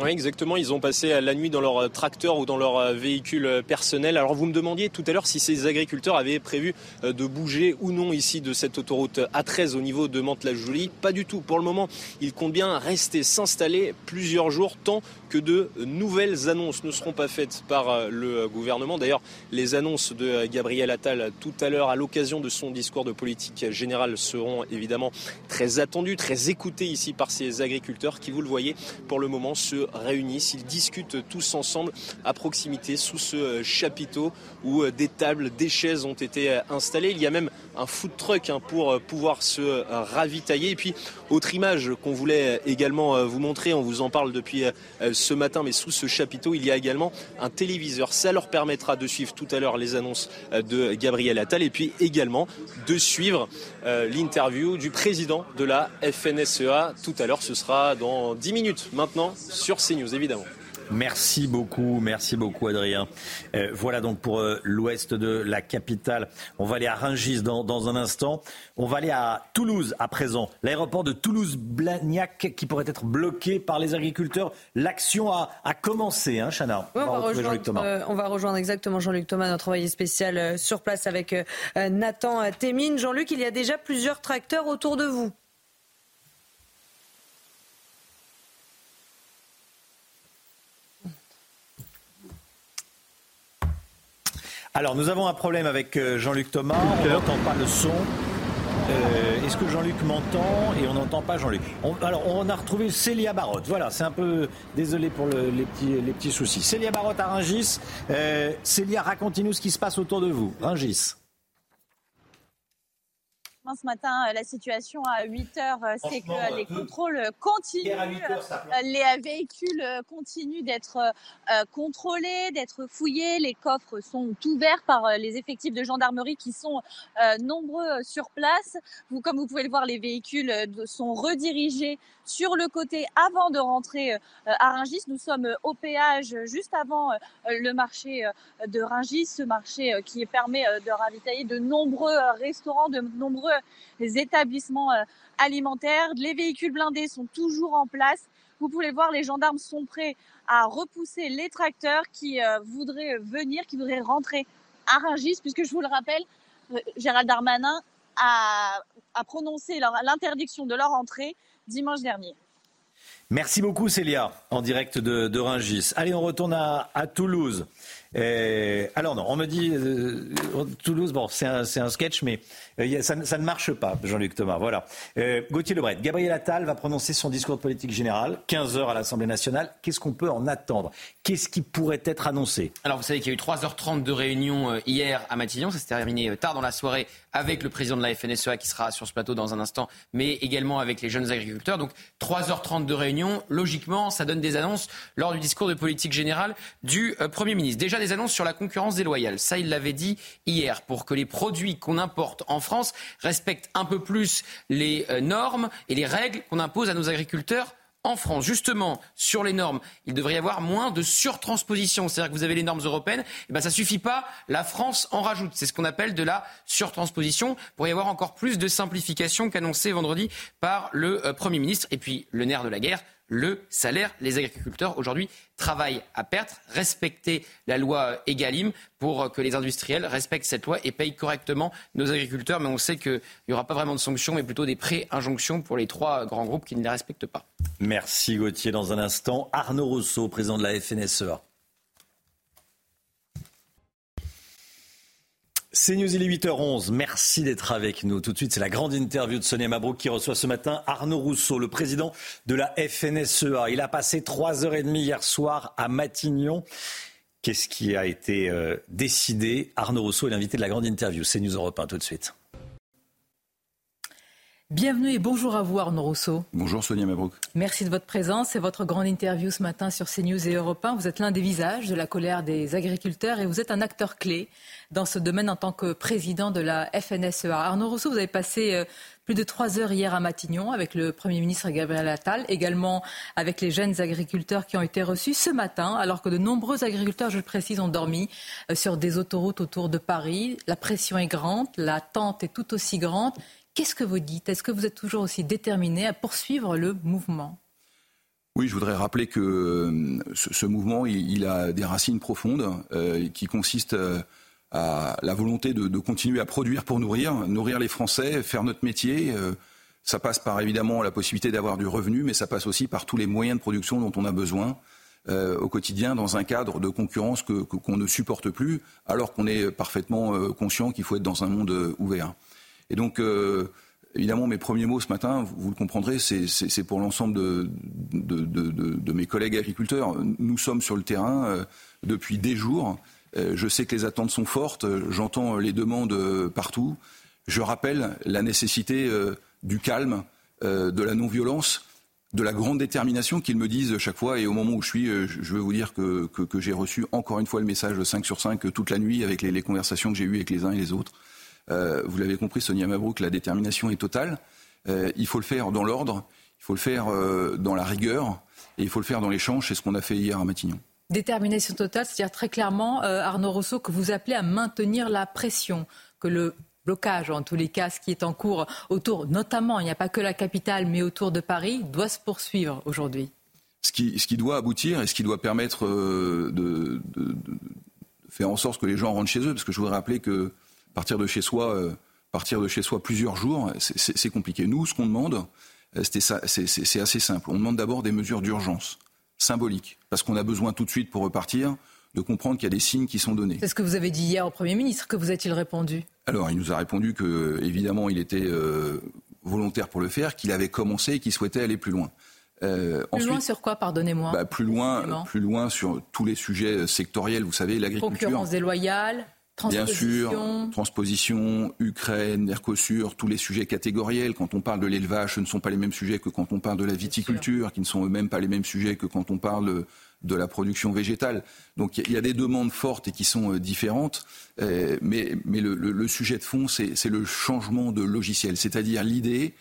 Oui, exactement. Ils ont passé la nuit dans leur tracteur ou dans leur véhicule personnel. Alors vous me demandiez tout à l'heure si ces agriculteurs avaient prévu de bouger ou non ici de cette autoroute A13 au niveau de Mantes-la-Jolie. Pas du tout. Pour le moment, ils comptent bien rester, s'installer plusieurs jours tant que de nouvelles annonces ne seront pas faites par le gouvernement. D'ailleurs, les annonces de Gabriel Attal tout à l'heure à l'occasion de son discours de politique générale seront évidemment très attendues, très écoutées ici par ces agriculteurs qui, vous le voyez, pour le moment se réunissent, ils discutent tous ensemble à proximité sous ce chapiteau où des tables, des chaises ont été installées. Il y a même un food truck hein, pour pouvoir se ravitailler. Et puis, autre image qu'on voulait également vous montrer, on vous en parle depuis ce matin, mais sous ce chapiteau, il y a également un téléviseur. Ça leur permettra de suivre tout à l'heure les annonces de Gabriel Attal et puis également de suivre l'interview du président de la FNSEA. Tout à l'heure, ce sera dans 10 minutes maintenant sur CNews, évidemment. Merci beaucoup, merci beaucoup Adrien. Euh, voilà donc pour euh, l'ouest de la capitale. On va aller à Rungis dans, dans, un instant. On va aller à Toulouse à présent. L'aéroport de Toulouse-Blagnac qui pourrait être bloqué par les agriculteurs. L'action a, a, commencé, hein, Chana oui, on, on, va rejoindre, euh, on, va rejoindre, exactement Jean-Luc Thomas, notre envoyé spécial sur place avec Nathan Témine. Jean-Luc, il y a déjà plusieurs tracteurs autour de vous. Alors, nous avons un problème avec Jean-Luc Thomas. On n'entend pas le son. Euh, est-ce que Jean-Luc m'entend Et on n'entend pas Jean-Luc? alors, on a retrouvé Célia Barotte. Voilà, c'est un peu. Désolé pour les, petits, les petits soucis. Célia Barotte à Ringis. Euh, Célia, racontez-nous ce qui se passe autour de vous. Ringis. Ce matin, euh, la situation à 8 heures, euh, c'est que euh, les contrôles continuent. les véhicules continuent d'être contrôlés, d'être fouillés. Les coffres sont ouverts par les effectifs de gendarmerie qui sont nombreux sur place. Vous, comme vous pouvez le voir, les véhicules sont redirigés sur le côté avant de rentrer à Ringis. Nous sommes au péage juste avant le marché de Ringis, ce marché qui permet de ravitailler de nombreux restaurants, de nombreux les établissements euh, alimentaires. Les véhicules blindés sont toujours en place. Vous pouvez voir, les gendarmes sont prêts à repousser les tracteurs qui euh, voudraient venir, qui voudraient rentrer à Rungis, puisque je vous le rappelle, euh, Gérald Darmanin a, prononcé l'interdiction de leur entrée dimanche dernier. Merci beaucoup Célia, en direct de, de Rungis. Allez, on retourne à, Toulouse. Euh, alors non, on me dit euh, Toulouse, bon, c'est un, sketch, mais euh, ça, ça, ne marche pas, Jean-Luc Thomas. Voilà. Euh, Gauthier Lebret, Gabriel Attal va prononcer son discours de politique générale, 15 heures à l'Assemblée nationale. Qu'est-ce qu'on peut en attendre? Qu'est-ce qui pourrait être annoncé? Alors vous savez qu'il y a eu 3h30 de réunion hier à Matignon. Ça s'est terminé tard dans la soirée avec le président de la FNSEA qui sera sur ce plateau dans un instant, mais également avec les jeunes agriculteurs. Donc 3h30 de réunion. Logiquement, ça donne des annonces lors du discours de politique générale du Premier ministre. Déjà des annonces sur la concurrence déloyale. Ça, il l'avait dit hier, pour que les produits qu'on importe en France respectent un peu plus les euh, normes et les règles qu'on impose à nos agriculteurs en France. Justement, sur les normes, il devrait y avoir moins de surtransposition. C'est-à-dire que vous avez les normes européennes, et eh ben ça suffit pas, la France en rajoute. C'est ce qu'on appelle de la surtransposition pour y avoir encore plus de simplification qu'annoncé vendredi par le euh, Premier ministre. Et puis, le nerf de la guerre, le salaire. Les agriculteurs aujourd'hui travaillent à perte, respecter la loi Egalim pour que les industriels respectent cette loi et payent correctement nos agriculteurs. Mais on sait qu'il n'y aura pas vraiment de sanctions, mais plutôt des pré-injonctions pour les trois grands groupes qui ne les respectent pas. Merci Gauthier. Dans un instant, Arnaud Rousseau, président de la FNSEA. C'est News, il est 8h11. Merci d'être avec nous. Tout de suite, c'est la grande interview de Sonia Mabrouk qui reçoit ce matin Arnaud Rousseau, le président de la FNSEA. Il a passé 3h30 hier soir à Matignon. Qu'est-ce qui a été euh, décidé? Arnaud Rousseau est l'invité de la grande interview. C'est News Europe 1 tout de suite. Bienvenue et bonjour à vous Arnaud Rousseau. Bonjour Sonia Mabrouk. Merci de votre présence. C'est votre grande interview ce matin sur CNews et Europe 1. Vous êtes l'un des visages de la colère des agriculteurs et vous êtes un acteur clé dans ce domaine en tant que président de la FNSEA. Arnaud Rousseau, vous avez passé euh, plus de trois heures hier à Matignon avec le Premier ministre Gabriel Attal, également avec les jeunes agriculteurs qui ont été reçus ce matin, alors que de nombreux agriculteurs, je le précise, ont dormi euh, sur des autoroutes autour de Paris. La pression est grande, l'attente est tout aussi grande. Qu'est-ce que vous dites? Est-ce que vous êtes toujours aussi déterminé à poursuivre le mouvement? Oui, je voudrais rappeler que euh, ce, mouvement, il, a des racines profondes euh, qui consistent euh, à la volonté de, continuer à produire pour nourrir, nourrir les Français, faire notre métier. ça passe par évidemment la possibilité d'avoir du revenu, mais ça passe aussi par tous les moyens de production dont on a besoin au quotidien dans un cadre de concurrence que, qu'on ne supporte plus, alors qu'on est parfaitement conscient qu'il faut être dans un monde ouvert. Et donc, euh, évidemment, mes premiers mots ce matin, vous, le comprendrez, c'est pour l'ensemble de, mes collègues agriculteurs. Nous sommes sur le terrain euh, depuis des jours. Euh, je sais que les attentes sont fortes. J'entends les demandes partout. Je rappelle la nécessité du calme, de la non-violence de la grande détermination qu'ils me disent chaque fois. Et au moment où je suis, je veux vous dire que, j'ai reçu encore une fois le message de 5 sur 5 toute la nuit avec les conversations que j'ai eues avec les uns et les autres. Euh, vous l'avez compris, Sonia Mabrouk, la détermination est totale. Euh, il faut le faire dans l'ordre, il faut le faire euh, dans la rigueur et il faut le faire dans l'échange. C'est ce qu'on a fait hier à Matignon. Détermination totale, c'est-à-dire très clairement, Arnaud Rousseau, que vous appelez à maintenir la pression, que le blocage, en tous les cas, ce qui est en cours autour, notamment, il n'y a pas que la capitale, mais autour de Paris, doit se poursuivre aujourd'hui. Ce qui, ce qui, doit aboutir et ce qui doit permettre de, de, faire en sorte que les gens rentrent chez eux, parce que je voudrais rappeler que partir de chez soi, euh, partir de chez soi plusieurs jours, c'est compliqué. Nous, ce qu'on demande, euh, c'est assez simple. On demande d'abord des mesures d'urgence symboliques, parce qu'on a besoin tout de suite pour repartir de comprendre qu'il y a des signes qui sont donnés. C'est ce que vous avez dit hier au Premier ministre. Que vous a-t-il répondu? Alors, il nous a répondu que, évidemment, il était euh, volontaire pour le faire, qu'il avait commencé et qu'il souhaitait aller plus loin. Euh, plus loin sur quoi, pardonnez-moi? Bah, Plus loin, plus loin sur tous les sujets sectoriels. Vous savez, l'agriculture. Concurrence déloyale. Bien sûr, transposition, Ukraine, Mercosur, tous les sujets catégoriels. Quand on parle de l'élevage, ce ne sont pas les mêmes sujets que quand on parle de la viticulture, qui ne sont eux-mêmes pas les mêmes sujets que quand on parle de la production végétale. Donc il y, a des demandes fortes et qui sont euh, différentes, euh, mais, le, le, sujet de fond, c'est le changement de logiciel, c'est-à-dire l'idée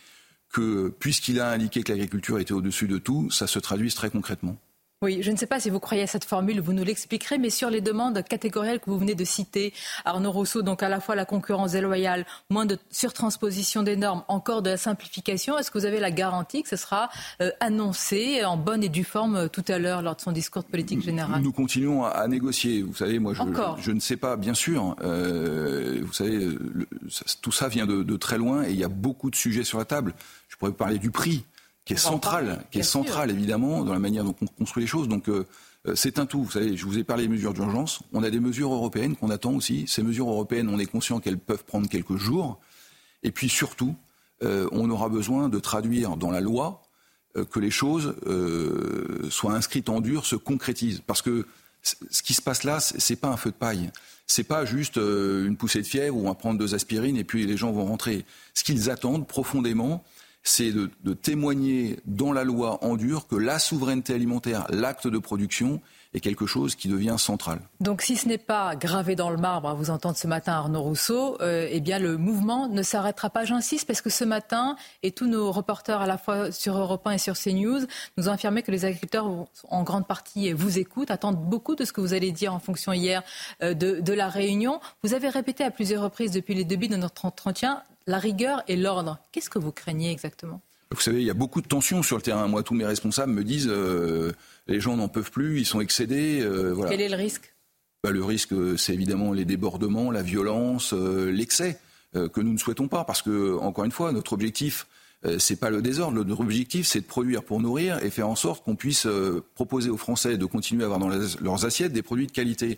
que, puisqu'il a indiqué que l'agriculture était au-dessus de tout, ça se traduise très concrètement. Oui, je ne sais pas si vous croyez à cette formule, vous nous l'expliquerez, mais sur les demandes catégorielles que vous venez de citer, Arnaud Rousseau, donc à la fois la concurrence déloyale, moins de surtransposition des normes, encore de la simplification, est-ce que vous avez la garantie que ce sera euh, annoncé en bonne et due forme euh, tout à l'heure lors de son discours de politique générale? Nous continuons à, négocier. Vous savez, moi, je, je, ne sais pas, bien sûr. Euh, vous savez, tout ça vient de, de très loin et il y a beaucoup de sujets sur la table. Je pourrais vous parler du prix qui est centrale, qui est centrale évidemment dans la manière dont on construit les choses. Donc euh, euh, c'est un tout. Vous savez, je vous ai parlé des mesures d'urgence. On a des mesures européennes qu'on attend aussi. Ces mesures européennes, on est conscient qu'elles peuvent prendre quelques jours. Et puis surtout, euh, on aura besoin de traduire dans la loi que les choses soient inscrites en dur, se concrétisent. Parce que ce qui se passe là, c'est pas un feu de paille. C'est pas juste une poussée de fièvre où on va prendre deux aspirines et puis les gens vont rentrer. Ce qu'ils attendent profondément, c'est de, témoigner dans la loi en dur que la souveraineté alimentaire, l'acte de production, est quelque chose qui devient central. Donc si ce n'est pas gravé dans le marbre, à vous entendre ce matin Arnaud Rousseau, euh, eh bien le mouvement ne s'arrêtera pas, j'insiste, parce que ce matin, et tous nos reporters à la fois sur Europe 1 et sur CNews nous ont affirmé que les agriculteurs en grande partie vous écoutent, attendent beaucoup de ce que vous allez dire en fonction hier euh, de, de la réunion. Vous avez répété à plusieurs reprises depuis les débuts de notre entretien la rigueur et l'ordre. Qu'est-ce que vous craignez exactement? Vous savez, il y a beaucoup de tensions sur le terrain. Moi, tous mes responsables me disent euh, les gens n'en peuvent plus, ils sont excédés. Euh, Quel est le risque? Bah, Le risque, c'est évidemment les débordements, la violence, euh, l'excès que nous ne souhaitons pas. Parce que, encore une fois, notre objectif, c'est pas le désordre. Notre objectif, c'est de produire pour nourrir et faire en sorte qu'on puisse proposer aux Français de continuer à avoir dans leurs assiettes des produits de qualité.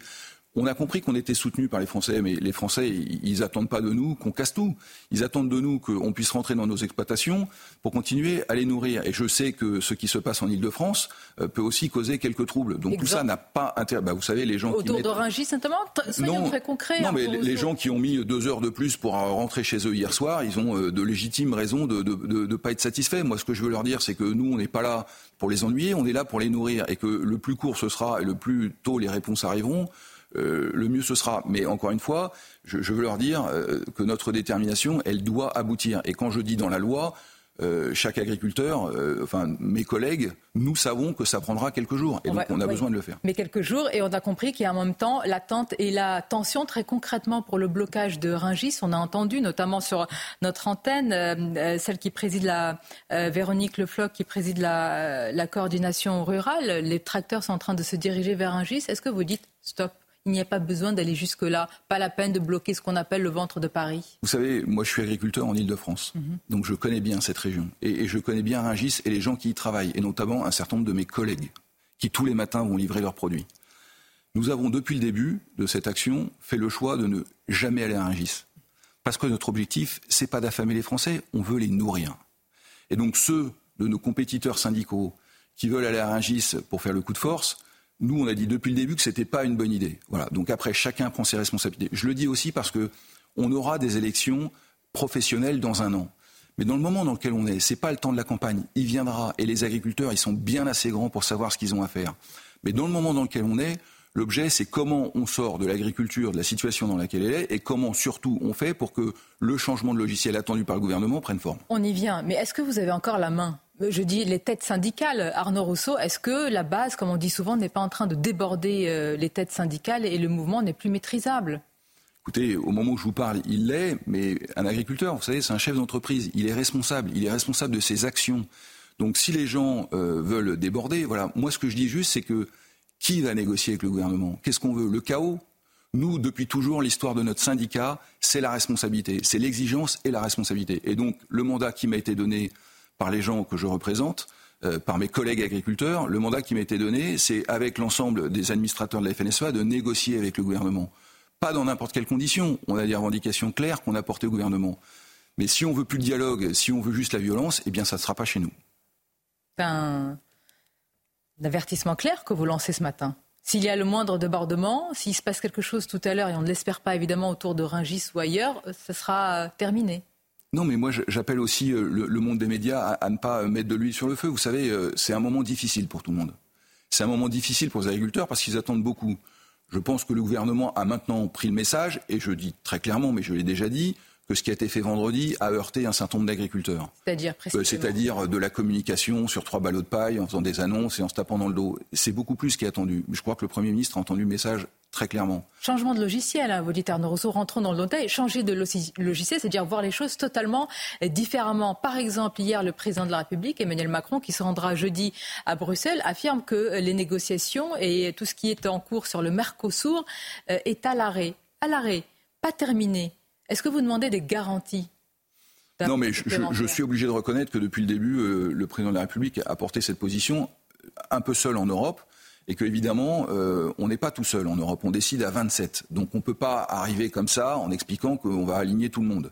On a compris qu'on était soutenu par les Français, mais les Français, ils attendent pas de nous qu'on casse tout. Ils attendent de nous qu'on puisse rentrer dans nos exploitations pour continuer à les nourrir. Et je sais que ce qui se passe en Ile-de-France euh, peut aussi causer quelques troubles. Donc tout ça n'a pas intérêt. Bah, vous savez, les gens Autour qui de Rungis, simplement Soyons très concrets. Non, mais les, gens qui ont mis deux heures de plus pour rentrer chez eux hier soir, ils ont euh, de légitimes raisons de ne pas être satisfaits. Moi, ce que je veux leur dire, c'est que nous, on n'est pas là pour les ennuyer, on est là pour les nourrir. Et que le plus court ce sera et le plus tôt les réponses arriveront, euh, le mieux ce sera. Mais encore une fois, je, veux leur dire euh, que notre détermination, elle doit aboutir. Et quand je dis dans la loi, euh, chaque agriculteur, enfin mes collègues, nous savons que ça prendra quelques jours et on donc on a besoin de le faire. Mais quelques jours et on a compris qu'il y a en même temps l'attente et la tension très concrètement pour le blocage de Ringis. On a entendu notamment sur notre antenne celle qui préside la Véronique Lefloc qui préside la, la coordination rurale. Les tracteurs sont en train de se diriger vers Ringis. Est-ce que vous dites stop? Il n'y a pas besoin d'aller jusque-là. Pas la peine de bloquer ce qu'on appelle le ventre de Paris. Vous savez, moi je suis agriculteur en Ile-de-France. Mhm. Donc je connais bien cette région. Et, je connais bien Rungis et les gens qui y travaillent. Et notamment un certain nombre de mes collègues qui tous les matins vont livrer leurs produits. Nous avons depuis le début de cette action fait le choix de ne jamais aller à Rungis. Parce que notre objectif, c'est pas d'affamer les Français, on veut les nourrir. Et donc ceux de nos compétiteurs syndicaux qui veulent aller à Rungis pour faire le coup de force, nous, on a dit depuis le début que ce n'était pas une bonne idée. Voilà. Donc après, chacun prend ses responsabilités. Je le dis aussi parce que on aura des élections professionnelles dans un an. Mais dans le moment dans lequel on est, ce n'est pas le temps de la campagne. Il viendra et les agriculteurs, ils sont bien assez grands pour savoir ce qu'ils ont à faire. Mais dans le moment dans lequel on est, L'objet, c'est comment on sort de l'agriculture, de la situation dans laquelle elle est, et comment surtout on fait pour que le changement de logiciel attendu par le gouvernement prenne forme. On y vient, mais est-ce que vous avez encore la main? Je dis les têtes syndicales, Arnaud Rousseau, est-ce que la base, comme on dit souvent, n'est pas en train de déborder euh, les têtes syndicales et le mouvement n'est plus maîtrisable? Écoutez, au moment où je vous parle, il l'est, mais un agriculteur, vous savez, c'est un chef d'entreprise. Il est responsable. Il est responsable de ses actions. Donc, si les gens euh, veulent déborder, voilà. Moi, ce que je dis juste, c'est que qui va négocier avec le gouvernement? Qu'est-ce qu'on veut? Le chaos? Nous, depuis toujours, l'histoire de notre syndicat, c'est la responsabilité, c'est l'exigence et la responsabilité. Et donc, le mandat qui m'a été donné par les gens que je représente, euh, par mes collègues agriculteurs, le mandat qui m'a été donné, c'est avec l'ensemble des administrateurs de la FNSEA de négocier avec le gouvernement pas dans n'importe quelles conditions. On a des revendications claires qu'on a portées au gouvernement. Mais si on veut plus de dialogue, si on veut juste la violence, eh bien, ça ne sera pas chez nous. C'est un avertissement clair que vous lancez ce matin. S'il y a le moindre débordement, s'il se passe quelque chose tout à l'heure, et on ne l'espère pas évidemment autour de Ringis ou ailleurs, ce sera terminé. Non, mais moi j'appelle aussi le, monde des médias à, ne pas mettre de l'huile sur le feu. Vous savez, c'est un moment difficile pour tout le monde. C'est un moment difficile pour les agriculteurs parce qu'ils attendent beaucoup. Je pense que le gouvernement a maintenant pris le message, et je dis très clairement, mais je l'ai déjà dit, que ce qui a été fait vendredi a heurté un certain nombre d'agriculteurs. C'est-à-dire euh, C'est-à-dire de la communication sur trois ballots de paille, en faisant des annonces et en se tapant dans le dos. C'est beaucoup plus qui est attendu. Je crois que le Premier ministre a entendu le message très clairement. Changement de logiciel, hein, vous dites Arnaud Rousseau, rentrons dans le détail. Changer de logiciel, c'est-à-dire voir les choses totalement différemment. Par exemple, hier, le président de la République, Emmanuel Macron, qui se rendra jeudi à Bruxelles, affirme que les négociations et tout ce qui est en cours sur le Mercosur euh, est à l'arrêt. À l'arrêt, pas terminé. Est-ce que vous demandez des garanties non, mais je, suis obligé de reconnaître que depuis le début, euh, le président de la République a porté cette position un peu seul en Europe et qu'évidemment, euh, on n'est pas tout seul en Europe. On décide à 27. Donc on ne peut pas arriver comme ça en expliquant qu'on va aligner tout le monde.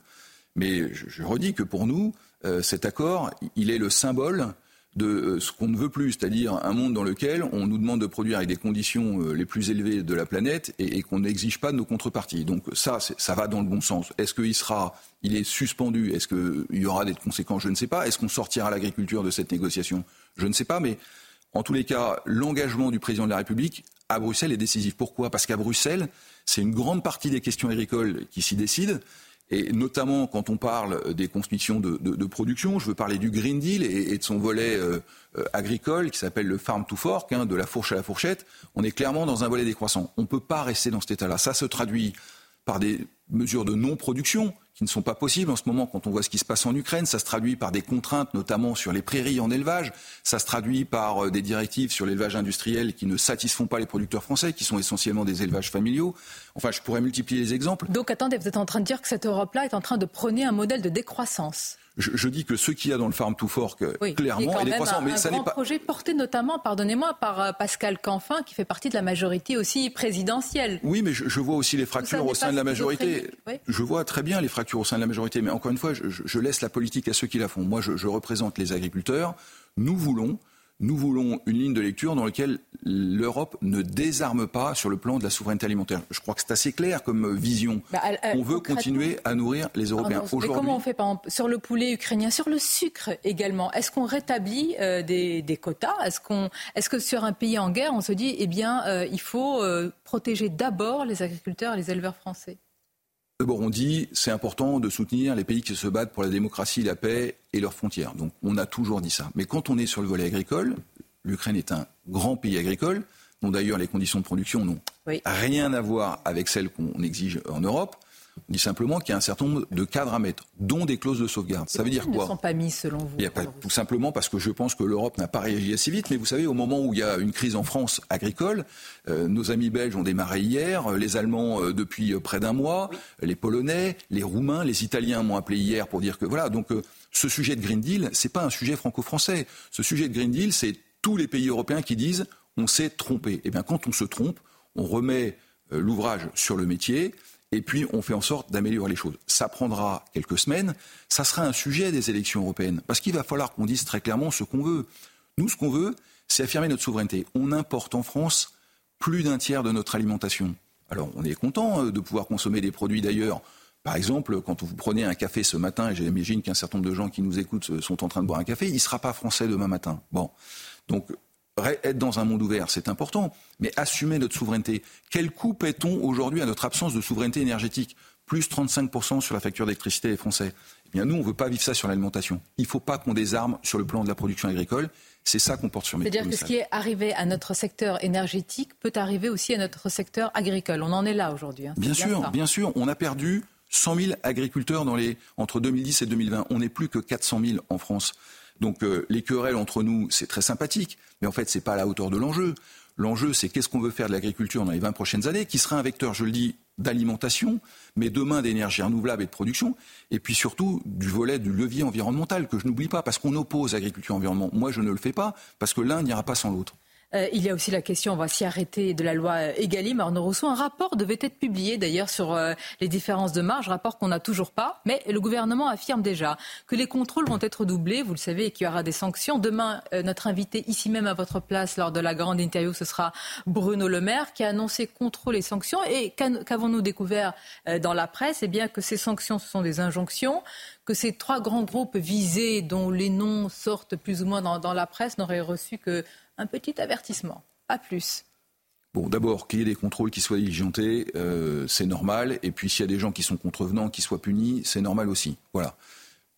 Mais je, redis que pour nous, euh, cet accord, il est le symbole de euh, ce qu'on ne veut plus, c'est-à-dire un monde dans lequel on nous demande de produire avec des conditions euh, les plus élevées de la planète et, qu'on n'exige pas de nos contreparties. Donc ça, ça va dans le bon sens. Est-ce qu'il sera, il est suspendu? Est-ce qu'il y aura des conséquences? Je ne sais pas. Est-ce qu'on sortira l'agriculture de cette négociation? Je ne sais pas. Mais en tous les cas, l'engagement du président de la République à Bruxelles est décisif. Pourquoi? Parce qu'à Bruxelles, c'est une grande partie des questions agricoles qui s'y décident et notamment quand on parle des conditions de, production, je veux parler du Green Deal et, de son volet euh, euh, agricole qui s'appelle le Farm to Fork, hein, de la fourche à la fourchette, on est clairement dans un volet décroissant. On ne peut pas rester dans cet état-là. Ça se traduit par des mesures de non-production qui ne sont pas possibles en ce moment quand on voit ce qui se passe en Ukraine. Ça se traduit par des contraintes, notamment sur les prairies en élevage. Ça se traduit par euh, des directives sur l'élevage industriel qui ne satisfont pas les producteurs français, qui sont essentiellement des élevages familiaux. Enfin, je pourrais multiplier les exemples. Donc attendez, vous êtes en train de dire que cette Europe-là est en train de prôner un modèle de décroissance je, dis que ce qu'il y a dans le Farm to Fork, clairement, est décroissant. Un, mais ça n'est pas. projet porté notamment, pardonnez-moi, par euh, Pascal Canfin, qui fait partie de la majorité aussi présidentielle. Oui, mais je, vois aussi les fractures au sein de la majorité. Je vois très bien les fractures au sein de la majorité, mais encore une fois, je, laisse la politique à ceux qui la font. Moi, je représente les agriculteurs. Nous voulons nous voulons une ligne de lecture dans laquelle l'Europe ne désarme pas sur le plan de la souveraineté alimentaire. Je crois que c'est assez clair comme vision. Bah, on veut continuer à nourrir les Européens. Mais comment on fait par exemple, sur le poulet ukrainien, sur le sucre également Est-ce qu'on rétablit euh, des, quotas? Est-ce qu'on, est-ce que sur un pays en guerre, on se dit, eh bien, euh, il faut euh, protéger d'abord les agriculteurs et les éleveurs français? Le Burundi, c'est important de soutenir les pays qui se battent pour la démocratie, la paix et leurs frontières. Donc on a toujours dit ça. Mais quand on est sur le volet agricole, l'Ukraine est un grand pays agricole, dont d'ailleurs les conditions de production n'ont rien à voir avec celles qu'on exige en Europe. Dit simplement qu'il y a un certain nombre de cadres à mettre, dont des clauses de sauvegarde. Ça veut dire quoi Ils ne sont pas mis selon vous Tout simplement parce que je pense que l'Europe n'a pas réagi assez vite. Mais vous savez, au moment où il y a une crise en France agricole, euh, nos amis belges ont démarré hier, euh, les Allemands euh, depuis près d'un mois, les Polonais, les Roumains, les Italiens m'ont appelé hier pour dire que voilà. Donc ce sujet de Green Deal, c'est pas un sujet franco-français. Ce sujet de Green Deal, c'est tous les pays européens qui disent on s'est trompé. Et eh bien quand on se trompe, on remet l'ouvrage sur le métier et puis on fait en sorte d'améliorer les choses. Ça prendra quelques semaines, ça sera un sujet des élections européennes, parce qu'il va falloir qu'on dise très clairement ce qu'on veut. Nous, ce qu'on veut, c'est affirmer notre souveraineté. On importe en France plus d'un tiers de notre alimentation. Alors on est content euh, de pouvoir consommer des produits d'ailleurs. Par exemple, quand vous prenez un café ce matin, et j'imagine qu'un certain nombre de gens qui nous écoutent euh, sont en train de boire un café, il ne sera pas français demain matin. Bon. Donc être dans un monde ouvert, c'est important, mais assumer notre souveraineté. Quel coût paie-t-on aujourd'hui à notre absence de souveraineté énergétique? Plus 35% sur la facture d'électricité des Français. Eh bien, nous, on ne veut pas vivre ça sur l'alimentation. Il ne faut pas qu'on désarme sur le plan de la production agricole. C'est ça qu'on porte sur mes C'est-à-dire que ce qui est arrivé à notre secteur énergétique peut arriver aussi à notre secteur agricole. On en est là aujourd'hui. Hein. Bien, sûr, bien sûr. On a perdu 100 000 agriculteurs dans les, entre 2010 et 2020. On n'est plus que 400 000 en France. Donc euh, les querelles entre nous, c'est très sympathique, mais en fait, ce n'est pas à la hauteur de l'enjeu. L'enjeu, c'est qu'est-ce qu'on veut faire de l'agriculture dans les 20 prochaines années, qui sera un vecteur, je le dis, d'alimentation, mais demain d'énergie renouvelable et de production, et puis surtout du volet du levier environnemental, que je n'oublie pas, parce qu'on oppose agriculture et environnement. Moi, je ne le fais pas, parce que l'un n'ira pas sans l'autre. Euh, il y a aussi la question, on va s'y arrêter, de la loi euh, Egalim. Arnaud Rousseau, un rapport devait être publié d'ailleurs sur euh, les différences de marge, rapport qu'on n'a toujours pas, mais le gouvernement affirme déjà que les contrôles vont être doublés, vous le savez, et qu'il y aura des sanctions. Demain, notre invité ici même à votre place lors de la grande interview, ce sera Bruno Le Maire qui a annoncé contrôle et sanctions. Et qu'avons-nous découvert dans la presse? Eh bien que ces sanctions, ce sont des injonctions, que ces trois grands groupes visés, dont les noms sortent plus ou moins dans, dans la presse, n'auraient reçu que un petit avertissement, pas plus. Bon, d'abord, qu'il y ait des contrôles qui soient diligentés, euh, c'est normal. Et puis, s'il y a des gens qui sont contrevenants, qui soient punis, c'est normal aussi. Voilà.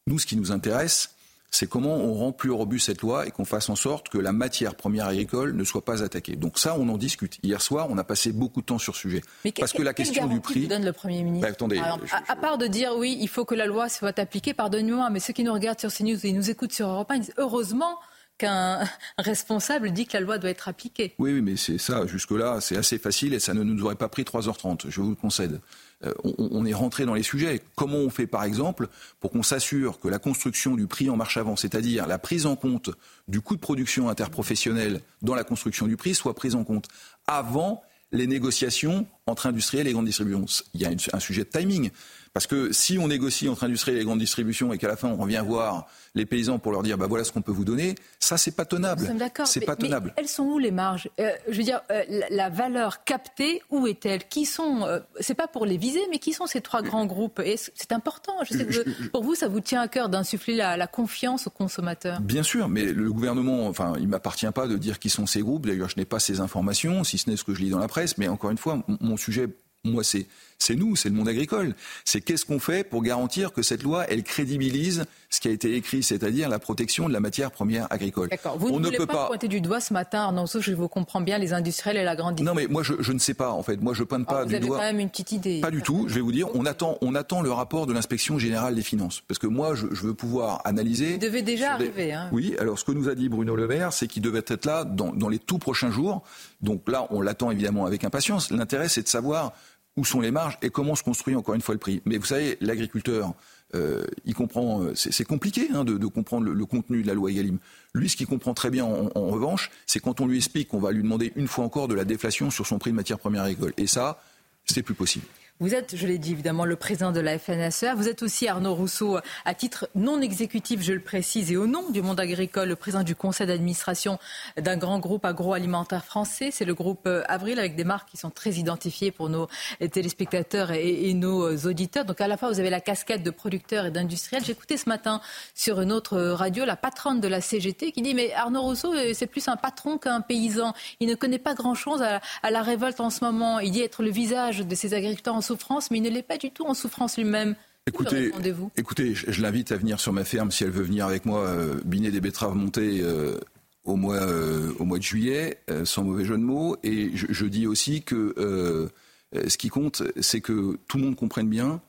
Nous, ce qui nous intéresse, c'est comment on rend plus robuste cette loi et qu'on fasse en sorte que la matière première agricole ne soit pas attaquée. Donc ça, on en discute. Hier soir, on a passé beaucoup de temps sur ce sujet. Mais parce que la question du prix. donne le Premier ministre bah, attendez, à, part de dire oui, il faut que la loi soit appliquée, pardonnez-moi, mais ceux qui nous regardent sur CNews et nous écoutent sur Europe 1, ils disent heureusement qu'un responsable dit que la loi doit être appliquée. Oui, mais c'est ça. Jusque-là, c'est assez facile et ça ne nous aurait pas pris 3h30, je vous le concède. Euh, on, est rentré dans les sujets. Comment on fait, par exemple, pour qu'on s'assure que la construction du prix en marche avant, c'est-à-dire la prise en compte du coût de production interprofessionnel dans la construction du prix, soit prise en compte avant les négociations entre industriels et grandes distributions? Il y a un sujet de timing. Parce que si on négocie entre industriels et les grandes distributions et qu'à la fin on revient voir les paysans pour leur dire bah voilà ce qu'on peut vous donner, ça c'est pas tenable. C'est pas tenable. elles sont où les marges? Euh, Je veux dire, euh, la, valeur captée, où est-elle? Qui sont euh, C'est pas pour les viser, mais qui sont ces trois grands groupes? Et c'est important. Je sais que pour vous, ça vous tient à cœur d'insuffler la, la, confiance aux consommateurs. Bien sûr, mais le gouvernement, enfin, il m'appartient pas de dire qui sont ces groupes. D'ailleurs, je n'ai pas ces informations, si ce n'est ce que je lis dans la presse. Mais encore une fois, mon sujet moi, c'est c'est nous, c'est le monde agricole. C'est qu'est-ce qu'on fait pour garantir que cette loi, elle crédibilise ce qui a été écrit, c'est-à-dire la protection de la matière première agricole. D'accord. Vous ne, voulez pas, pointer du doigt ce matin, Arnaud je vous comprends bien, les industriels et la grande Non, mais moi, je, ne sais pas, en fait. Moi, je pointe pas du doigt. Vous avez quand même une petite idée. Pas du tout. Je vais vous dire, on attend, on attend le rapport de l'inspection générale des finances. Parce que moi, je, veux pouvoir analyser. Il devait déjà arriver. Hein. Oui, alors ce que nous a dit Bruno Le Maire, c'est qu'il devait être là dans, dans les tout prochains jours. Donc là, on l'attend évidemment avec impatience. L'intérêt, c'est de savoir où sont les marges et comment se construit encore une fois le prix. Mais vous savez, l'agriculteur, euh, il comprend, euh, c'est compliqué hein, de, comprendre le, contenu de la loi Egalim. Lui, ce qu'il comprend très bien, en, revanche, c'est quand on lui explique qu'on va lui demander une fois encore de la déflation sur son prix de matière première agricole. Et ça, c'est plus possible. Vous êtes, je l'ai dit évidemment, le président de la FNSEA. Vous êtes aussi Arnaud Rousseau, à titre non exécutif, je le précise, et au nom du monde agricole, le président du conseil d'administration d'un grand groupe agroalimentaire français. C'est le groupe euh, Avril, avec des marques qui sont très identifiées pour nos téléspectateurs et, nos euh, auditeurs. Donc à la fois, vous avez la casquette de producteurs et d'industriels. J'écoutais ce matin sur une autre radio la patronne de la CGT qui dit Mais Arnaud Rousseau, euh, c'est plus un patron qu'un paysan. Il ne connaît pas grand-chose à, à, la révolte en ce moment. Il dit être le visage de ces agriculteurs en souffrance, mais il ne l'est pas du tout en souffrance lui-même. Écoutez, écoutez, je, l'invite à venir sur ma ferme si elle veut venir avec moi euh, biner des betteraves montées euh, au, mois, euh, au mois de juillet, sans mauvais jeu de mots. Et je, dis aussi que ce qui compte, c'est que tout le monde comprenne bien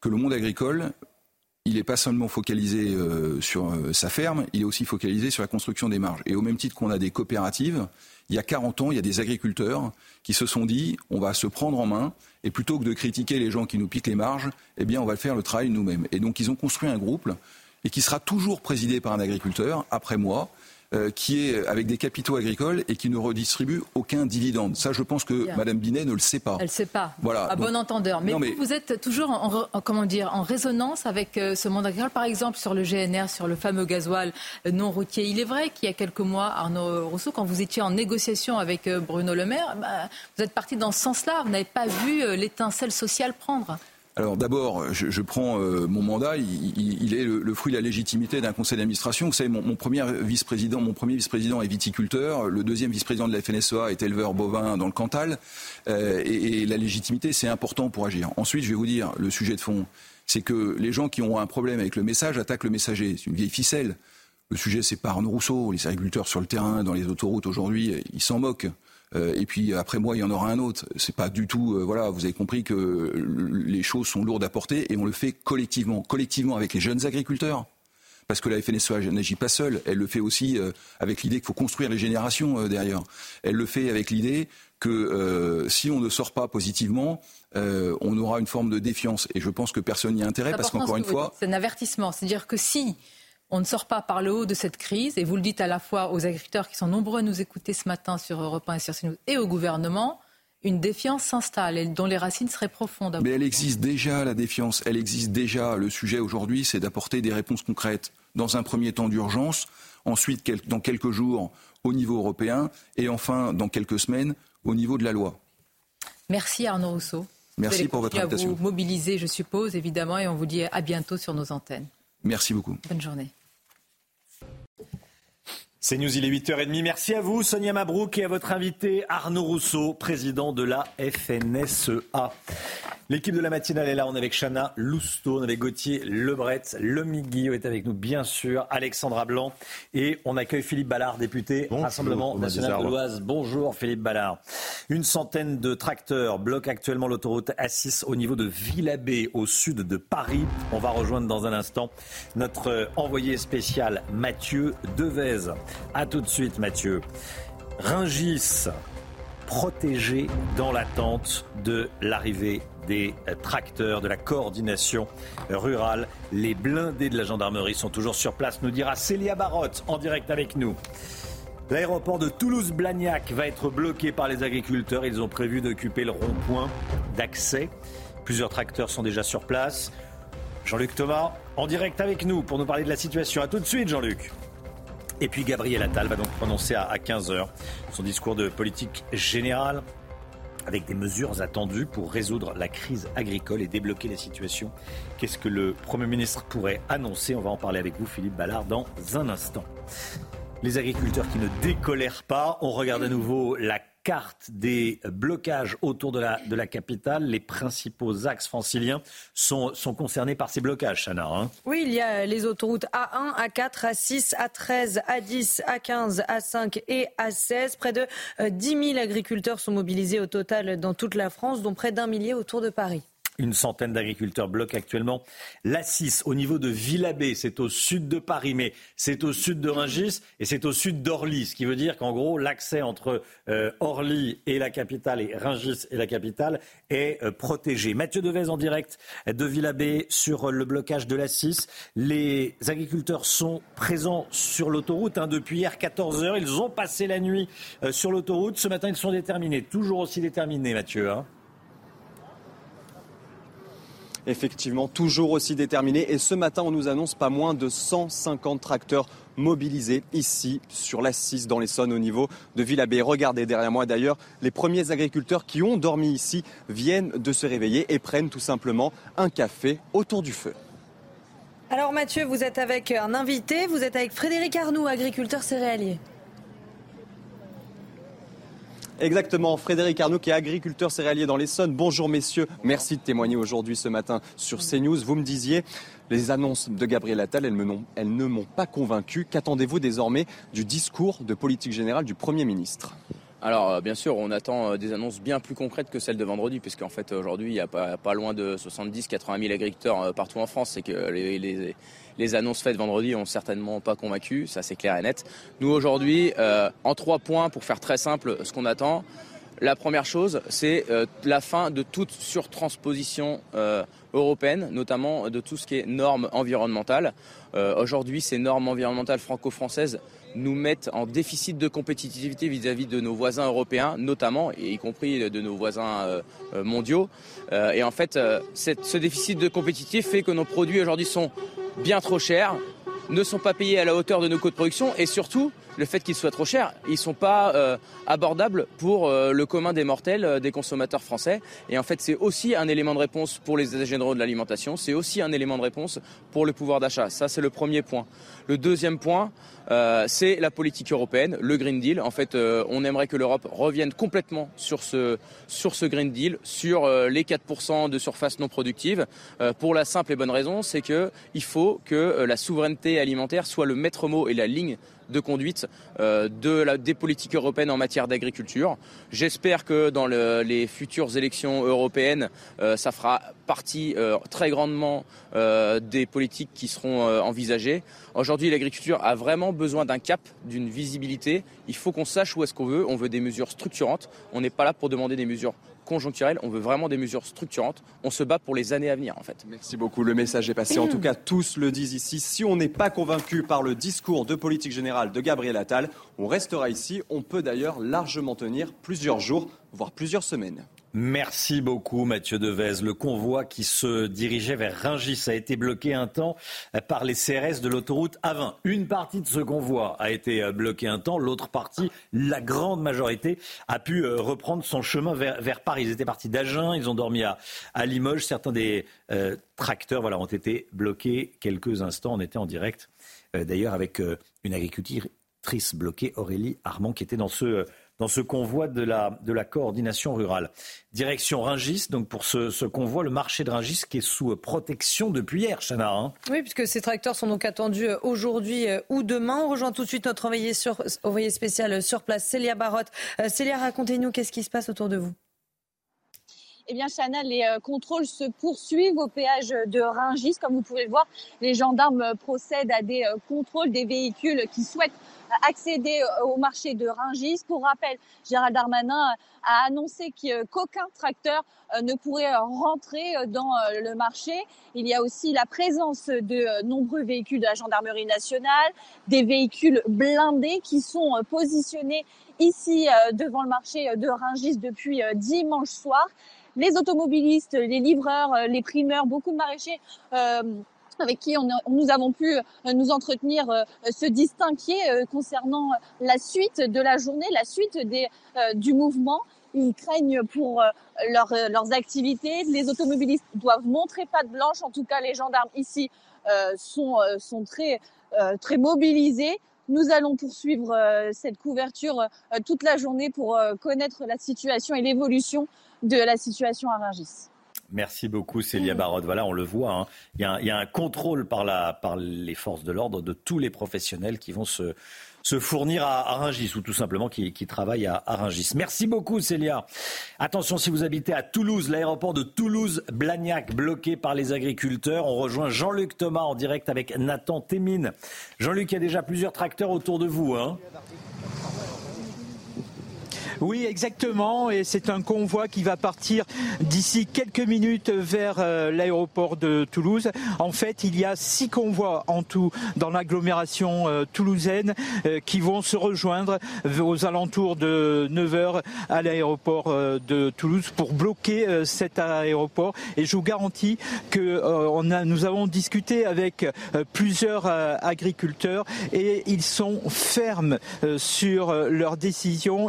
que le monde agricole, il n'est pas seulement focalisé sur sa ferme, il est aussi focalisé sur la construction des marges. Et au même titre qu'on a des coopératives, il y a 40 ans, il y a des agriculteurs qui se sont dit on va se prendre en main et plutôt que de critiquer les gens qui nous piquent les marges, eh bien on va le faire le travail nous-mêmes. Et donc ils ont construit un groupe et qui sera toujours présidé par un agriculteur après moi euh, qui est avec des capitaux agricoles et qui ne redistribue aucun dividende. Ça, je pense que Madame Binet ne le sait pas. Elle ne sait pas. Voilà. À bon entendeur. Mais, vous, êtes toujours en, comment dire, en résonance avec euh, ce monde agricole, par exemple sur le GNR, sur le fameux gasoil euh, non routier. Il est vrai qu'il y a quelques mois, Arnaud Rousseau, quand vous étiez en négociation avec Bruno Le Maire, bah, vous êtes parti dans ce sens-là. Vous n'avez pas vu l'étincelle sociale prendre. Alors d'abord, je, prends euh, mon mandat, il, est le, fruit de la légitimité d'un conseil d'administration. Vous savez, mon, premier vice-président, mon premier vice-président est viticulteur, le deuxième vice-président de la FNSEA est éleveur bovin dans le Cantal, euh, et, la légitimité, c'est important pour agir. Ensuite, je vais vous dire, le sujet de fond, c'est que les gens qui ont un problème avec le message attaquent le messager. C'est une vieille ficelle. Le sujet, c'est pas Arnaud Rousseau. Les agriculteurs sur le terrain, dans les autoroutes aujourd'hui, ils s'en moquent. Euh, et puis après moi, il y en aura un autre. C'est pas du tout. Euh, voilà, vous avez compris que les choses sont lourdes à porter et on le fait collectivement, collectivement avec les jeunes agriculteurs. Parce que la FNSEA n'agit pas seule, elle le fait aussi euh, avec l'idée qu'il faut construire les générations derrière. Elle le fait avec l'idée que si on ne sort pas positivement, on aura une forme de défiance. Et je pense que personne n'y a intérêt parce qu'encore une fois. C'est un avertissement. C'est-à-dire que si on ne sort pas par le haut de cette crise, et vous le dites à la fois aux agriculteurs qui sont nombreux à nous écouter ce matin sur Europe 1 et sur CNews, et au gouvernement, une défiance s'installe et dont les racines seraient profondes. Mais elle existe déjà, la défiance, elle existe déjà. Le sujet aujourd'hui, c'est d'apporter des réponses concrètes. Dans un premier temps d'urgence, ensuite, dans quelques jours, au niveau européen, et enfin, dans quelques semaines, au niveau de la loi. Merci Arnaud Rousseau. Merci pour votre invitation. À vous mobiliser, je suppose, évidemment, et on vous dit à bientôt sur nos antennes. Merci beaucoup. Bonne journée. C'est News, il est 8h30. Merci à vous, Sonia Mabrouk, et à votre invité, Arnaud Rousseau, président de la FNSEA. L'équipe de la matinale est là. On est avec Chana Lousteau, on est avec Gauthier Lebret. Lomi Guillot est avec nous, bien sûr. Alexandra Blanc. Et on accueille Philippe Ballard, député Rassemblement National de l'Oise. Bonjour, Philippe Ballard. Une centaine de tracteurs bloquent actuellement l'autoroute A6 au niveau de Villabé, au sud de Paris. On va rejoindre dans un instant notre envoyé spécial, Mathieu Devez. A tout de suite, Mathieu. Ringis, protégé dans l'attente de l'arrivée des tracteurs, de la coordination rurale. Les blindés de la gendarmerie sont toujours sur place, nous dira Célia Barotte en direct avec nous. L'aéroport de Toulouse-Blagnac va être bloqué par les agriculteurs. Ils ont prévu d'occuper le rond-point d'accès. Plusieurs tracteurs sont déjà sur place. Jean-Luc Thomas, en direct avec nous pour nous parler de la situation. A tout de suite, Jean-Luc. Et puis Gabriel Attal va donc prononcer à 15h son discours de politique générale avec des mesures attendues pour résoudre la crise agricole et débloquer la situation. Qu'est-ce que le Premier ministre pourrait annoncer? On va en parler avec vous, Philippe Ballard, dans un instant. Les agriculteurs qui ne décolèrent pas, on regarde à nouveau la carte des blocages autour de la, de la capitale. Les principaux axes franciliens sont, sont concernés par ces blocages, Chana. Hein. oui, il y a les autoroutes A1, A4, A6, A13, A10, A15, A5 et A16. Près de 10 euh, 000 agriculteurs sont mobilisés au total dans toute la France, dont près d'un millier autour de Paris. Une centaine d'agriculteurs bloquent actuellement l'A6 au niveau de Villabé. C'est au sud de Paris, mais c'est au sud de Rungis et c'est au sud d'Orly. Ce qui veut dire qu'en gros, l'accès entre euh, Orly et la capitale et Rungis et la capitale est euh, protégé. Mathieu Devez en direct de Villabé sur le blocage de l'A6. Les agriculteurs sont présents sur l'autoroute hein, depuis hier 14 heures. Ils ont passé la nuit euh, sur l'autoroute. Ce matin, ils sont déterminés, toujours aussi déterminés, Mathieu. Hein effectivement toujours aussi déterminé. Et ce matin, on nous annonce pas moins de 150 tracteurs mobilisés ici sur la 6 dans l'Essonne au niveau de Villabé. Regardez derrière moi d'ailleurs, les premiers agriculteurs qui ont dormi ici viennent de se réveiller et prennent tout simplement un café autour du feu. Alors Mathieu, vous êtes avec un invité, vous êtes avec Frédéric Arnoux, agriculteur céréalier. Exactement, Frédéric Arnaud qui est agriculteur céréalier dans l'Essonne. Bonjour messieurs, merci de témoigner aujourd'hui ce matin sur CNews. Vous me disiez, les annonces de Gabriel Attal, elles, elles ne m'ont pas convaincu. Qu'attendez-vous désormais du discours de politique générale du Premier ministre? Alors euh, bien sûr, on attend euh, des annonces bien plus concrètes que celles de vendredi, puisqu'en fait aujourd'hui, il n'y a pas, loin de 70-80 000 agriculteurs euh, partout en France. Que les, les annonces faites vendredi ont certainement pas convaincu, ça c'est clair et net. Nous aujourd'hui, euh, en trois points, pour faire très simple, ce qu'on attend. La première chose, c'est euh, la fin de toute surtransposition euh, européenne, notamment de tout ce qui est normes environnementales. Aujourd'hui, ces normes environnementales franco-françaises nous mettent en déficit de compétitivité vis-à-vis de nos voisins européens, notamment, et y compris de nos voisins mondiaux. et en fait, ce déficit de compétitivité fait que nos produits aujourd'hui sont bien trop chers, ne sont pas payés à la hauteur de nos coûts de production et surtout le fait qu'ils soient trop chers, ils ne sont pas euh, abordables pour euh, le commun des mortels, euh, des consommateurs français. Et en fait, c'est aussi un élément de réponse pour les états généraux de l'alimentation, c'est aussi un élément de réponse pour le pouvoir d'achat. Ça, c'est le premier point. Le deuxième point, c'est la politique européenne, le Green Deal. En fait, on aimerait que l'Europe revienne complètement sur ce, Green Deal, sur les 4% de surface non productive, pour la simple et bonne raison, c'est qu'il faut que la souveraineté alimentaire soit le maître mot et la ligne de conduite euh, des politiques européennes en matière d'agriculture. J'espère que dans le, les futures élections européennes, euh, ça fera partie très grandement des politiques qui seront envisagées. Aujourd'hui, l'agriculture a vraiment besoin d'un cap, d'une visibilité. Il faut qu'on sache où est-ce qu'on veut. On veut des mesures structurantes. On n'est pas là pour demander des mesures On veut vraiment des mesures structurantes. On se bat pour les années à venir, en fait. Merci beaucoup. Le message est passé. En tout cas, tous le disent ici. Si on n'est pas convaincu par le discours de politique générale de Gabriel Attal, on restera ici. On peut d'ailleurs largement tenir plusieurs jours, voire plusieurs semaines. Merci beaucoup Mathieu Devez. Le convoi qui se dirigeait vers Ringis a été bloqué un temps par les CRS de l'autoroute A20. Une partie de ce convoi a été bloquée un temps, l'autre partie, la grande majorité, a pu euh, reprendre son chemin vers, Paris. Ils étaient partis d'Agen, ils ont dormi à, Limoges. Certains des euh, tracteurs voilà, ont été bloqués quelques instants. On était en direct euh, d'ailleurs avec une agricultrice bloquée, Aurélie Armand, qui était dans ce dans ce convoi de la, coordination rurale. Direction Ringis, donc pour ce, convoi, le marché de Ringis qui est sous protection depuis hier, Chana. Hein. oui, puisque ces tracteurs sont donc attendus euh, aujourd'hui euh, ou demain. On rejoint tout de suite notre envoyé, envoyé spécial sur place, Célia Barotte. Euh, Célia, racontez-nous qu'est-ce qui se passe autour de vous? Eh bien, Chana, les contrôles se poursuivent au péage de Ringis. Comme vous pouvez le voir, les gendarmes procèdent à des contrôles des véhicules qui souhaitent accéder euh, au marché de Ringis. Pour rappel, Gérald Darmanin a annoncé qu'aucun tracteur euh, ne pourrait rentrer dans euh, le marché. Il y a aussi la présence de nombreux véhicules de la gendarmerie nationale, des véhicules blindés qui sont positionnés ici devant le marché de Ringis depuis dimanche soir. Les automobilistes, les livreurs, les primeurs, beaucoup de maraîchers avec qui on, nous avons pu euh, nous entretenir euh, se distinguer euh, concernant la suite de la journée, la suite des, du mouvement. Ils craignent pour leur, leurs activités. Les automobilistes doivent montrer patte blanche. En tout cas, les gendarmes ici sont, sont très, très mobilisés. Nous allons poursuivre cette couverture toute la journée pour connaître la situation et l'évolution de la situation à Rungis. Merci beaucoup Célia Barotte. Voilà, on le voit. Hein. Il, y a un, contrôle par les forces de l'ordre de tous les professionnels qui vont se, se fournir à, Rungis ou tout simplement qui, travaillent à, à, Rungis. Merci beaucoup Célia. Attention si vous habitez à Toulouse, l'aéroport de Toulouse-Blagnac bloqué par les agriculteurs. On rejoint Jean-Luc Thomas en direct avec Nathan Témine. Jean-Luc, il y a déjà plusieurs tracteurs autour de vous. Hein oui, exactement. Et c'est un convoi qui va partir d'ici quelques minutes vers euh, l'aéroport de Toulouse. En fait, il y a six convois en tout dans l'agglomération euh, toulousaine euh, qui vont se rejoindre aux alentours de 9 h à l'aéroport de Toulouse pour bloquer cet aéroport. Et je vous garantis que nous avons discuté avec plusieurs agriculteurs et ils sont fermes sur leur décision.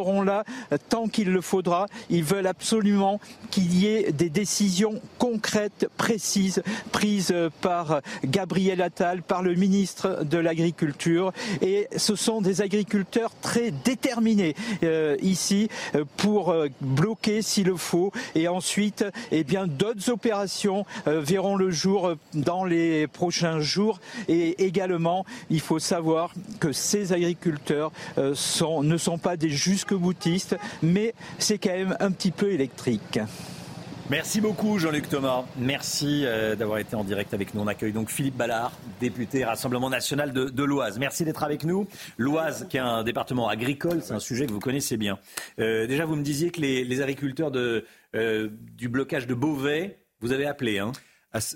Seront là tant qu'il le faudra. Ils veulent absolument qu'il y ait des décisions concrètes, précises, prises par Gabriel Attal, par le ministre de l'Agriculture. Et ce sont des agriculteurs très déterminés euh, ici euh, pour euh, bloquer s'il le faut. Et ensuite, eh bien, d'autres opérations verront le jour dans les prochains jours. Et également, il faut savoir que ces agriculteurs ne sont pas des jusques boutiste, mais c'est quand même un petit peu électrique. Merci beaucoup Jean-Luc Thomas. Merci euh, d'avoir été en direct avec nous. On accueille donc Philippe Ballard, député Rassemblement national de, l'Oise. Merci d'être avec nous. L'Oise, qui est un département agricole, c'est un sujet que vous connaissez bien. Euh, déjà, vous me disiez que les, agriculteurs de, euh, du blocage de Beauvais, vous avez appelé. Hein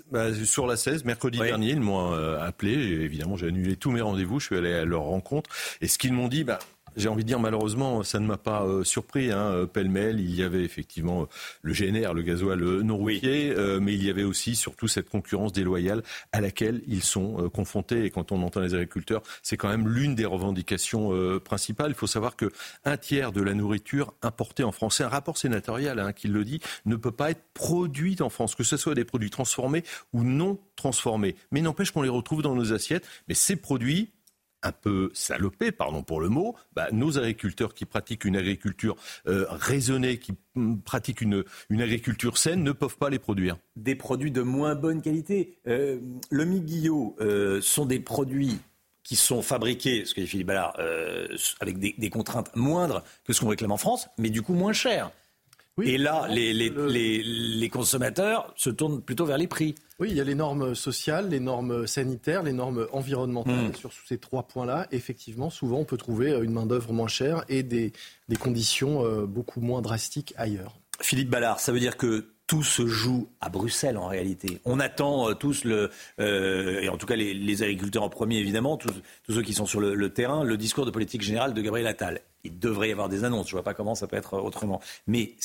bah, sur la 16, mercredi dernier, ils m'ont appelé. évidemment, j'ai annulé tous mes rendez-vous. Je suis allé à leur rencontre. Et ce qu'ils m'ont dit, bah, j'ai envie de dire malheureusement, ça ne m'a pas euh, surpris. Hein, euh, Pêle-mêle, il y avait effectivement euh, le GNR, le gasoil non routier, mais il y avait aussi surtout cette concurrence déloyale à laquelle ils sont confrontés. Et quand on entend les agriculteurs, c'est quand même l'une des revendications principales. Il faut savoir que un tiers de la nourriture importée en France, c'est un rapport sénatorial hein, qui le dit, ne peut pas être produite en France, que ce soit des produits transformés ou non transformés. Mais n'empêche qu'on les retrouve dans nos assiettes. Mais ces produits, un peu salopé, pardon pour le mot, bah, nos agriculteurs qui pratiquent une agriculture euh, raisonnée, qui mm, pratiquent une, agriculture saine, ne peuvent pas les produire. Des produits de moins bonne qualité. Euh, le miguillot euh, sont des produits qui sont fabriqués, ce que dit Philippe Ballard, avec des, contraintes moindres que ce qu'on réclame en France, mais du coup moins et là, les, les, consommateurs se tournent plutôt vers les prix. Oui, il y a les normes sociales, les normes sanitaires, les normes environnementales. Hmm. Sur ces trois points-là, effectivement, souvent, on peut trouver une main-d'œuvre moins chère et des, des conditions euh, beaucoup moins drastiques ailleurs. Philippe Ballard, ça veut dire que tout se joue à Bruxelles en réalité. On attend euh, tous le, euh, et en tout cas les, agriculteurs en premier évidemment, tous, ceux qui sont sur le, terrain, le discours de politique générale de Gabriel Attal. Il devrait y avoir des annonces. Je ne vois pas comment ça peut être autrement. Mais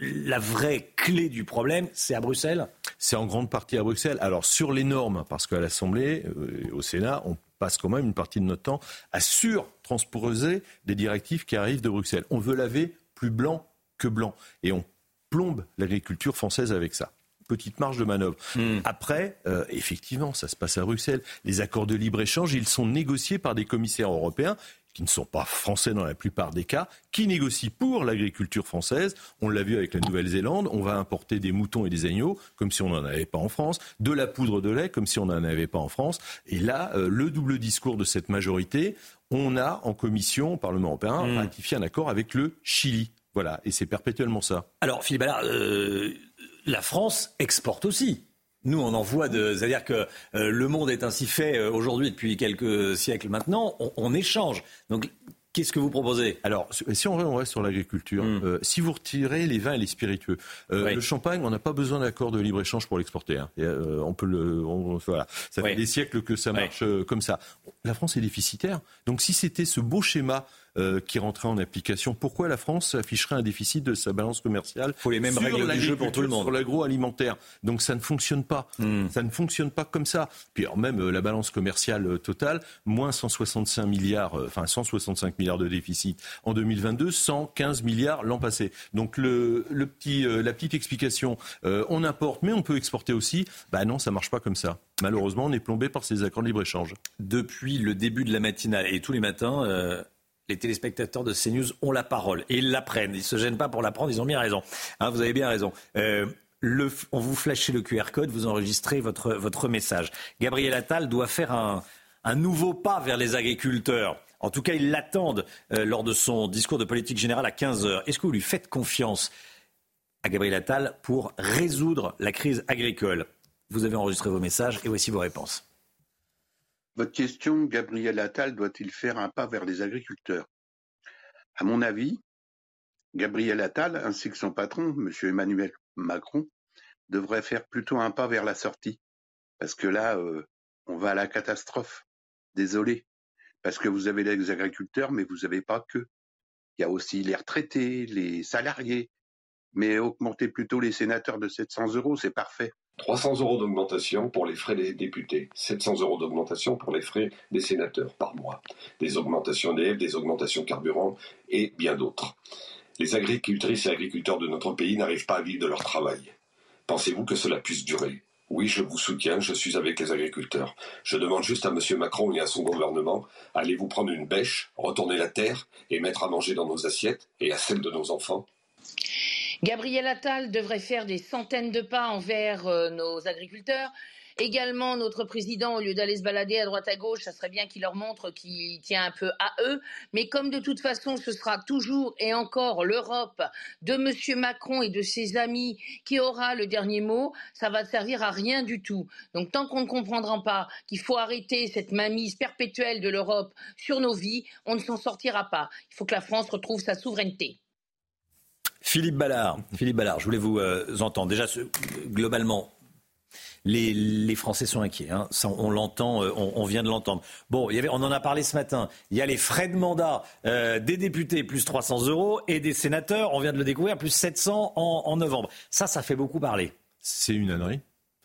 la vraie clé du problème, c'est à Bruxelles. C'est en grande partie à Bruxelles. Alors sur les normes, parce qu'à l'Assemblée, euh, au Sénat, on passe quand même une partie de notre temps à surtransposer des directives qui arrivent de Bruxelles. On veut laver plus blanc que blanc. Et on plombe l'agriculture française avec ça petite marge de manœuvre. Hmm. Après, euh, effectivement, ça se passe à Bruxelles. Les accords de libre-échange, ils sont négociés par des commissaires européens qui ne sont pas français dans la plupart des cas, qui négocient pour l'agriculture française. On l'a vu avec la Nouvelle-Zélande, on va importer des moutons et des agneaux comme si on n'en avait pas en France, de la poudre de lait comme si on n'en avait pas en France. Et là, euh, le double discours de cette majorité, on a en commission au Parlement européen hmm. ratifié un accord avec le Chili. Voilà, et c'est perpétuellement ça. Alors, Philippe Allard, euh, la France exporte aussi. Nous, on envoie de. C'est-à-dire que euh, le monde est ainsi fait euh, aujourd'hui depuis quelques siècles maintenant. On, échange. Donc, Qu'est-ce que vous proposez? Alors, si on reste sur l'agriculture, hmm. si vous retirez les vins et les spiritueux, le champagne, on n'a pas besoin d'accord de libre-échange pour l'exporter. Hein. on peut le, voilà, ça fait des siècles que ça marche comme ça. La France est déficitaire. Donc, si c'était ce beau schéma euh, qui rentrait en application. Pourquoi la France afficherait un déficit de sa balance commerciale Faut les mêmes règles du jeu pour tout le monde. Sur l'agroalimentaire? Donc ça ne fonctionne pas. Hmm. Ça ne fonctionne pas comme ça. Puis alors même euh, la balance commerciale euh, totale, moins 165 milliards, enfin 165 milliards de déficit en 2022, 115 milliards l'an passé. Donc le, le petit, la petite explication, on importe, mais on peut exporter aussi. Bah non, ça marche pas comme ça. Malheureusement, on est plombé par ces accords de libre-échange. Depuis le début de la matinale et tous les matins, les téléspectateurs de CNews ont la parole et ils la prennent. Ils ne se gênent pas pour la prendre, ils ont bien raison. Hein, vous avez bien raison. Euh, on vous flashez le QR code, vous enregistrez votre, votre message. Gabriel Attal doit faire un, un nouveau pas vers les agriculteurs. En tout cas, ils l'attendent euh, lors de son discours de politique générale à 15 heures. Est-ce que vous lui faites confiance à Gabriel Attal pour résoudre la crise agricole? Vous avez enregistré vos messages et voici vos réponses. Votre question, Gabriel Attal doit-il faire un pas vers les agriculteurs? À mon avis, Gabriel Attal, ainsi que son patron, M. Emmanuel Macron, devraient faire plutôt un pas vers la sortie. Parce que là, euh, on va à la catastrophe. Désolé. Parce que vous avez les agriculteurs, mais vous n'avez pas que. Il y a aussi les retraités, les salariés. Mais augmenter plutôt les sénateurs de 700 euros, c'est parfait. 300 euros d'augmentation pour les frais des députés, 700 euros d'augmentation pour les frais des sénateurs par mois, des augmentations d'élèves, des augmentations carburant et bien d'autres. Les agricultrices et agriculteurs de notre pays n'arrivent pas à vivre de leur travail. Pensez-vous que cela puisse durer? Oui, je vous soutiens, je suis avec les agriculteurs. Je demande juste à M. Macron et à son gouvernement, allez-vous prendre une bêche, retourner la terre et mettre à manger dans nos assiettes et à celles de nos enfants? Gabriel Attal devrait faire des centaines de pas envers euh, nos agriculteurs. Également, notre président, au lieu d'aller se balader à droite à gauche, ça serait bien qu'il leur montre qu'il tient un peu à eux. Mais comme de toute façon, ce sera toujours et encore l'Europe de M. Macron et de ses amis qui aura le dernier mot, ça va servir à rien du tout. Donc, tant qu'on ne comprendra pas qu'il faut arrêter cette mamise perpétuelle de l'Europe sur nos vies, on ne s'en sortira pas. Il faut que la France retrouve sa souveraineté. Philippe Ballard, Philippe Ballard, je voulais vous euh, entendre. Déjà, globalement, les, Français sont inquiets. Hein. on l'entend, euh, on, vient de l'entendre. Bon, on en a parlé ce matin. Il y a les frais de mandat euh, des députés plus 300 euros et des sénateurs, on vient de le découvrir, plus 700 en, en novembre. Ça, ça fait beaucoup parler. C'est une ânerie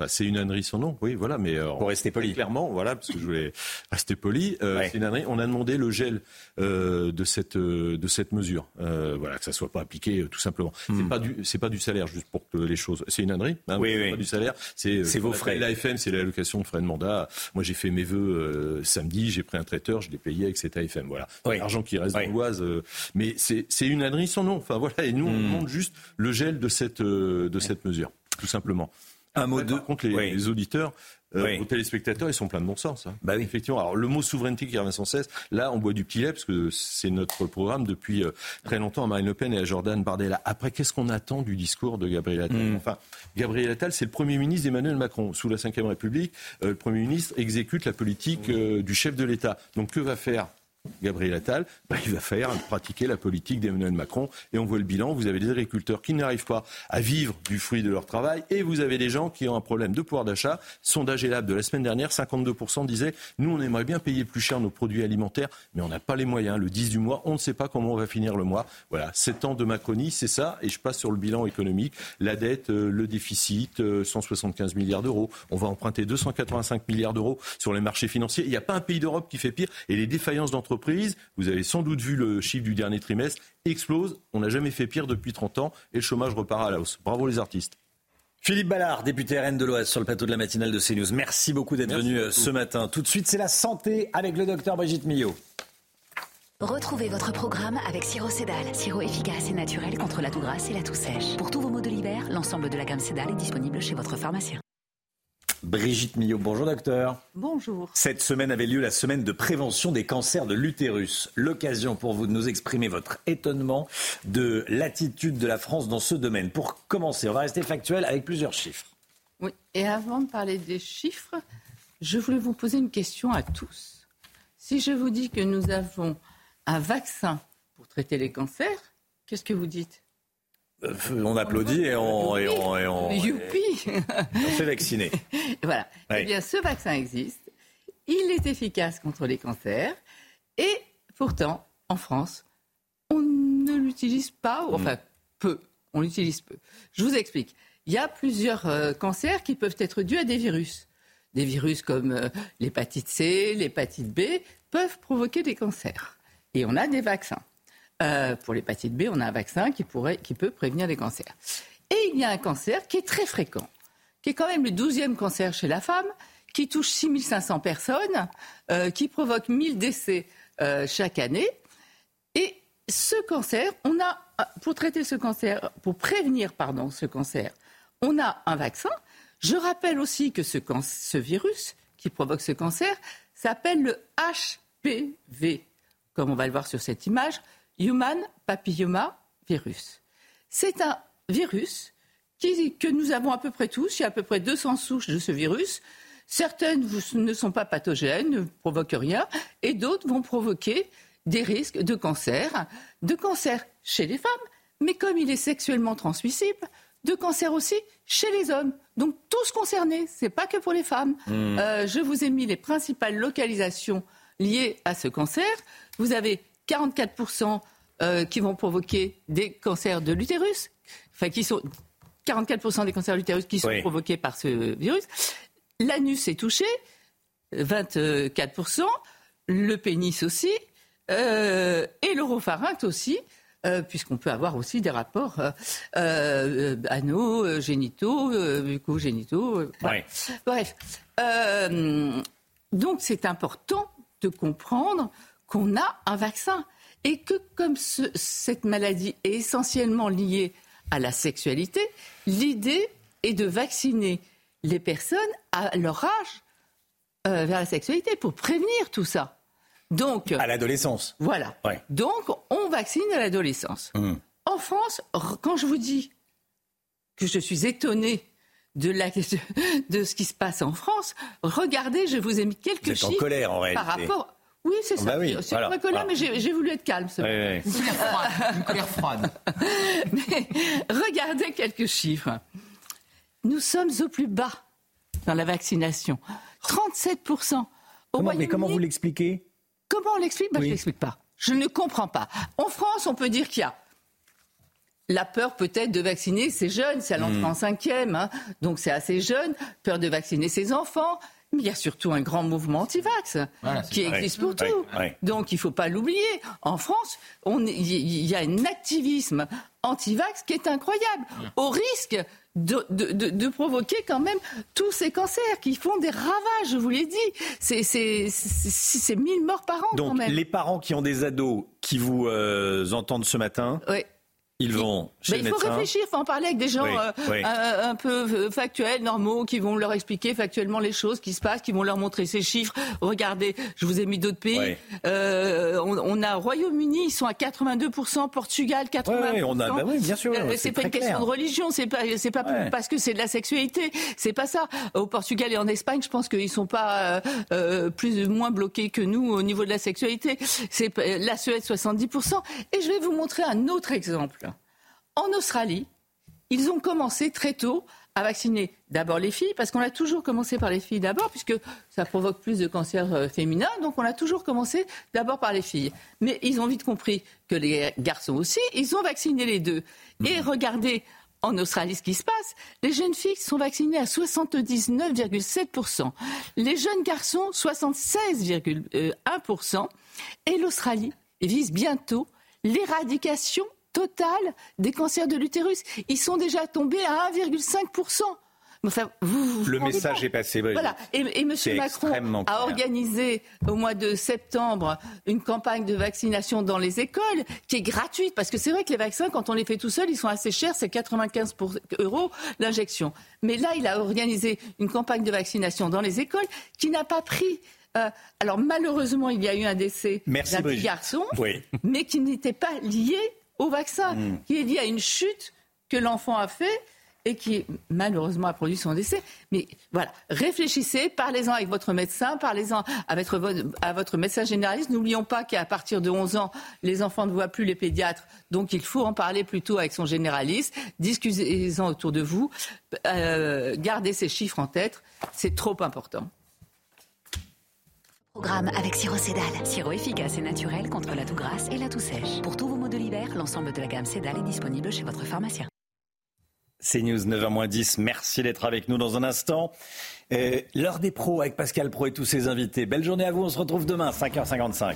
c'est une ânerie son nom, oui, voilà, mais euh, pour rester poli. Clairement, voilà, parce que je voulais rester poli. Euh, c'est une ânerie. On a demandé le gel euh, de cette de cette mesure, voilà, que ça soit pas appliqué tout simplement. C'est pas du c'est pas du salaire juste pour que les choses. C'est une ânerie. Hein, oui, oui. Pas du salaire. C'est vos frais. L'AFM, c'est l'allocation de frais de mandat. Moi, j'ai fait mes vœux samedi, j'ai pris un traiteur, je l'ai payé avec cette AFM. Voilà, l'argent qui reste dans l'Oise. mais c'est c'est une ânerie sans nom. Enfin voilà, et nous on hmm. demande juste le gel de cette de cette mesure, tout simplement. Un mot de... Par contre, les, les auditeurs, euh, aux téléspectateurs, ils sont pleins de bon sens. Hein. Bah oui. Effectivement. Alors, le mot souveraineté qui revient sans cesse, là, on boit du petit lait, parce que c'est notre programme depuis euh, très longtemps à Marine Le Pen et à Jordan Bardella. Après, qu'est-ce qu'on attend du discours de Gabriel Attal Mm. Enfin, Gabriel Attal, c'est le Premier ministre d'Emmanuel Macron. Sous la Ve République, euh, le Premier ministre exécute la politique du chef de l'État. Donc, que va faire Gabriel Attal, bah, il va faire pratiquer la politique d'Emmanuel Macron. Et on voit le bilan. Vous avez des agriculteurs qui n'arrivent pas à vivre du fruit de leur travail. Et vous avez des gens qui ont un problème de pouvoir d'achat. Sondage ELAB de la semaine dernière, 52% disaient Nous, on aimerait bien payer plus cher nos produits alimentaires, mais on n'a pas les moyens. Le 10 du mois, on ne sait pas comment on va finir le mois. Voilà, 7 ans de Macronie, c'est ça. Et je passe sur le bilan économique. La dette, euh, le déficit, euh, 175 milliards d'euros. On va emprunter 285 milliards d'euros sur les marchés financiers. Il n'y a pas un pays d'Europe qui fait pire. Et les défaillances d'entreprises, vous avez sans doute vu le chiffre du dernier trimestre, explosent. On n'a jamais fait pire depuis 30 ans et le chômage repart à la hausse. Bravo les artistes. Philippe Ballard, député RN de l'Ouest sur le plateau de la matinale de CNews. Merci beaucoup d'être venu euh, beaucoup. ce matin. Tout de suite, c'est la santé avec le docteur Brigitte Millot. Retrouvez votre programme avec Sirop Cédal. Sirop efficace et naturel contre la toux grasse et la toux sèche. Pour tous vos maux de l'hiver, l'ensemble de la gamme Cédal est disponible chez votre pharmacien. Brigitte Millot, bonjour docteur. Bonjour. Cette semaine avait lieu la semaine de prévention des cancers de l'utérus. L'occasion pour vous de nous exprimer votre étonnement de l'attitude de la France dans ce domaine. Pour commencer, on va rester factuel avec plusieurs chiffres. Oui, et avant de parler des chiffres, je voulais vous poser une question à tous. Si je vous dis que nous avons un vaccin pour traiter les cancers, qu'est-ce que vous dites? On applaudit et on, et on, et on- fait vacciner. Voilà. Oui. Eh bien, ce vaccin existe. Il est efficace contre les cancers. Et pourtant, en France, on ne l'utilise pas, ou- enfin, peu. On l'utilise peu. Je vous explique. Il y a plusieurs euh, cancers qui peuvent être dus à des virus. Des virus comme euh, l'hépatite C, l'hépatite B peuvent provoquer des cancers. Et on a des vaccins. Euh, pour l'hépatite B, on a un vaccin qui, pourrait, qui peut prévenir les cancers. Et il y a un cancer qui est très fréquent, qui est quand même le 12e cancer chez la femme, qui touche 6500 personnes, euh, qui provoque 1000 décès euh, chaque année. Et ce cancer, on a, pour traiter ce cancer, pour prévenir pardon, ce cancer, on a un vaccin. Je rappelle aussi que ce, virus qui provoque ce cancer s'appelle le HPV, comme on va le voir sur cette image, Human Papilloma Virus. C'est un virus qui- que nous avons à peu près tous. Il y a à peu près 200 souches de ce virus. Certaines ne sont pas pathogènes, ne provoquent rien, et d'autres vont provoquer des risques de cancer, de cancer chez les femmes, mais comme il est sexuellement transmissible, de cancer aussi chez les hommes. Donc tous concernés, c'est pas que pour les femmes. Hmm. Euh, je vous ai mis les principales localisations liées à ce cancer. Vous avez 44% euh, qui vont provoquer des cancers de l'utérus, enfin qui sont 44% des cancers de l'utérus qui sont Oui. provoqués par ce virus. L'anus est touché, 24%, le pénis aussi, euh, et l'oropharynx aussi, euh, puisqu'on peut avoir aussi des rapports euh, euh, génitaux, bucco-génitaux. Bref. Donc c'est important de comprendre qu'on a un vaccin et que comme ce- cette maladie est essentiellement liée à la sexualité, l'idée est de vacciner les personnes à leur âge euh, vers la sexualité pour prévenir tout ça. Donc, À l'adolescence. voilà. Ouais. Donc, on vaccine à l'adolescence. Hum. En France, quand je vous dis que je suis étonnée de, la, de ce qui se passe en France, regardez, je vous ai mis quelques Vous êtes en chiffres colère, en par réalité. rapport. Oui, c'est ça. Bah oui, c'est voilà, voilà. mais j'ai voulu être calme. ce ouais. Une colère froide. Mais regardez quelques chiffres. Nous sommes au plus bas dans la vaccination. 37%. Au Comment- mais comment vous l'expliquez? Comment on l'explique? Bah, Je ne l'explique pas. Je ne comprends pas. En France, on peut dire qu'il y a la peur peut-être de vacciner ses jeunes, c'est à l'entrée Mm. en cinquième, hein, donc c'est assez jeune, peur de vacciner ses enfants. Mais il y a surtout un grand mouvement anti-vax Voilà, qui existe Ouais, pour tout. Donc il ne faut pas l'oublier. En France, il y, a un activisme anti-vax qui est incroyable, au risque de, de- de- de provoquer quand même tous ces cancers qui font des ravages, je vous l'ai dit. C'est- C'est c'est- c'est 1000 morts par an quand Donc, même. les parents qui ont des ados qui vous euh, entendent ce matin. Ils vont chez Mais il faut réfléchir, il faut en parler avec des gens euh, Un, peu factuels, normaux, qui vont leur expliquer factuellement les choses qui se passent, qui vont leur montrer ces chiffres. Regardez, je vous ai mis d'autres pays. Euh, on, a Royaume-Uni, ils sont à 82%, Portugal 80%. Oui, on a, bah oui bien sûr. Euh, c'est pas une question de religion, c'est pas, c'est pas parce que c'est de la sexualité, c'est pas ça. Au Portugal et en Espagne, je pense qu'ils sont pas plus ou moins bloqués que nous au niveau de la sexualité. C'est la Suède 70%. Et je vais vous montrer un autre exemple. En Australie, ils ont commencé très tôt à vacciner d'abord les filles, parce qu'on a toujours commencé par les filles d'abord, puisque ça provoque plus de cancers euh, féminins, donc on a toujours commencé d'abord par les filles. Mais ils ont vite compris que les garçons aussi, ils ont vacciné les deux. Et regardez en Australie ce qui se passe. Les jeunes filles sont vaccinées à 79,7%, les jeunes garçons 76,1%, et l'Australie vise bientôt l'éradication totale des cancers de l'utérus. Ils sont déjà tombés à 1,5%. Enfin, vous, le message est passé. Voilà. Et, et M. Macron a organisé au mois de septembre une campagne de vaccination dans les écoles qui est gratuite parce que c'est vrai que les vaccins, quand on les fait tout seul, ils sont assez chers. C'est 95 euros l'injection. Mais là, il a organisé une campagne de vaccination dans les écoles qui n'a pas pris euh, alors malheureusement, il y a eu un décès d'un petit garçon, mais qui n'était pas lié au vaccin, mm. qui est lié à une chute que l'enfant a fait et qui malheureusement a produit son décès. Mais voilà, réfléchissez, parlez-en avec votre médecin, parlez-en votre, à votre médecin généraliste. N'oublions pas qu'à partir de 11 ans, les enfants ne voient plus les pédiatres, donc il faut en parler plutôt avec son généraliste. Discutez-en autour de vous, euh, gardez ces chiffres en tête, c'est trop important. Programme avec sirop Cédal. Sirop efficace et naturel contre la toux grasse et la toux sèche. Pour tous vos maux de l'hiver, l'ensemble de la gamme Cédal est disponible chez votre pharmacien. C'est News 9h10. Merci d'être avec nous dans un instant. Euh, l'heure des pros avec Pascal Pro et tous ses invités. Belle journée à vous. On se retrouve demain, 5h55.